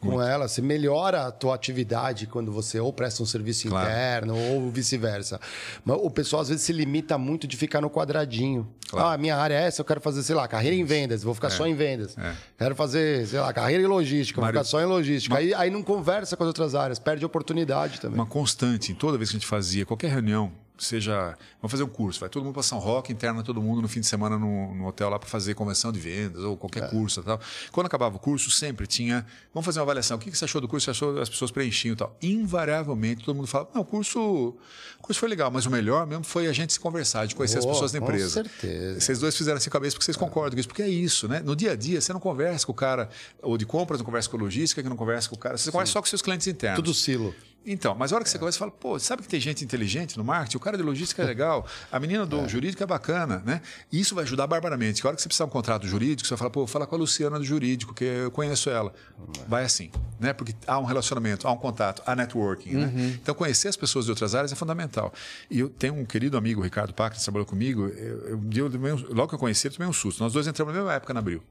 com Muito. ela, você melhora a tua atividade quando você ou presta um serviço claro. interno ou vice-versa. Mas o pessoal às vezes se limita muito de ficar no quadradinho. Claro. Ah, minha área é essa, eu quero fazer, sei lá, carreira em vendas, vou ficar é. só em vendas. É. Quero fazer, sei lá, carreira em logística, Mário, vou ficar só em logística. Uma... Aí, aí não conversa com as outras áreas, perde oportunidade também. Uma constante, toda vez que a gente fazia qualquer reunião, seja, vamos fazer um curso, vai todo mundo para São Roque, interna todo mundo no fim de semana no, no hotel lá para fazer convenção de vendas ou qualquer é. curso tal. Quando acabava o curso, sempre tinha, vamos fazer uma avaliação, o que, que você achou do curso? Você achou as pessoas preenchiam e tal. Invariavelmente todo mundo fala, não, o curso, o curso foi legal, mas o melhor mesmo foi a gente se conversar, de conhecer oh, as pessoas da empresa. Com certeza. Vocês dois fizeram assim cabeça porque vocês concordam com isso, porque é isso, né? No dia a dia você não conversa com o cara ou de compras, não conversa com logística, que não conversa com o cara, você Sim. conversa só com seus clientes internos. Tudo silo. Então, mas a hora que você começa, você fala, pô, sabe que tem gente inteligente no marketing? O cara de logística é legal, a menina do é. jurídico é bacana, né? E isso vai ajudar barbaramente. Que a hora que você precisar de um contrato jurídico, você vai falar, pô, fala com a Luciana do jurídico, que eu conheço ela. Vai assim, né? Porque há um relacionamento, há um contato, há networking, né? uhum. né? Então, conhecer as pessoas de outras áreas é fundamental. E eu tenho um querido amigo, Ricardo Pac, que trabalhou comigo, eu, eu, eu, logo que eu conheci ele, tomei um susto. Nós dois entramos na mesma época na Abril,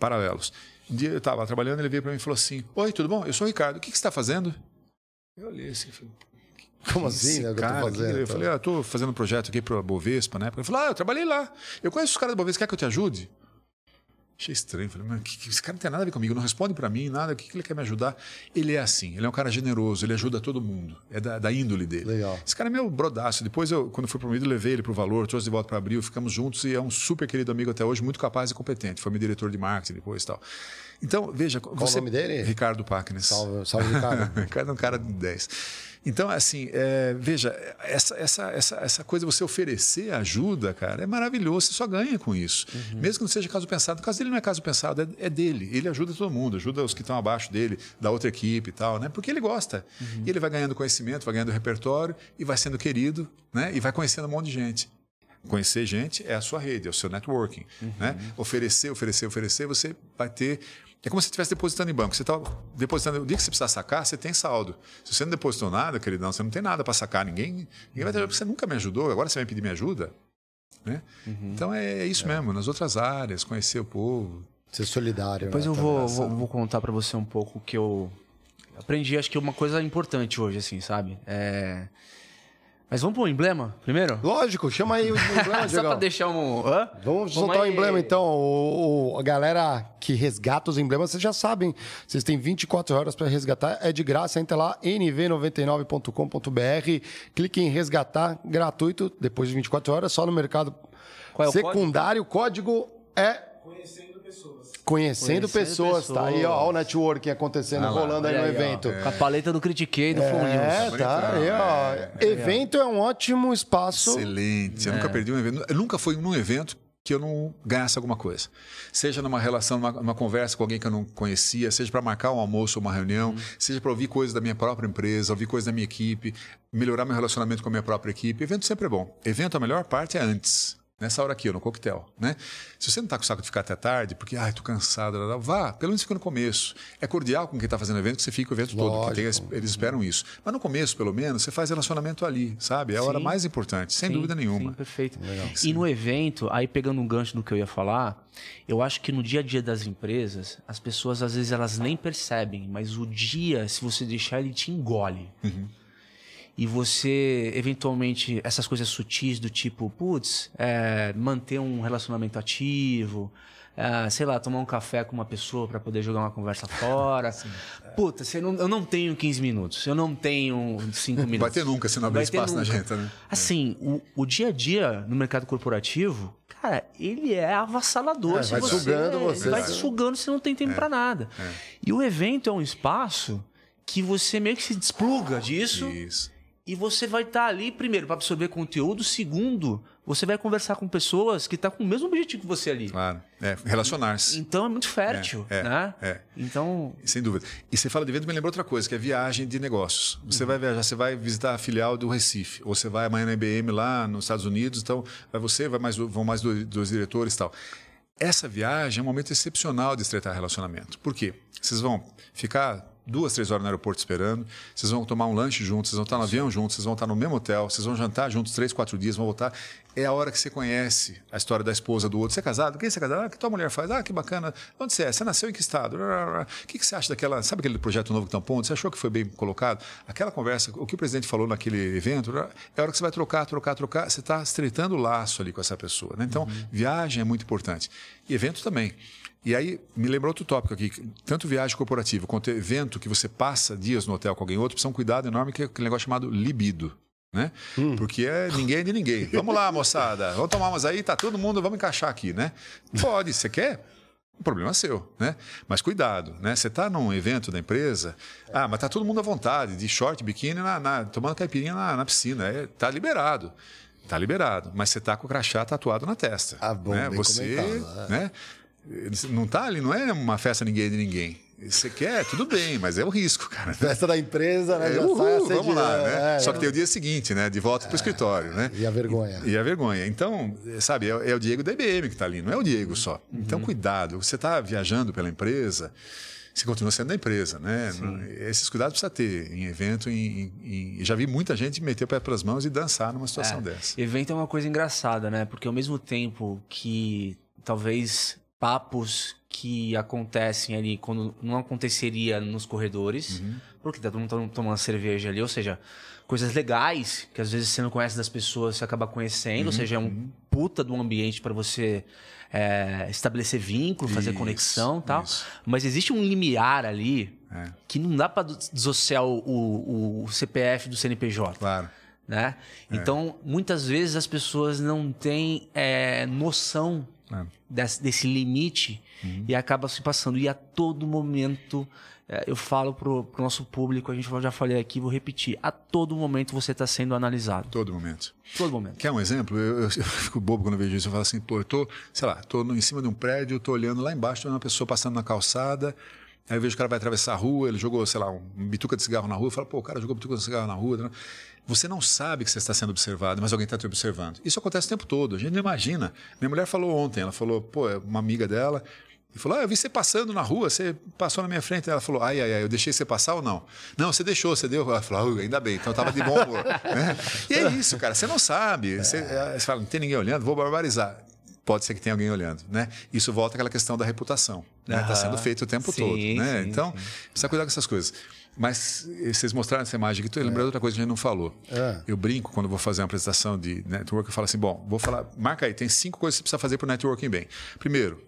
paralelos. Um dia eu estava trabalhando, ele veio para mim e falou assim: Oi, tudo bom? Eu sou o Ricardo, o que, que você está fazendo? Eu olhei assim, falei, como assim, né? Cara, eu, fazendo, eu tá? falei, ah, estou fazendo um projeto aqui para a Bovespa, né? Ele falou, ah, eu trabalhei lá. Eu conheço os caras da Bovespa, quer que eu te ajude? Achei estranho. Falei, mas esse cara não tem nada a ver comigo, não responde para mim, nada. O que, que, ele quer me ajudar? Ele é assim, ele é um cara generoso, ele ajuda todo mundo. É da, da índole dele. Legal. Esse cara é meu brodaço. Depois, eu, quando fui promovido, levei ele para o Valor, trouxe de volta para Abril, ficamos juntos e é um super querido amigo até hoje, muito capaz e competente. Foi meu diretor de marketing depois e tal. Então, veja. Qual você, o nome dele? Ricardo Pacnes. Salve, salve Ricardo. Ricardo é um cara de 10. Então, assim, é, veja, essa, essa, essa, essa coisa de você oferecer ajuda, cara, é maravilhoso, você só ganha com isso. Uhum. Mesmo que não seja caso pensado. O caso dele não é caso pensado, é, é, dele. Ele ajuda todo mundo, ajuda os que estão abaixo dele, da outra equipe e tal, né? Porque ele gosta. Uhum. E ele vai ganhando conhecimento, vai ganhando repertório e vai sendo querido, né? E vai conhecendo um monte de gente. Conhecer gente é a sua rede, é o seu networking. Uhum. Né? Oferecer, oferecer, oferecer, você vai ter é como se você estivesse depositando em banco. Você está depositando, o dia que você precisar sacar, você tem saldo. Se você não depositou nada, queridão, você não tem nada para sacar. Ninguém, ninguém vai ter, você nunca me ajudou, agora você vai pedir minha ajuda. Né? Uhum. Então é, é isso é. mesmo, nas outras áreas, conhecer o povo. Ser solidário. Depois né? eu vou, vou, vou, contar para você um pouco o que eu aprendi, acho que uma coisa importante hoje, assim, sabe? É mas vamos pro emblema primeiro? Lógico, chama aí o emblema, Só pra deixar um... Hã? Vamos, vamos soltar aí... o emblema, então. O, o, a galera que resgata os emblemas, vocês já sabem. Vocês têm 24 horas para resgatar. É de graça, entra lá, nv99.com.br. Clique em resgatar, gratuito, depois de 24 horas, só no mercado é secundário. O código, código é... Conhecendo Conhecendo, Conhecendo pessoas, pessoas, tá aí, ó, o networking acontecendo, ah, rolando aí no aí, evento. É. Com a paleta do Critiquei do é, Flow News. É, tá aí, ó. É, evento é um ótimo espaço. Excelente. Eu nunca é. perdi um evento. Eu nunca fui num evento que eu não ganhasse alguma coisa. Seja numa relação, numa, numa conversa com alguém que eu não conhecia, seja para marcar um almoço ou uma reunião, hum. seja para ouvir coisas da minha própria empresa, ouvir coisas da minha equipe, melhorar meu relacionamento com a minha própria equipe. Evento sempre é bom. Evento, a melhor parte é antes nessa hora aqui, no coquetel, né? Se você não está com saco de ficar até tarde, porque, ai, tô cansado, vá, pelo menos fica no começo. É cordial com quem está fazendo o evento, que você fica o evento Lógico. todo, tem, eles esperam isso. Mas no começo, pelo menos, você faz relacionamento ali, sabe? É a sim. hora mais importante, sem sim, dúvida nenhuma. Sim, perfeito. Legal. E no evento, aí pegando um gancho do que eu ia falar, eu acho que no dia a dia das empresas, as pessoas às vezes elas nem percebem, mas o dia, se você deixar, ele te engole. Uhum e você, eventualmente, essas coisas sutis do tipo, putz, é, manter um relacionamento ativo, é, sei lá, tomar um café com uma pessoa para poder jogar uma conversa fora. Puta, você não, eu não tenho 15 minutos, eu não tenho 5 minutos. Vai ter nunca se não abrir espaço nunca. na gente, né? Assim, o, o dia a dia no mercado corporativo, cara, ele é avassalador. É, vai você, sugando você. Vai sugando, você não tem tempo é, para nada. É. E o evento é um espaço que você meio que se despluga disso. Isso e você vai estar tá ali, primeiro, para absorver conteúdo. Segundo, você vai conversar com pessoas que estão tá com o mesmo objetivo que você ali. Claro. É, relacionar-se. Então é muito fértil, é, é, né? É. Então... Sem dúvida. E você fala de evento, me lembra outra coisa, que é viagem de negócios. Você uhum. vai viajar, você vai visitar a filial do Recife, ou você vai amanhã na IBM lá nos Estados Unidos, então vai você, vai mais, vão mais dois, dois diretores e tal. Essa viagem é um momento excepcional de estreitar relacionamento. Por quê? Vocês vão ficar duas, três horas no aeroporto esperando, vocês vão tomar um lanche juntos, vocês vão estar no avião juntos, vocês vão estar no mesmo hotel, vocês vão jantar juntos três, quatro dias, vão voltar. É a hora que você conhece a história da esposa do outro. Você é casado? Quem você é casado? Ah, o que tua mulher faz? Ah, que bacana. Onde você é? Você nasceu em que estado? O que, você acha daquela. Sabe aquele projeto novo que está ponto? Você achou que foi bem colocado? Aquela conversa, o que o presidente falou naquele evento, é a hora que você vai trocar, trocar, trocar. Você está estreitando o laço ali com essa pessoa. Né? Então, uhum. viagem é muito importante. E evento também. E aí, me lembrou outro tópico aqui. Tanto viagem corporativa quanto evento que você passa dias no hotel com alguém outro, precisa um cuidado enorme que é aquele negócio chamado libido. né? Hum. Porque é ninguém é de ninguém. Vamos lá, moçada. Vamos tomar umas aí, tá todo mundo, vamos encaixar aqui, né? Pode, você quer? O problema é seu, né? Mas cuidado, né? Você está num evento da empresa, ah, mas tá todo mundo à vontade, de short, biquíni, na, na, tomando caipirinha na, na piscina. É, tá liberado. Tá liberado. Mas você tá com o crachá tatuado na testa. Ah, bom, né? Você, é. Né? Não tá ali, não é uma festa ninguém de ninguém. Você quer, tudo bem, mas é o risco, cara. Festa da empresa, né? É, uhul, vamos lá, né? É, Só que tem o dia seguinte, né? De volta para o escritório, né? E a vergonha. E, e a vergonha. Então, sabe, é, é, o Diego da IBM que está ali, não é o Diego só. Uhum. Então, cuidado. Você está viajando pela empresa, você continua sendo da empresa, né? Sim. Esses cuidados precisa ter em evento. Em, em, já vi muita gente meter o pé pelas mãos e dançar numa situação é, dessa. Evento é uma coisa engraçada, né? Porque ao mesmo tempo que talvez papos que acontecem ali quando não aconteceria nos corredores, uhum. porque tá todo mundo tomando cerveja ali, ou seja, coisas legais que às vezes você não conhece das pessoas, você acaba conhecendo, uhum. ou seja, é um uhum. puta do ambiente para você é, estabelecer vínculo, fazer isso, conexão tal. Isso. Mas existe um limiar ali é. que não dá para dissociar o, o, o, CPF do CNPJ. Claro. Né? É. Então, muitas vezes as pessoas não têm é, noção é. desse, desse, limite uhum. e acaba se passando. E a todo momento, é, eu falo pro, pro nosso público, a gente já falei aqui, vou repetir, a todo momento você está sendo analisado. Todo momento. Todo momento. Quer um exemplo? Eu, eu, eu, fico bobo quando eu vejo isso. Eu falo assim, pô, eu tô, sei lá, tô em cima de um prédio, eu tô olhando lá embaixo, tem uma pessoa passando na calçada, Aí eu vejo o cara vai atravessar a rua, ele jogou, sei lá, um bituca de cigarro na rua, eu falo, pô, o cara jogou bituca de cigarro na rua. Você não sabe que você está sendo observado, mas alguém está te observando. Isso acontece o tempo todo, a gente não imagina. Minha mulher falou ontem, ela falou, pô, é uma amiga dela, e falou, ah, eu vi você passando na rua, você passou na minha frente. Ela falou, ai, ai, ai, eu deixei você passar ou não? Não, você deixou, você deu. Ela falou, ah, ainda bem, então eu estava de bom humor. né? E é isso, cara, você não sabe. Você, você fala, não tem ninguém olhando, vou barbarizar pode ser que tenha alguém olhando, né? Isso volta àquela questão da reputação, né? Está sendo feito o tempo sim, todo, né? Sim, então, sim. precisa cuidar com essas coisas. Mas vocês mostraram essa imagem aqui, estou lembrando é. outra coisa que a gente não falou. É. Eu brinco quando vou fazer uma apresentação de network, eu falo assim, bom, vou falar, marca aí, tem cinco coisas que você precisa fazer para o networking bem. Primeiro,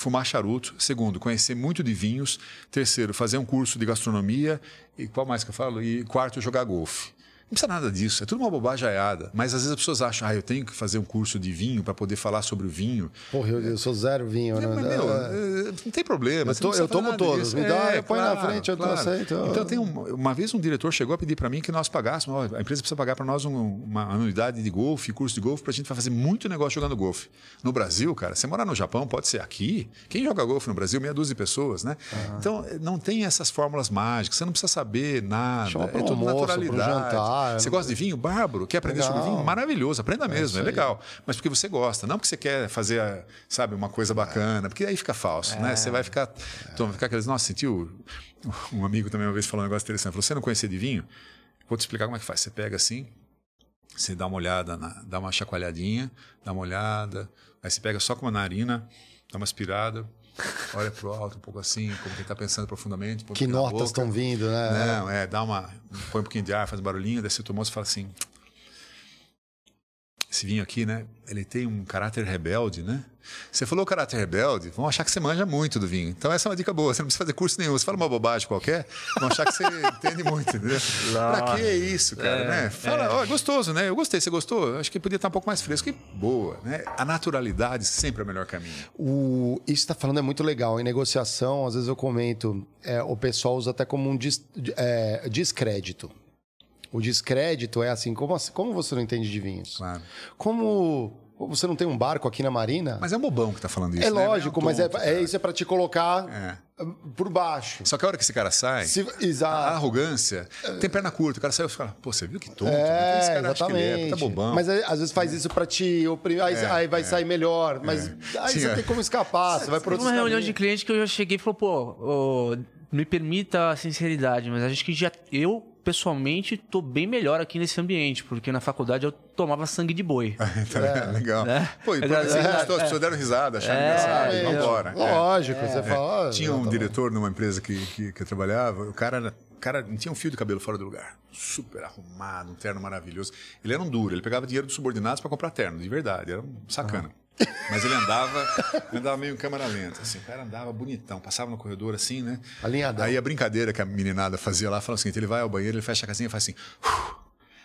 fumar charuto. Segundo, conhecer muito de vinhos. Terceiro, fazer um curso de gastronomia. E qual mais que eu falo? E quarto, jogar golfe. Não precisa nada disso, é tudo uma bobajaiada. Mas às vezes as pessoas acham, ah, eu tenho que fazer um curso de vinho para poder falar sobre o vinho. Porra, eu, eu sou zero vinho, né? Mas, meu, é... não tem problema. Eu, to, eu tomo todos, me dá, é, põe claro, na frente, eu claro. aceito. Então, tem um, uma vez um diretor chegou a pedir para mim que nós pagássemos, ó, a empresa precisa pagar para nós um, uma anuidade de golfe, curso de golfe, para a gente fazer muito negócio jogando golfe. No Brasil, cara, você morar no Japão, pode ser aqui. Quem joga golfe no Brasil? Meia dúzia de pessoas, né? Então, não tem essas fórmulas mágicas, você não precisa saber nada. Chama é tudo almoço, naturalidade. Jantar, você gosta de vinho? bárbaro. Quer aprender legal. sobre vinho? Maravilhoso, aprenda é mesmo, é, é legal. Mas porque você gosta, não porque você quer fazer, sabe, uma coisa bacana, porque aí fica falso, né? Você vai ficar, então, vai ficar aqueles, nossa, sentiu? Um amigo também uma vez falou um negócio interessante, falou, você não conhecia de vinho? Vou te explicar como é que faz. Você pega assim, você dá uma olhada, na, dá uma chacoalhadinha, dá uma olhada, aí você pega só com uma narina, dá uma aspirada, olha para o alto um pouco assim, como quem está pensando profundamente. Que notas estão vindo, né? Não, é, dá uma. põe um pouquinho de ar, faz um barulhinho, desce o tomou e fala assim. Esse vinho aqui, né? Ele tem um caráter rebelde, né? Você falou caráter rebelde, vão achar que você manja muito do vinho. Então essa é uma dica boa. Você não precisa fazer curso nenhum. Você fala uma bobagem qualquer, vão achar que você entende muito, entendeu? Pra que isso, cara, é, né? Fala, é. ó, é. gostoso, né? Eu gostei, você gostou? Acho que podia estar um pouco mais fresco. E boa, né? A naturalidade sempre é o melhor caminho. O... Isso que você está falando é muito legal. Em negociação, às vezes eu comento, é, o pessoal usa até como um des... é, descrédito. O descrédito é assim, como, assim, como você não entende de vinhos? Claro. Como você não tem um barco aqui na Marina? Mas é um bobão que tá falando isso. É né? lógico, é um mas é, é, isso é para te colocar é. por baixo. Só que a hora que esse cara sai, Se, a arrogância, tem perna curta, o cara sai e fala, pô, você viu que tonto? É, esse cara exatamente. acha que ele é, tá bobão. Mas às vezes faz isso para te oprimir, aí, é, aí vai é. sair melhor, mas é. aí Sim, você tem como escapar, você vai para outro uma reunião de cliente que eu já cheguei e falou, pô, oh, me permita a sinceridade, mas acho que já eu pessoalmente, tô bem melhor aqui nesse ambiente, porque na faculdade eu tomava sangue de boi. tá é, legal. Né? Pô, e você é, gostou, as pessoas deram risada, acharam é, engraçado, é, embora. Lógico, você fala. Tinha um diretor numa empresa que, que, que eu trabalhava, o cara cara não tinha um fio de cabelo fora do lugar. Super arrumado, um terno maravilhoso. Ele era um duro, ele pegava dinheiro dos subordinados para comprar terno, de verdade, era um sacana. Uhum. Mas ele andava, andava meio em câmera lenta, assim. O cara andava bonitão, passava no corredor assim, né? Alinhadão. Aí a brincadeira que a meninada fazia lá, falava o seguinte: ele vai ao banheiro, ele fecha a casinha e faz assim.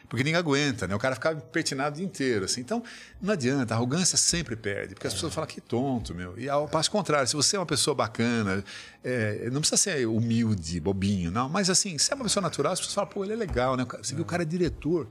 Porque ninguém aguenta, né? O cara ficava pertinado o dia inteiro, assim. Então, não adianta, a arrogância sempre perde, porque as pessoas falam que tonto, meu. E ao passo contrário, se você é uma pessoa bacana, é, não precisa ser humilde, bobinho, não, mas assim, se é uma pessoa natural, as pessoas falam, pô, ele é legal, né? Você viu, o cara é diretor.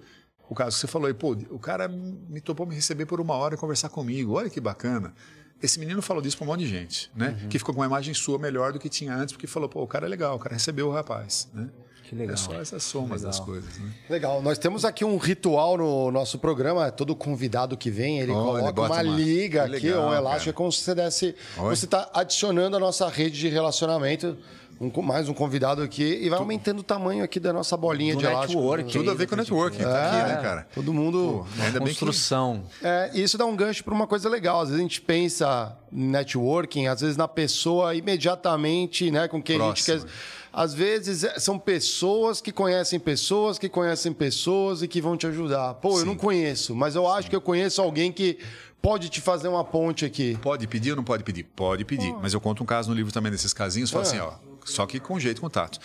O caso que você falou aí, pô, o cara me topou me receber por uma hora e conversar comigo, olha que bacana. Esse menino falou disso para um monte de gente, né? Uhum. Que ficou com uma imagem sua melhor do que tinha antes, porque falou, pô, o cara é legal, o cara recebeu o rapaz, né? Que legal. É só essas somas das coisas. Né? Legal. Nós temos aqui um ritual no nosso programa. Todo convidado que vem, ele oh, coloca ele uma, uma, liga aqui, legal, um elástico, é como se você desse. Oi. Você está adicionando a nossa rede de relacionamento. Um, mais um convidado aqui e vai aumentando o tamanho aqui da nossa bolinha do de elástico. Network, Tudo a ver com o networking, é, tá aqui, né, cara? Todo mundo. Pô, ainda construção. Que... É, isso dá um gancho para uma coisa legal. Às vezes a gente pensa em networking, às vezes na pessoa imediatamente, né, com quem Próximo. a gente quer às vezes é, são pessoas que conhecem pessoas que conhecem pessoas e que vão te ajudar. Pô, Sim. eu não conheço, mas eu acho Sim. que eu conheço alguém que pode te fazer uma ponte aqui. Pode pedir ou não pode pedir? Pode pedir. Mas eu conto um caso no livro também desses casinhos, falo é. assim, ó, só que com jeito, contato.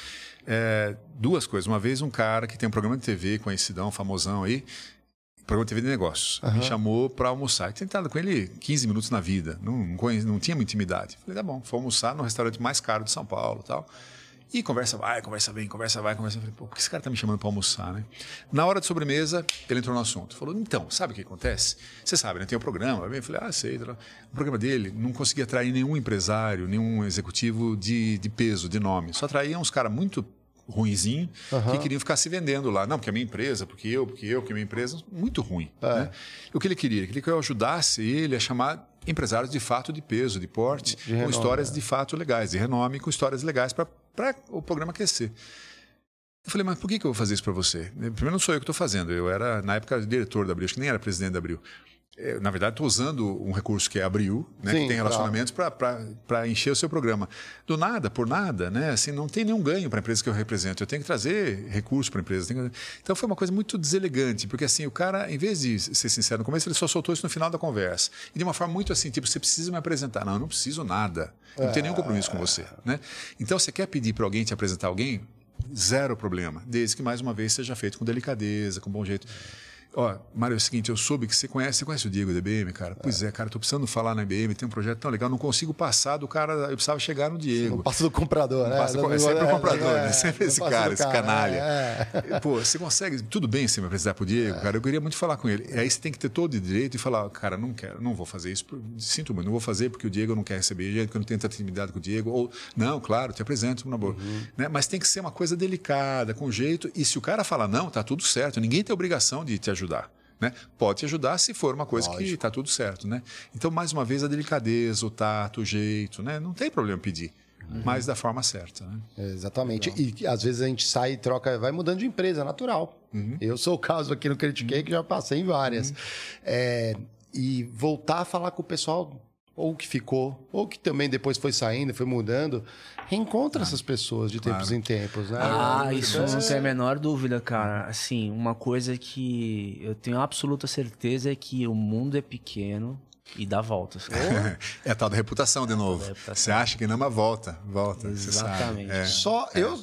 É, duas coisas. Uma vez um cara que tem um programa de TV conhecidão, famosão aí, programa de TV de negócios, uhum. me chamou para almoçar. Eu tinha tentado com ele 15 minutos na vida, não, não, conheci, não tinha muita intimidade. Falei, tá bom, foi almoçar no restaurante mais caro de São Paulo tal. E conversa vai, conversa vem, conversa vai, conversa vem. Pô, por que esse cara tá me chamando para almoçar, né? Na hora de sobremesa, ele entrou no assunto. Falou, então, sabe o que acontece? Você sabe, né? Tem um programa. Eu falei, ah, sei. O programa dele não conseguia atrair nenhum empresário, nenhum executivo de, de peso, de nome. Só atraía uns caras muito ruinzinho uhum. que queriam ficar se vendendo lá. Não, porque é minha empresa, porque eu, porque eu, porque minha empresa. Muito ruim. É. Né? O que ele queria? Ele queria que eu ajudasse ele a chamar empresários de fato de peso, de porte, de com renome, histórias é. de fato legais, de renome, com histórias legais para o programa aquecer. Eu falei, mas por que, que eu vou fazer isso para você? Primeiro, não sou eu que estou fazendo. Eu era, na época, diretor da Abril, acho que nem era presidente da Abril. É, na verdade, estou usando um recurso que é Abril, né, Sim, que tem relacionamentos claro. para encher o seu programa. Do nada, por nada, né? Assim, não tem nenhum ganho para a empresa que eu represento. Eu tenho que trazer recursos para a empresa. Que... Então foi uma coisa muito deselegante, porque assim, o cara, em vez de ser sincero no começo, ele só soltou isso no final da conversa. E de uma forma muito assim, tipo, você precisa me apresentar. Não, eu não preciso nada. Eu não tenho nenhum compromisso com você. Né? Então, você quer pedir para alguém te apresentar alguém? Zero problema. Desde que, mais uma vez, seja feito com delicadeza, com bom jeito. Ó, Mário, é o seguinte, eu soube que você conhece, você conhece o Diego da IBM, cara? Pois é, é cara, tô precisando falar na IBM, tem um projeto tão legal, não consigo passar do cara, eu precisava chegar no Diego. Não passa do comprador, né? Passa, é, sempre o comprador, é, né? Sempre esse cara, esse canalha. É. Pô, você consegue, tudo bem você me apresentar pro Diego, cara, eu queria muito falar com ele. E aí você tem que ter todo o direito e falar, cara, não quero, não vou fazer isso, sinto muito, não vou fazer porque o Diego não quer receber, porque eu não tenho tanta intimidade com o Diego, ou, não, claro, te apresento, na boa. Uhum. Né? Mas tem que ser uma coisa delicada, com jeito, e se o cara falar não, tá tudo certo, ninguém tem obrigação de te ajudar. Né? Pode te ajudar se for uma coisa Lógico. que está tudo certo. Né? Então, mais uma vez, a delicadeza, o tato, o jeito, né? não tem problema pedir. Uhum. Mas da forma certa. Né? Exatamente. Legal. E às vezes a gente sai e troca, vai mudando de empresa, natural. Uhum. Eu sou o caso aqui no Critiquei, uhum. que já passei em várias. Uhum. É, e voltar a falar com o pessoal ou que ficou, ou que também depois foi saindo, foi mudando, reencontra ah, essas pessoas de tempos claro. em tempos, né? Ah, isso é... não tem a menor dúvida, cara. Assim, uma coisa que eu tenho absoluta certeza é que o mundo é pequeno e dá voltas. é a tal da reputação de novo. Reputação. Você acha que não, mas volta, volta. Exatamente. É. Só é. eu,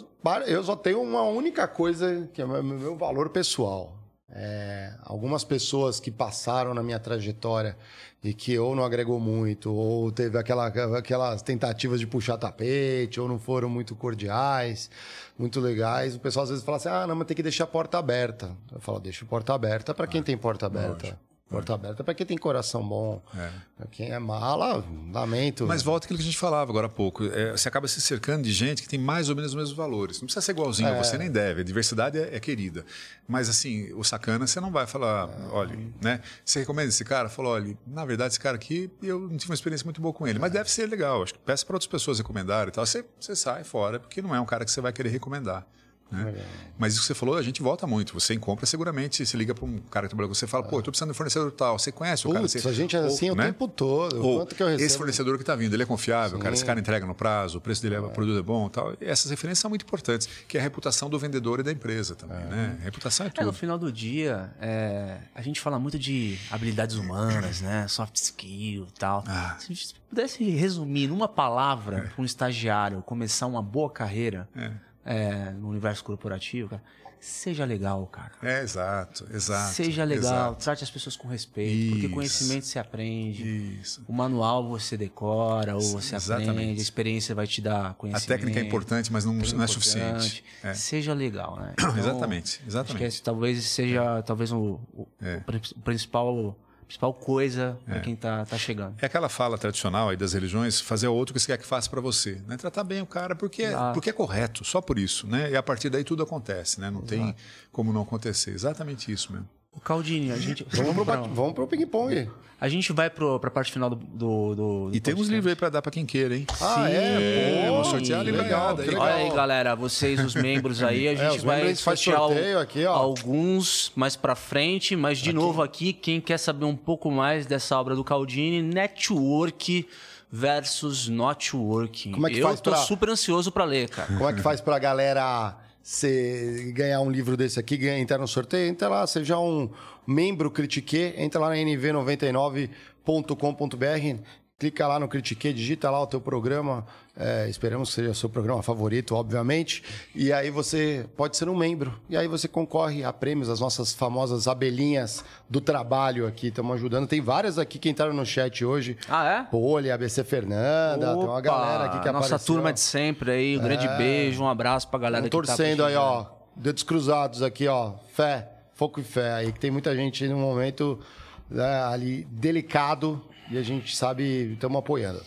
eu só tenho uma única coisa que é o meu valor pessoal. É, algumas pessoas que passaram na minha trajetória e que ou não agregou muito, ou teve aquela, aquelas tentativas de puxar tapete, ou não foram muito cordiais, muito legais. O pessoal às vezes fala assim: ah, não, mas tem que deixar a porta aberta. Eu falo: deixa a porta aberta para quem ah, tem porta aberta. Porta aberta para quem tem coração bom. É. Pra quem é mala, lamento. Mas volta aquilo que a gente falava agora há pouco. É, você acaba se cercando de gente que tem mais ou menos os mesmos valores. Não precisa ser igualzinho é. você, nem deve. A diversidade é, é, querida. Mas, assim, o sacana, você não vai falar, olha, né? Você recomenda esse cara? Falou, olha, na verdade, esse cara aqui, eu não tive uma experiência muito boa com ele. Mas deve ser legal. Acho que peça para outras pessoas recomendarem e tal. Você, você sai fora, porque não é um cara que você vai querer recomendar. Né? Mas isso que você falou, a gente volta muito. Você compra seguramente, se liga para um cara que trabalha com você e fala, pô, eu tô precisando de um fornecedor tal. Você conhece o cara? Você... a gente é assim ou, o né? tempo todo. Ou, Quanto que eu recebo? Esse fornecedor que está vindo, ele é confiável, cara, esse cara entrega no prazo, o preço dele é, o produto é bom tal. E essas referências são muito importantes, que é a reputação do vendedor e da empresa também, é. né? A reputação é tudo. É, no final do dia, é, a gente fala muito de habilidades humanas, né? Soft skill e tal. Ah. Se a gente pudesse resumir numa palavra é. para um estagiário começar uma boa carreira, é é, no universo corporativo, cara, seja legal, cara. É, exato, exato. Seja legal, exato. trate as pessoas com respeito, Isso. porque conhecimento se aprende. Isso. O manual você decora, ou você Exatamente. aprende, a experiência vai te dar conhecimento. A técnica é importante, mas não, não é suficiente. É. Seja legal, né? Então, exatamente, exatamente. Acho que talvez seja talvez o, o, é. o principal principal coisa para é. quem está tá chegando. É aquela fala tradicional aí das religiões, fazer o outro que você quer que faça para você. Né? Tratar bem o cara porque é, porque é correto, só por isso. Né? E a partir daí tudo acontece, né? não Exato. tem como não acontecer. Exatamente isso mesmo. O Caldini, a gente. Vamos pro, vamos pro ping-pong. A gente vai pro, pra parte final do. do, do e temos livro aí pra dar pra quem queira, hein? Ah, Sim. é? é vamos sortear legal, legal. Olha aí, galera, vocês, os membros aí, a é, gente é, vai sortear sorteio aqui, ó. alguns mais pra frente, mas de aqui. novo aqui, quem quer saber um pouco mais dessa obra do Caldini, Network versus Notworking. Como é que Eu faz tô pra... super ansioso para ler, cara. Como é que faz pra galera você ganhar um livro desse aqui, ganhar, entrar no sorteio, entra lá, seja um membro Critique, entra lá na nv99.com.br, clica lá no Critique, digita lá o teu programa, é, esperamos que seja o seu programa favorito, obviamente. E aí você pode ser um membro. E aí você concorre a prêmios, as nossas famosas abelhinhas do trabalho aqui. Estamos ajudando. Tem várias aqui que entraram no chat hoje. Ah, é? Poli, ABC Fernanda, Opa, tem uma galera aqui que nossa apareceu. Nossa turma de sempre aí. Um é. grande beijo, um abraço pra galera Estão que tá torcendo aí, ó. Dedos cruzados aqui, ó. Fé, foco e fé aí, que tem muita gente no momento né, ali delicado e a gente sabe, estamos apoiando.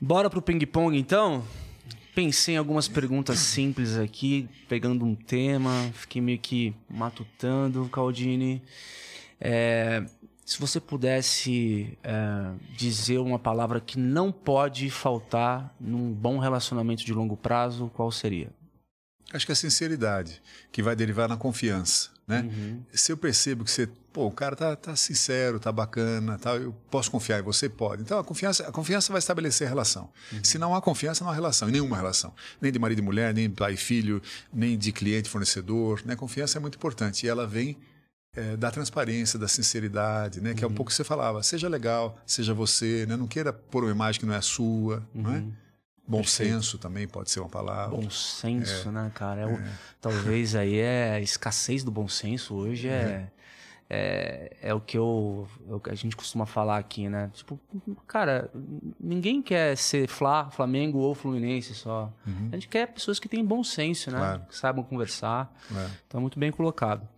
Bora pro ping-pong então? Pensei em algumas perguntas simples aqui, pegando um tema, fiquei meio que matutando, Caldini. É, se você pudesse é, dizer uma palavra que não pode faltar num bom relacionamento de longo prazo, qual seria? Acho que a sinceridade, que vai derivar na confiança. Né? Uhum. Se eu percebo que você, pô, o cara tá, tá sincero, tá bacana, tá, eu posso confiar em você? Pode. Então a confiança, a confiança vai estabelecer a relação. Uhum. Se não há confiança, não há relação, nenhuma relação. Nem de marido e mulher, nem pai e filho, nem de cliente e fornecedor. Né? A confiança é muito importante e ela vem é, da transparência, da sinceridade, né? Que é um uhum. pouco que você falava. Seja legal, seja você, né? Não queira pôr uma imagem que não é sua, não é? Uhum. Bom Perfeito. senso também pode ser uma palavra. Bom senso, é. né, cara? É o, é. Talvez aí é a escassez do bom senso hoje é, é, é, o que eu, é a gente costuma falar aqui, né? Tipo, cara, ninguém quer ser Fla, Flamengo ou Fluminense só. Uhum. A gente quer pessoas que têm bom senso, né? Claro. Que saibam conversar. É. Então, muito bem colocado.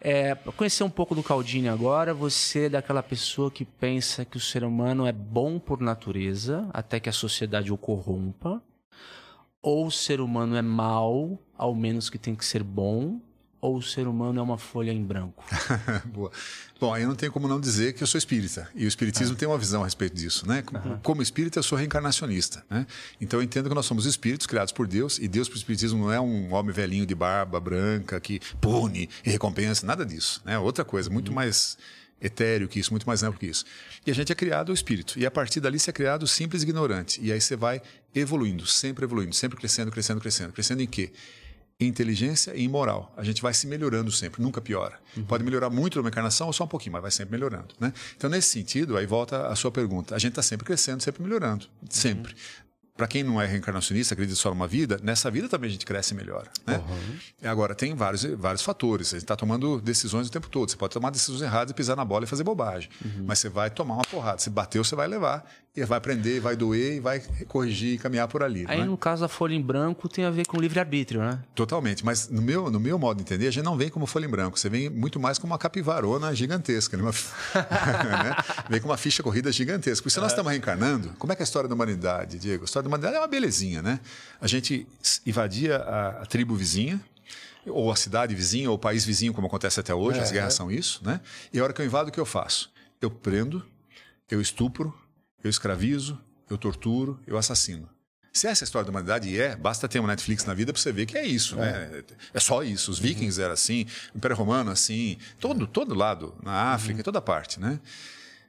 É, para conhecer um pouco do Caldini agora, você é daquela pessoa que pensa que o ser humano é bom por natureza, até que a sociedade o corrompa, ou o ser humano é mal, ao menos que tem que ser bom, ou o ser humano é uma folha em branco? Boa. Bom, aí eu não tenho como não dizer que eu sou espírita. E o espiritismo ah. tem uma visão a respeito disso, né? Como, como espírita, eu sou reencarnacionista, né? Então eu entendo que nós somos espíritos criados por Deus, e Deus para o espiritismo não é um homem velhinho de barba branca que pune e recompensa, nada disso, né? Outra coisa, muito uhum. mais etéreo que isso, muito mais amplo que isso. E a gente é criado o espírito. E a partir dali você é criado simples e ignorante. E aí você vai evoluindo, sempre evoluindo, sempre crescendo, crescendo, crescendo. Crescendo em quê? Inteligência e em moral. A gente vai se melhorando sempre, nunca piora. Uhum. Pode melhorar muito numa encarnação ou só um pouquinho, mas vai sempre melhorando. Né? Então, nesse sentido, aí volta a sua pergunta. A gente está sempre crescendo, sempre melhorando. Sempre. Uhum para quem não é reencarnacionista, acredita só numa vida, nessa vida também a gente cresce e melhora. Né? Uhum. Agora, tem vários, vários fatores. A gente está tomando decisões o tempo todo. Você pode tomar decisões erradas e pisar na bola e fazer bobagem. Uhum. Mas você vai tomar uma porrada. Se bateu, você vai levar. E vai aprender, vai doer e vai corrigir e caminhar por ali. Aí, é? no caso da folha em branco, tem a ver com livre-arbítrio, né? Totalmente. Mas no meu, no meu modo de entender, a gente não vem como folha em branco. Você vem muito mais como uma capivarona gigantesca. Né? né? Vem com uma ficha corrida gigantesca. Porque se nós é. estamos reencarnando, como é que é a história da humanidade, Diego? A história da humanidade é uma belezinha, né? A gente invadia a, a tribo vizinha, ou a cidade vizinha, ou o país vizinho, como acontece até hoje, é, as guerras é. são isso, né? E a hora que eu invado, o que eu faço? Eu prendo, eu estupro, eu escravizo, eu torturo, eu assassino. Se essa é a história da humanidade, e é, basta ter uma Netflix na vida para você ver que é isso, né? é. né? É só isso. Os vikings uhum. eram assim, o Império Romano assim, todo, todo lado, na África, uhum. toda parte, né?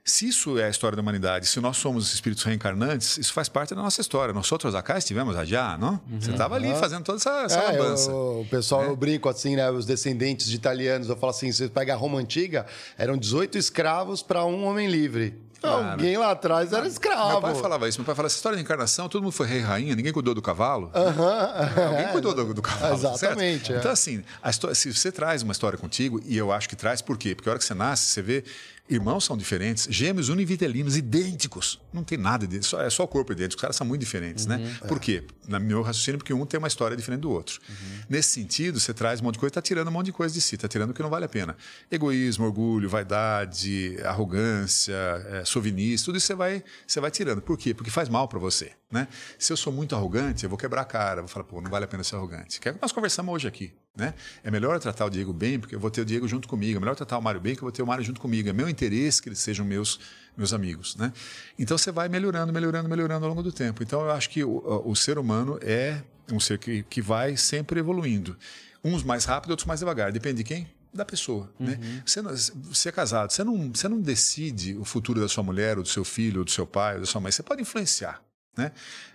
Se isso é a história da humanidade, se nós somos espíritos reencarnantes, isso faz parte da nossa história. Nós outros acá estivemos já, não? Uhum. Você estava ali fazendo toda essa, essa é, o pessoal, é. eu brinco assim, né? Os descendentes de italianos, eu falo assim, você pega a Roma Antiga, eram 18 escravos para um homem livre. Alguém lá atrás era escravo. Meu pai falava isso. Meu pai falava, essa história de encarnação, todo mundo foi rei rainha, ninguém cuidou do cavalo. Uhum. Alguém cuidou do, do cavalo. Exatamente. É. Então, assim, história, se você traz uma história contigo, e eu acho que traz por quê? Porque a hora que você nasce, você vê Irmãos são diferentes, gêmeos univitelinos, idênticos. Não tem nada de só É só o corpo idêntico. Os caras são muito diferentes, né? uhum. né? Por quê? Na meu raciocínio, porque um tem uma história diferente do outro. Uhum. Nesse sentido, você traz um monte de coisa, está tirando um monte de coisa de si, está tirando o que não vale a pena. Egoísmo, orgulho, vaidade, arrogância, é, sovinismo, tudo isso você vai, você vai tirando. Por quê? Porque faz mal para você. Né? Se eu sou muito arrogante, eu vou quebrar a cara, vou falar, pô, não vale a pena ser arrogante. Que é que nós conversamos hoje aqui. Né? É melhor tratar o Diego bem, porque eu vou ter o Diego junto comigo. É melhor tratar o Mário bem, que eu vou ter o Mário junto comigo. É meu interesse que eles sejam meus, meus amigos. Né? Então você vai melhorando, melhorando, melhorando ao longo do tempo. Então eu acho que o, o ser humano é um ser que, que vai sempre evoluindo. Uns mais rápido, outros mais devagar. Depende de quem? da pessoa. Né? Uhum. Né? Você, você é casado, você não, você não decide o futuro da sua mulher, ou do seu filho, ou do seu pai, ou da sua mãe. Você pode influenciar. Né?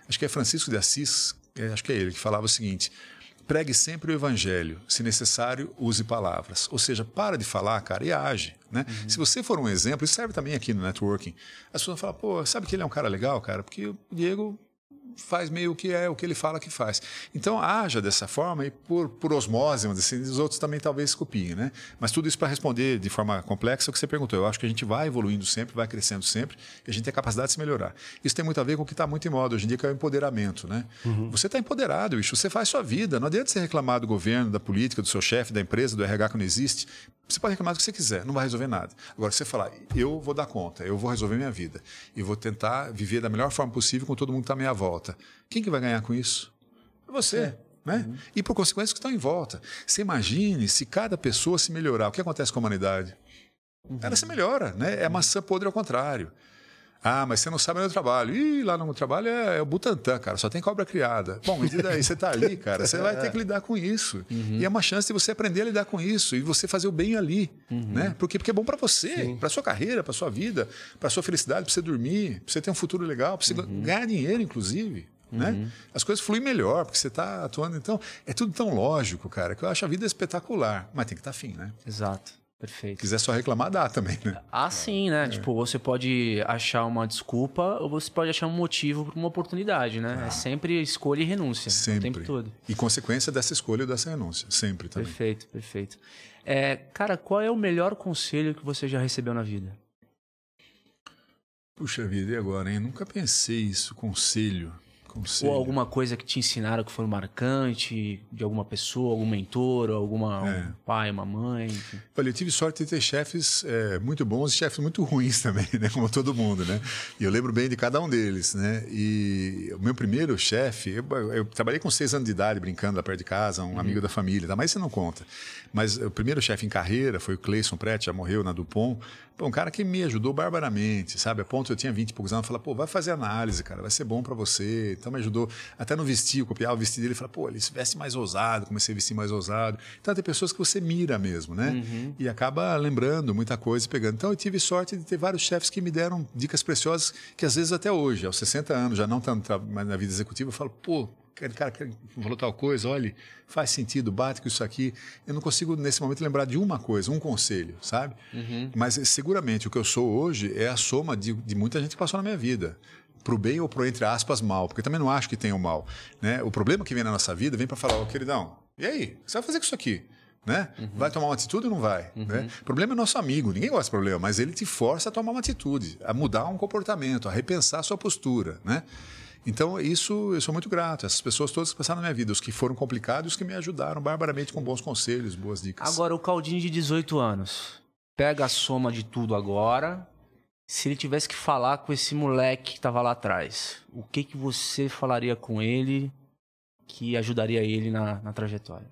Acho que é Francisco de Assis, é, acho que é ele, que falava o seguinte: pregue sempre o evangelho, se necessário, use palavras. Ou seja, para de falar, cara, e age. Né? Uhum. Se você for um exemplo, isso serve também aqui no networking. As pessoas falam, pô, sabe que ele é um cara legal, cara? Porque o Diego faz meio o que é o que ele fala que faz. Então haja dessa forma e por, por osmose, assim, os outros também talvez copiem, né? Mas tudo isso para responder de forma complexa o que você perguntou. Eu acho que a gente vai evoluindo sempre, vai crescendo sempre e a gente tem a capacidade de se melhorar. Isso tem muito a ver com o que está muito em moda hoje em dia, que é o empoderamento, né? Uhum. Você está empoderado, bicho, você faz sua vida. Não adianta você reclamar do governo, da política, do seu chefe, da empresa, do RH que não existe. Você pode reclamar do que você quiser, não vai resolver nada. Agora, você falar, eu vou dar conta, eu vou resolver minha vida e vou tentar viver da melhor forma possível com todo mundo que está à minha volta. Quem que vai ganhar com isso? É você. É. Né? Uhum. E por consequência que estão em volta. Você imagine se cada pessoa se melhorar. O que acontece com a humanidade? Uhum. Ela se melhora, né? É maçã podre ao contrário. Ah, mas você não sabe onde eu trabalho. Ih, lá no trabalho é, é o Butantan, cara, só tem cobra criada. Bom, e daí você está ali, cara, você vai ter que lidar com isso. Uhum. E é uma chance de você aprender a lidar com isso e você fazer o bem ali, uhum. né? Porque, porque é bom para você, para sua carreira, para sua vida, para sua felicidade, para você dormir, para você ter um futuro legal, para você uhum. ganhar dinheiro, inclusive. Né? Uhum. As coisas fluem melhor, porque você está atuando. Então, é tudo tão lógico, cara, que eu acho a vida espetacular. Mas tem que estar tá afim, né? Exato. Perfeito. Se quiser só reclamar, dá também, né? Ah, sim, né? É. Tipo, você pode achar uma desculpa ou você pode achar um motivo para uma oportunidade, né? Ah. É sempre escolha e renúncia. Sempre. O tempo todo. E consequência dessa escolha ou dessa renúncia. Sempre também. Perfeito, perfeito. É, cara, qual é o melhor conselho que você já recebeu na vida? Puxa vida, e agora, hein? Nunca pensei isso, conselho. Conselho. Ou alguma coisa que te ensinaram que foi marcante de alguma pessoa, algum mentor, alguma é. um pai, uma mãe? Enfim. Olha, eu tive sorte de ter chefes é, muito bons e chefes muito ruins também, né? Como todo mundo, né? E eu lembro bem de cada um deles, né? E o meu primeiro chefe, eu, eu, trabalhei com seis anos de idade brincando lá perto de casa, um uhum. amigo da família, tá? mas você não conta. Mas o primeiro chefe em carreira foi o Cleison Prete, já morreu na Dupont. Pô, um cara que me ajudou barbaramente, sabe? A ponto eu tinha 20 e poucos anos, falava, pô, vai fazer análise, cara, vai ser bom para você. Então me ajudou até no vestir, eu copiava o vestido dele falava, pô, ele se veste mais ousado, comecei a vestir mais ousado. Então tem pessoas que você mira mesmo, né? Uhum. E acaba lembrando muita coisa e pegando. Então eu tive sorte de ter vários chefes que me deram dicas preciosas que às vezes até hoje, aos 60 anos, já não tanto na vida executiva, eu falo, pô, cara que falou tal coisa, olha, faz sentido, bate com isso aqui. Eu não consigo, nesse momento, lembrar de uma coisa, um conselho, sabe? Uhum. Mas seguramente o que eu sou hoje é a soma de, de muita gente que passou na minha vida. Pro bem ou pro, entre aspas, mal. Porque também não acho que tem o mal. Né? O problema que vem na nossa vida vem para falar, ô oh, queridão, e aí? Você vai fazer com isso aqui? Né? Uhum. Vai tomar uma atitude ou não vai? Uhum. Né? O problema é nosso amigo, ninguém gosta de problema, mas ele te força a tomar uma atitude, a mudar um comportamento, a repensar a sua postura. Né? Então, isso eu sou muito grato. Essas pessoas todas que passaram na minha vida, os que foram complicados e os que me ajudaram barbaramente com bons conselhos, boas dicas. Agora, o Caldinho de 18 anos, pega a soma de tudo agora. Se ele tivesse que falar com esse moleque que estava lá atrás, o que, que você falaria com ele que ajudaria ele na, na trajetória?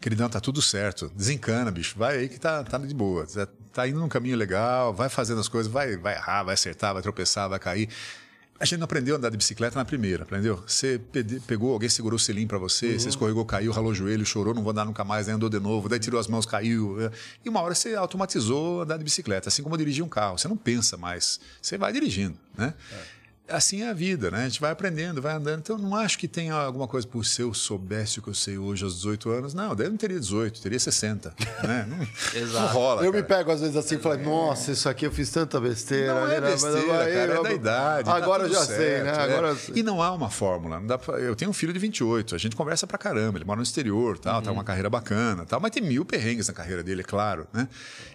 Queridão, tá tudo certo. Desencana, bicho. Vai aí que tá, tá de boa. Tá indo num caminho legal, vai fazendo as coisas, vai, vai errar, vai acertar, vai tropeçar, vai cair. A gente não aprendeu a andar de bicicleta na primeira, aprendeu? Você pegou, alguém segurou o selim para você, uhum. você escorregou, caiu, ralou o joelho, chorou, não vou andar nunca mais, aí andou de novo, daí tirou as mãos, caiu. É. E uma hora você automatizou andar de bicicleta, assim como dirigir um carro. Você não pensa mais, você vai dirigindo, né? É. assim é a vida, né? A gente vai aprendendo, vai andando. Então, eu não acho que tenha alguma coisa, por se eu soubesse o que eu sei hoje aos 18 anos. Não, daí eu não teria 18, teria 60. Né? Não, Exato. não rola. Eu cara. me pego às vezes assim e falo, nossa, isso aqui eu fiz tanta besteira. Não é besteira, mas, cara, é da idade. Tá agora tá eu já certo, sei, né? É. Agora... E não há uma fórmula. Pra... Eu tenho um filho de 28, a gente conversa pra caramba, ele mora no exterior, tal, uhum. tá uma carreira bacana, tal, mas tem mil perrengues na carreira dele, é claro, né?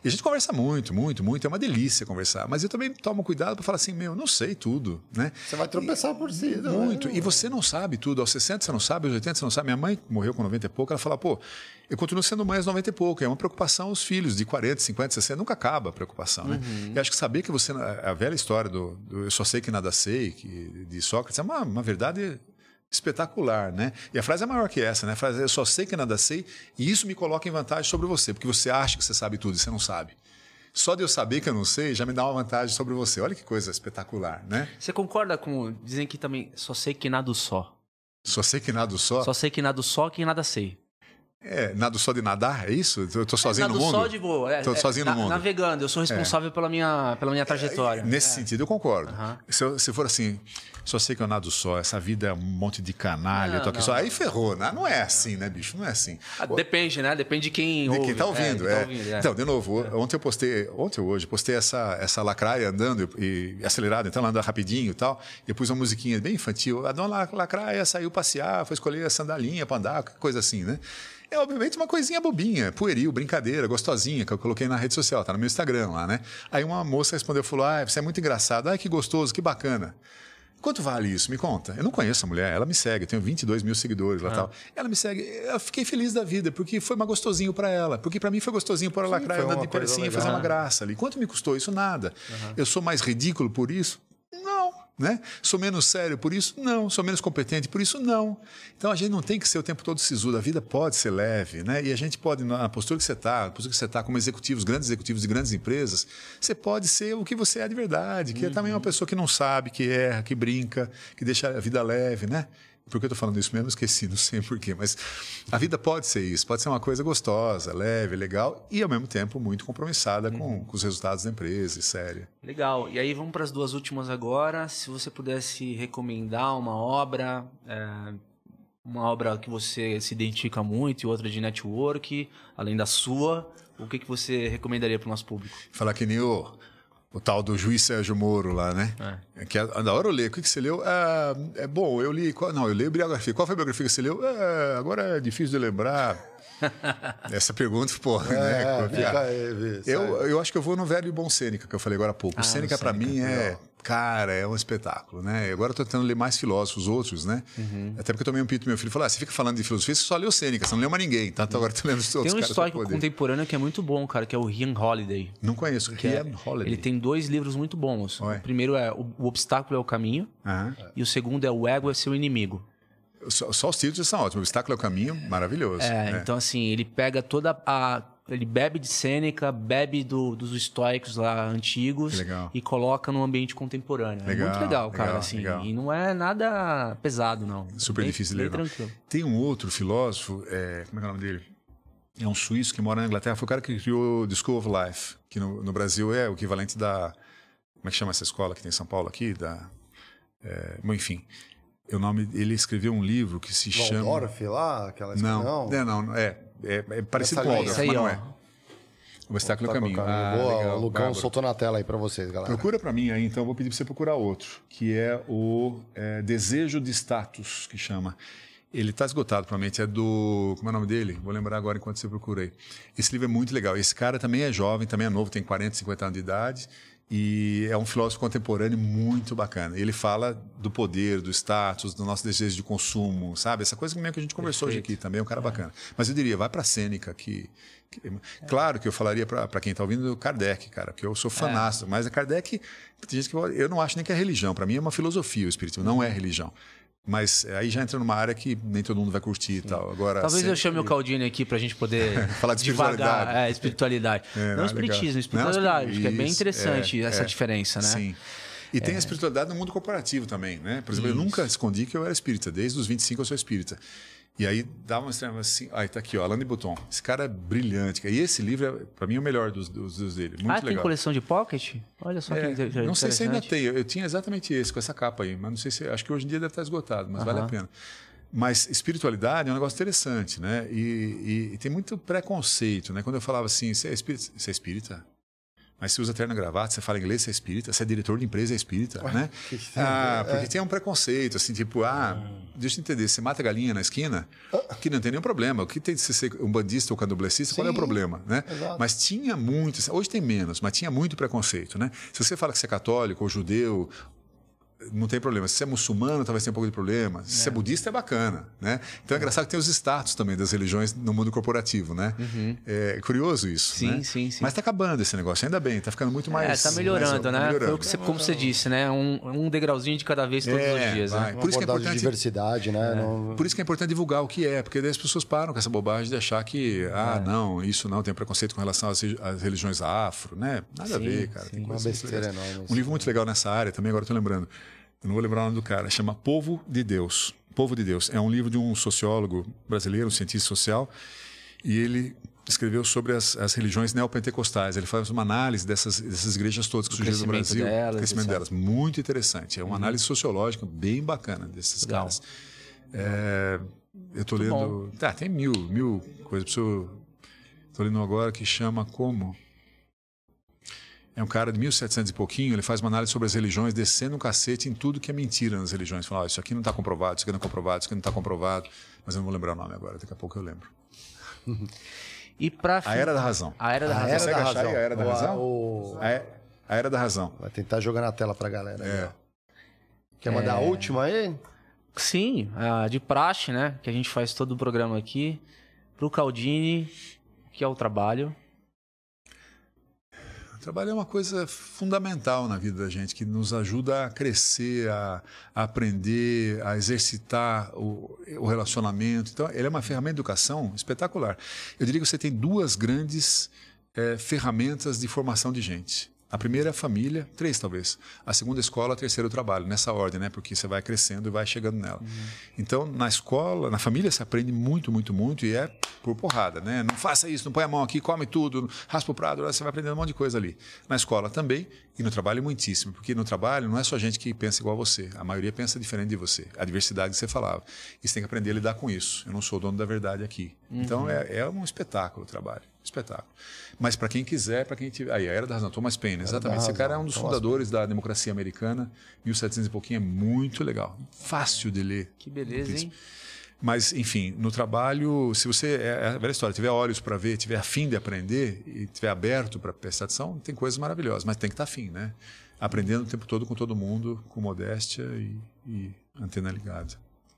E a gente conversa muito, muito, muito, é uma delícia conversar. Mas eu também tomo cuidado para falar assim, meu, eu não sei tudo, né? Você vai tropeçar por si. Não muito. É? E você não sabe tudo. Aos 60 você não sabe, aos 80 você não sabe. Minha mãe morreu com 90 e pouco, ela fala, pô, eu continuo sendo mãe aos 90 e pouco. É uma preocupação os filhos de 40, 50, 60. Nunca acaba a preocupação, né? Uhum. E acho que saber que você... A velha história do, do eu só sei que nada sei, que, de Sócrates, é uma, uma verdade espetacular, né? E a frase é maior que essa, né? A frase é, eu só sei que nada sei e isso me coloca em vantagem sobre você, porque você acha que você sabe tudo e você não sabe. Só de eu saber que eu não sei já me dá uma vantagem sobre você. Olha que coisa espetacular, né? Você concorda com dizem que também só sei que nada só? Só sei que nada só? Só sei que nada só que nada sei. É, nado só de nadar, é isso? Eu tô sozinho é, no mundo? só de boa. É, tô sozinho é, no mundo. Navegando, eu sou responsável é. pela, minha, pela minha trajetória. nesse sentido, eu concordo. Se, eu, se for assim, só sei que eu nado só, essa vida é um monte de canalha, não, eu tô aqui não, só. Aí ferrou, né? Não é assim, né, bicho? Não é assim. Ah, depende, né? Depende de quem de ouve. quem tá ouvindo, é. Tá ouvindo, então, de novo, ontem eu postei, ontem ou hoje, postei essa, essa lacraia andando e, e acelerada, então ela anda rapidinho e tal. E eu pus uma musiquinha bem infantil. A dona lacraia saiu passear, foi escolher a sandalinha para andar, coisa assim, né? É obviamente uma coisinha bobinha, pueril, brincadeira, gostosinha, que eu coloquei na rede social, tá no meu Instagram lá, né? Aí uma moça respondeu, falou: Ah, você é muito engraçado, ah, que gostoso, que bacana. Quanto vale isso? Me conta. Eu não conheço a mulher, ela me segue, eu tenho 22 mil seguidores lá ah. tal. Ela me segue. Eu fiquei feliz da vida, porque foi mais gostosinho para ela. Porque para mim foi gostosinho por ela lacrar, andando de percinha, fazer uma graça ali. Quanto me custou isso? Nada. Uhum. Eu sou mais ridículo por isso? Né? Sou menos sério por isso? Não. Sou menos competente por isso? Não. Então a gente não tem que ser o tempo todo sisudo. A vida pode ser leve, né? E a gente pode, na postura que você está, na postura que você está como executivos, grandes executivos de grandes empresas, você pode ser o que você é de verdade, que uhum. é também uma pessoa que não sabe, que erra, que brinca, que deixa a vida leve, né? Por que eu estou falando isso mesmo? Esqueci, não sei porquê. Mas a vida pode ser isso. Pode ser uma coisa gostosa, leve, legal e, ao mesmo tempo, muito compromissada uhum. com, com, os resultados da empresa e séria. Legal. E aí vamos para as duas últimas agora. Se você pudesse recomendar uma obra, é, uma obra que você se identifica muito e outra de network, além da sua, o que, que você recomendaria para o nosso público? Falar que nem o o tal do juiz Sérgio Moro lá, né? É. Que é, da hora eu leio. O que, que você leu? É, é bom, eu li. Qual, não, eu leio biografia. Qual foi a biografia que você leu? É, agora é difícil de lembrar. Essa pergunta, pô, é, né? Fica aí, eu, eu acho que eu vou no velho e bom Sêneca, que eu falei agora há pouco. Ah, o Sêneca, para mim, é. Cara, é um espetáculo, né? Agora eu tô tentando ler mais filósofos, outros, né? Uhum. Até porque eu tomei um pito meu filho falou: ah, você fica falando de filosofia, você só leu Sêneca, você não leu mais ninguém, tá? Então agora tô lendo os outros. Tem um histórico contemporâneo que é muito bom, cara, que é o Ian Holiday. Não conheço, que Ian é, Holiday. Ele tem dois livros muito bons. Ué. O primeiro é O Obstáculo é o Caminho, uhum. e o segundo é O Ego é seu inimigo. Só, só os títulos são ótimos. O Obstáculo é o Caminho, maravilhoso. É, é, então assim, ele pega toda a ele bebe de Sêneca, bebe do, dos estoicos lá antigos e coloca no ambiente contemporâneo. Legal, é muito legal, cara. Legal, assim, legal. E não é nada pesado, não. Super bem, difícil de ler. Tranquilo. Tem um outro filósofo, é, como é, é o nome dele? É um suíço que mora na Inglaterra. Foi o cara que criou The School of Life, que no, no Brasil é o equivalente da. Como é que chama essa escola que tem em São Paulo aqui? Da, é, bom, enfim. O nome, ele escreveu um livro que se Waldorf, chama. Waldorf lá? Aquela não, não, é, não, é, é, é parecido com o Waldorf, mas não é. O Obstáculo é o Caminho. Ah, Boa, legal, o Lucão soltou na tela aí para vocês, galera. Procura para mim aí, então eu vou pedir para você procurar outro, que é o é, Desejo de Status, que chama. Ele está esgotado, provavelmente. É do. Como é o nome dele? Vou lembrar agora enquanto você procura aí. Esse livro é muito legal. Esse cara também é jovem, também é novo, tem 40, 50 anos de idade. E é um filósofo contemporâneo muito bacana. Ele fala do poder, do status, do nosso desejo de consumo, sabe? Essa coisa mesmo que a gente conversou Perfeito. hoje aqui também, é um cara é. bacana. Mas eu diria, vai para a Sêneca, que, que, Claro que eu falaria para quem está ouvindo Kardec, cara, porque eu sou fanasta, é. mas a Kardec, tem gente que eu não acho nem que é religião, para mim é uma filosofia o espiritismo, não é religião. Mas aí já entra numa área que nem todo mundo vai curtir e tal. Agora, Talvez sempre... eu chame o Caldini aqui para a gente poder falar de espiritualidade. é, espiritualidade. É, não, não espiritismo, espiritualidade, não, que é bem interessante é, essa é, diferença, né? Sim. E tem a é. espiritualidade no mundo corporativo também, né? Por exemplo, Isso. eu nunca escondi que eu era espírita. Desde os 25 eu sou espírita. E aí dá uma extrema assim. Aí tá aqui, ó, Alain de Botton. Esse cara é brilhante. E esse livro, é, para mim, é o melhor dos, dos, dos dele. Muito ah, legal. tem coleção de pocket? Olha só é, que Não sei se ainda tem. Eu, eu, tinha exatamente esse, com essa capa aí. Mas não sei se. Acho que hoje em dia deve estar esgotado, mas uh -huh. vale a pena. Mas espiritualidade é um negócio interessante, né? E, e, e, tem muito preconceito, né? Quando eu falava assim, você é espírita? Você é espírita? Mas você usa terno e gravata, você fala inglês, você é espírita, você é diretor de empresa, é espírita, Ué, né? Ah, porque é. tem um preconceito, assim, tipo, ah, deixa eu entender, você mata galinha na esquina, ah. que não tem nenhum problema. O que tem de ser um bandista ou candomblessista, qual é o problema, né? Exato. Mas tinha muito, hoje tem menos, mas tinha muito preconceito, né? Se você fala que você é católico ou judeu não tem problema. Se você é muçulmano, talvez tenha um pouco de problema. Se é. você é budista, é bacana, né? Então é engraçado que tem os status também das religiões no mundo corporativo, né? Uhum. É curioso isso, Sim, né? sim, sim. Mas está acabando esse negócio, ainda bem, está ficando muito mais... É, está melhorando, mais, né? Melhorando. Você, como você disse, né? Um, um degrauzinho de cada vez todos é, os dias, né? Por isso que é importante... de diversidade, né? É. Não... Por isso que é importante divulgar o que é, porque daí as pessoas param com essa bobagem de achar que, ah, é. não, isso não, tem preconceito com relação às, às religiões afro, né? Nada sim, a ver, cara. Sim. Tem uma besteira enorme. Um livro muito legal nessa área, também agora estou lembrando, eu não vou lembrar o nome do cara, chama Povo de Deus. Povo de Deus. É um livro de um sociólogo brasileiro, um cientista social, e ele escreveu sobre as, as religiões neopentecostais. Ele faz uma análise dessas, dessas igrejas todas que surgiram no Brasil, delas, o crescimento delas. Muito interessante. É uma uhum. análise sociológica bem bacana desses Legal. caras. É, eu estou lendo. Tá, tem mil, mil coisas. Estou lendo agora que chama como é um cara de 1700 e pouquinho, ele faz uma análise sobre as religiões, descendo um cacete em tudo que é mentira nas religiões. Fala, oh, isso aqui não está comprovado, isso aqui não é comprovado, isso aqui não está comprovado. Mas eu não vou lembrar o nome agora, daqui a pouco eu lembro. e pra A Era da Razão. A Era da a Razão. Era da razão. a Era da Razão? O... A, a Era da Razão. Vai tentar jogar na tela pra galera. É. Quer mandar é... a última aí? Sim, a de praxe, né? Que a gente faz todo o programa aqui. Pro Caldini, que é o trabalho. Trabalho é uma coisa fundamental na vida da gente, que nos ajuda a crescer, a, a aprender, a exercitar o, o, relacionamento. Então, ele é uma ferramenta de educação espetacular. Eu diria que você tem duas grandes é, ferramentas de formação de gente. A primeira é a família, três talvez. A segunda a escola, a terceira é o trabalho, nessa ordem, né? Porque você vai crescendo e vai chegando nela. Uhum. Então, na escola, na família, você aprende muito, muito, muito e é por porrada, né? Não faça isso, não põe a mão aqui, come tudo, raspa o prado, você vai aprendendo um monte de coisa ali. Na escola também e no trabalho muitíssimo, porque no trabalho não é só gente que pensa igual a você, a maioria pensa diferente de você. A diversidade que você falava. E você tem que aprender a lidar com isso. Eu não sou o dono da verdade aqui. Então, uhum. Então, é, é um espetáculo o trabalho espetáculo. Mas para quem quiser, para quem tiver. Aí, a Era da Razão, Thomas Paine, exatamente. Esse cara é um dos Thomas fundadores Paine. da democracia americana, 1700 e pouquinho, é muito legal. Fácil de ler. Que beleza, hein? Mas, enfim, no trabalho, se você. É, é a velha história, tiver olhos para ver, tiver afim de aprender e tiver aberto para prestar atenção, tem coisas maravilhosas, mas tem que estar tá afim, né? Aprendendo o tempo todo com todo mundo, com modéstia e, e antena ligada.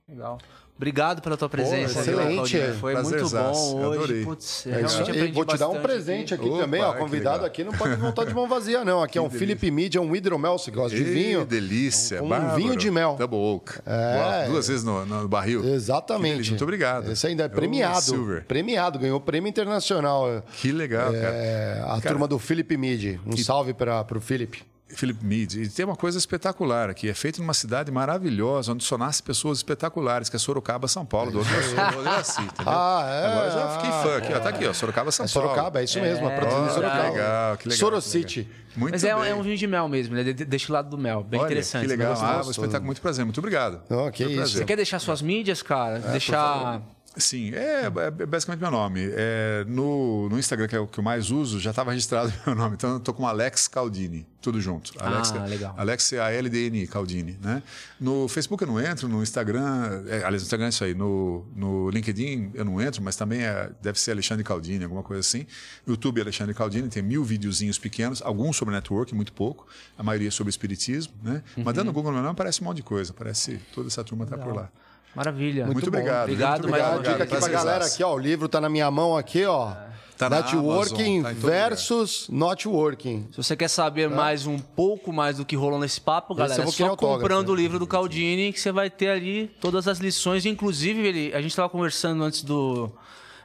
Legal. Obrigado pela tua presença. Pô, excelente. Foi muito bom hoje. Adorei. Putz, é isso aí. Vou te dar um presente aqui, aqui Opa, também. Ó, convidado aqui não pode voltar de mão vazia, não. Aqui que é um Philip Mead, é um hidromel. Você gosta de vinho? delícia. É um, um vinho de mel. Double Oak. É. Duas vezes no, no barril. Exatamente. Muito obrigado. Esse ainda é premiado. Silver. Premiado. Ganhou prêmio internacional. Que legal, é, cara. A cara, turma do Philip Mead. Um salve para o Philip. Philip Mead. E tem uma coisa espetacular aqui. É feito numa cidade maravilhosa, onde só nasce pessoas espetaculares, que é Sorocaba, São Paulo, do outro lado da Ah, é? Agora já fiquei fã aqui. Ó, tá aqui, ó, Sorocaba, São é Paulo. Sorocaba, é isso mesmo. É, produzindo Sorocaba. Que legal, que legal. Sorocity. Muito Mas é, é, um vinho de mel mesmo, né? Deixa o lado do mel. Bem Olha, interessante. Que legal. Ah, um espetáculo. Muito prazer. Muito obrigado. Oh, que isso. Você quer deixar suas mídias, cara? É, deixar Sim, é, é, basicamente meu nome. É, no, no Instagram, que é o que eu mais uso, já estava registrado meu nome. Então eu estou com Alex Caldini, tudo junto. Alex, ah, legal. Alex A-L-D-N, Caldini. Né? No Facebook eu não entro, no Instagram, é, aliás, no Instagram é isso aí. No, no LinkedIn eu não entro, mas também é, deve ser Alexandre Caldini, alguma coisa assim. No YouTube Alexandre Caldini, tem mil videozinhos pequenos, alguns sobre network, muito pouco, a maioria sobre espiritismo. Né? Uhum. Mas dando no Google meu nome aparece um monte de coisa, parece toda essa turma está por lá. Maravilha. Muito, muito obrigado. Obrigado, muito obrigado. Dica aqui pra galera aqui, ó. O livro tá na minha mão aqui, ó. É. Tá Networking tá versus not working. Se você quer saber é. mais um pouco mais do que rolou nesse papo, galera, é só comprando o livro do Caldini que você vai ter ali todas as lições. Inclusive, ele, a gente estava conversando antes do,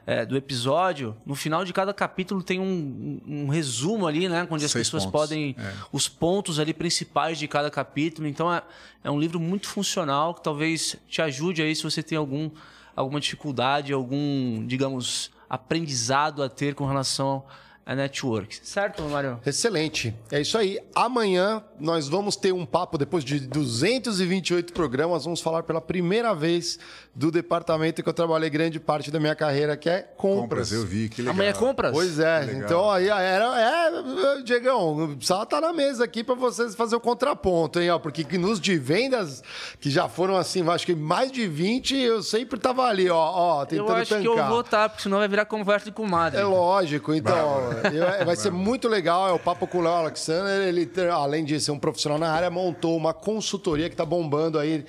é, do episódio, no final de cada capítulo tem um, um resumo ali, né? Onde as Seis pessoas pontos. podem. É. Os pontos ali principais de cada capítulo. Então é, é um livro muito funcional que talvez te ajude aí se você tem algum alguma dificuldade, algum, digamos, aprendizado a ter com relação a network. Certo, Mário? Excelente. É isso aí. Amanhã nós vamos ter um papo, depois de 228 programas, vamos falar pela primeira vez do departamento que eu trabalhei grande parte da minha carreira, que é compras. Compras, eu vi, que legal. Amanhã é compras? Pois é. Então aí era. É, Diegão, precisava estar na mesa aqui para vocês fazer o contraponto, hein? Ó, porque nos de vendas, que já foram assim, acho que mais de 20, eu sempre tava ali, ó, ó tentando Eu acho tancar. que eu vou estar, porque senão vai virar conversa de comadre. É lógico, então. É, vai ser muito legal. É o papo com o Léo Alexander. Ele, além de ser um profissional na área, montou uma consultoria que está bombando aí,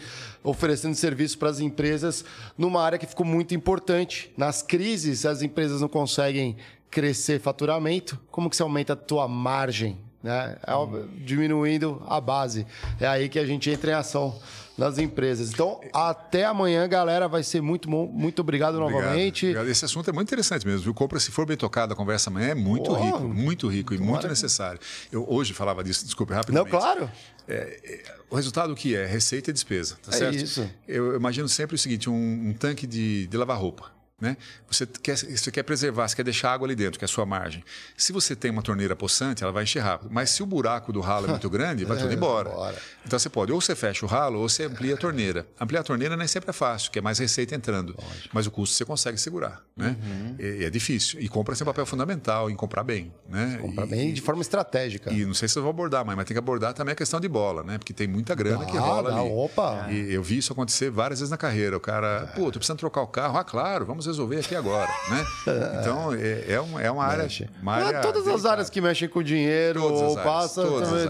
oferecendo serviço para as empresas numa área que ficou muito importante. Nas crises, as empresas não conseguem crescer faturamento. Como que você aumenta a tua margem? Né? É, diminuindo a base. É aí que a gente entra em ação nas empresas. Então, até amanhã, galera. Vai ser muito bom. Muito obrigado, obrigado novamente. Obrigado. Esse assunto é muito interessante mesmo. O Compra, se for bem tocado, a conversa amanhã é muito oh, rico, muito rico e muito necessário. Eu hoje falava disso, desculpe, rapidamente. Não, claro. É, é, o resultado que é? Receita e despesa, tá é certo? isso. Eu imagino sempre o seguinte, um, um tanque de, de lavar roupa. Né? Você, quer, você quer preservar, você quer deixar água ali dentro, que é a sua margem. Se você tem uma torneira possante, ela vai encher rápido. Mas se o buraco do ralo é muito grande, vai tudo embora. Então você pode, ou você fecha o ralo, ou você amplia a torneira. Ampliar a torneira nem sempre é fácil, que é mais receita entrando. Mas o custo você consegue segurar. Né? Uhum. E, é difícil. E compra um papel fundamental em comprar bem. Né? Comprar bem de forma estratégica. E não sei se eu vou abordar, mas, mas tem que abordar também a questão de bola, né? Porque tem muita grana ah, que rola ali. Opa! E eu vi isso acontecer várias vezes na carreira. O cara, pô, tô precisando trocar o carro. Ah, claro, vamos resolver aqui agora né? Então, é, é, uma, é uma área... Uma área todas delicada. as áreas que mexem com dinheiro ou passa... Também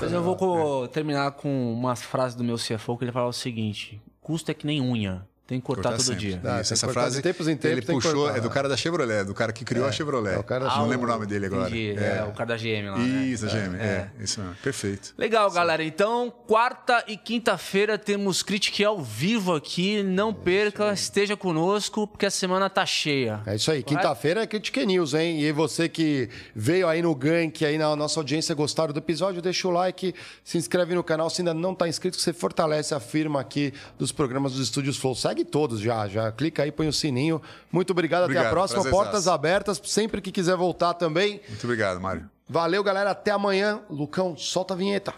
Mas eu vou terminar com uma frase do meu CFO que ele fala o seguinte, custo é que nem unha. Tem que cortar, cortar todo sempre. dia. Isso, essa frase tempos em tempos, ele puxou, é do cara da Chevrolet, do cara que criou é, a Chevrolet. É o cara ah, não lembro o nome dele agora. Entendi, é. é. o cara da GM lá. Isso, né? a GM, é, é, isso mesmo. Perfeito. Legal, Sim. galera. Então, quarta e quinta-feira temos Critique ao vivo aqui. Não perca, esteja conosco, porque a semana tá cheia. É isso aí. Quinta-feira é Critique News, hein? E você que veio aí no gank, aí na nossa audiência, gostaram do episódio, deixa o like, se inscreve no canal. Se ainda não está inscrito, você fortalece a firma aqui dos programas dos Estúdios Flow. Segue todos já, já já clica aí, põe o sininho. Muito obrigado, obrigado até a próxima. Portas abertas, sempre que quiser voltar também. Muito obrigado, Mário. Valeu, galera. Até amanhã. Lucão, solta a vinheta.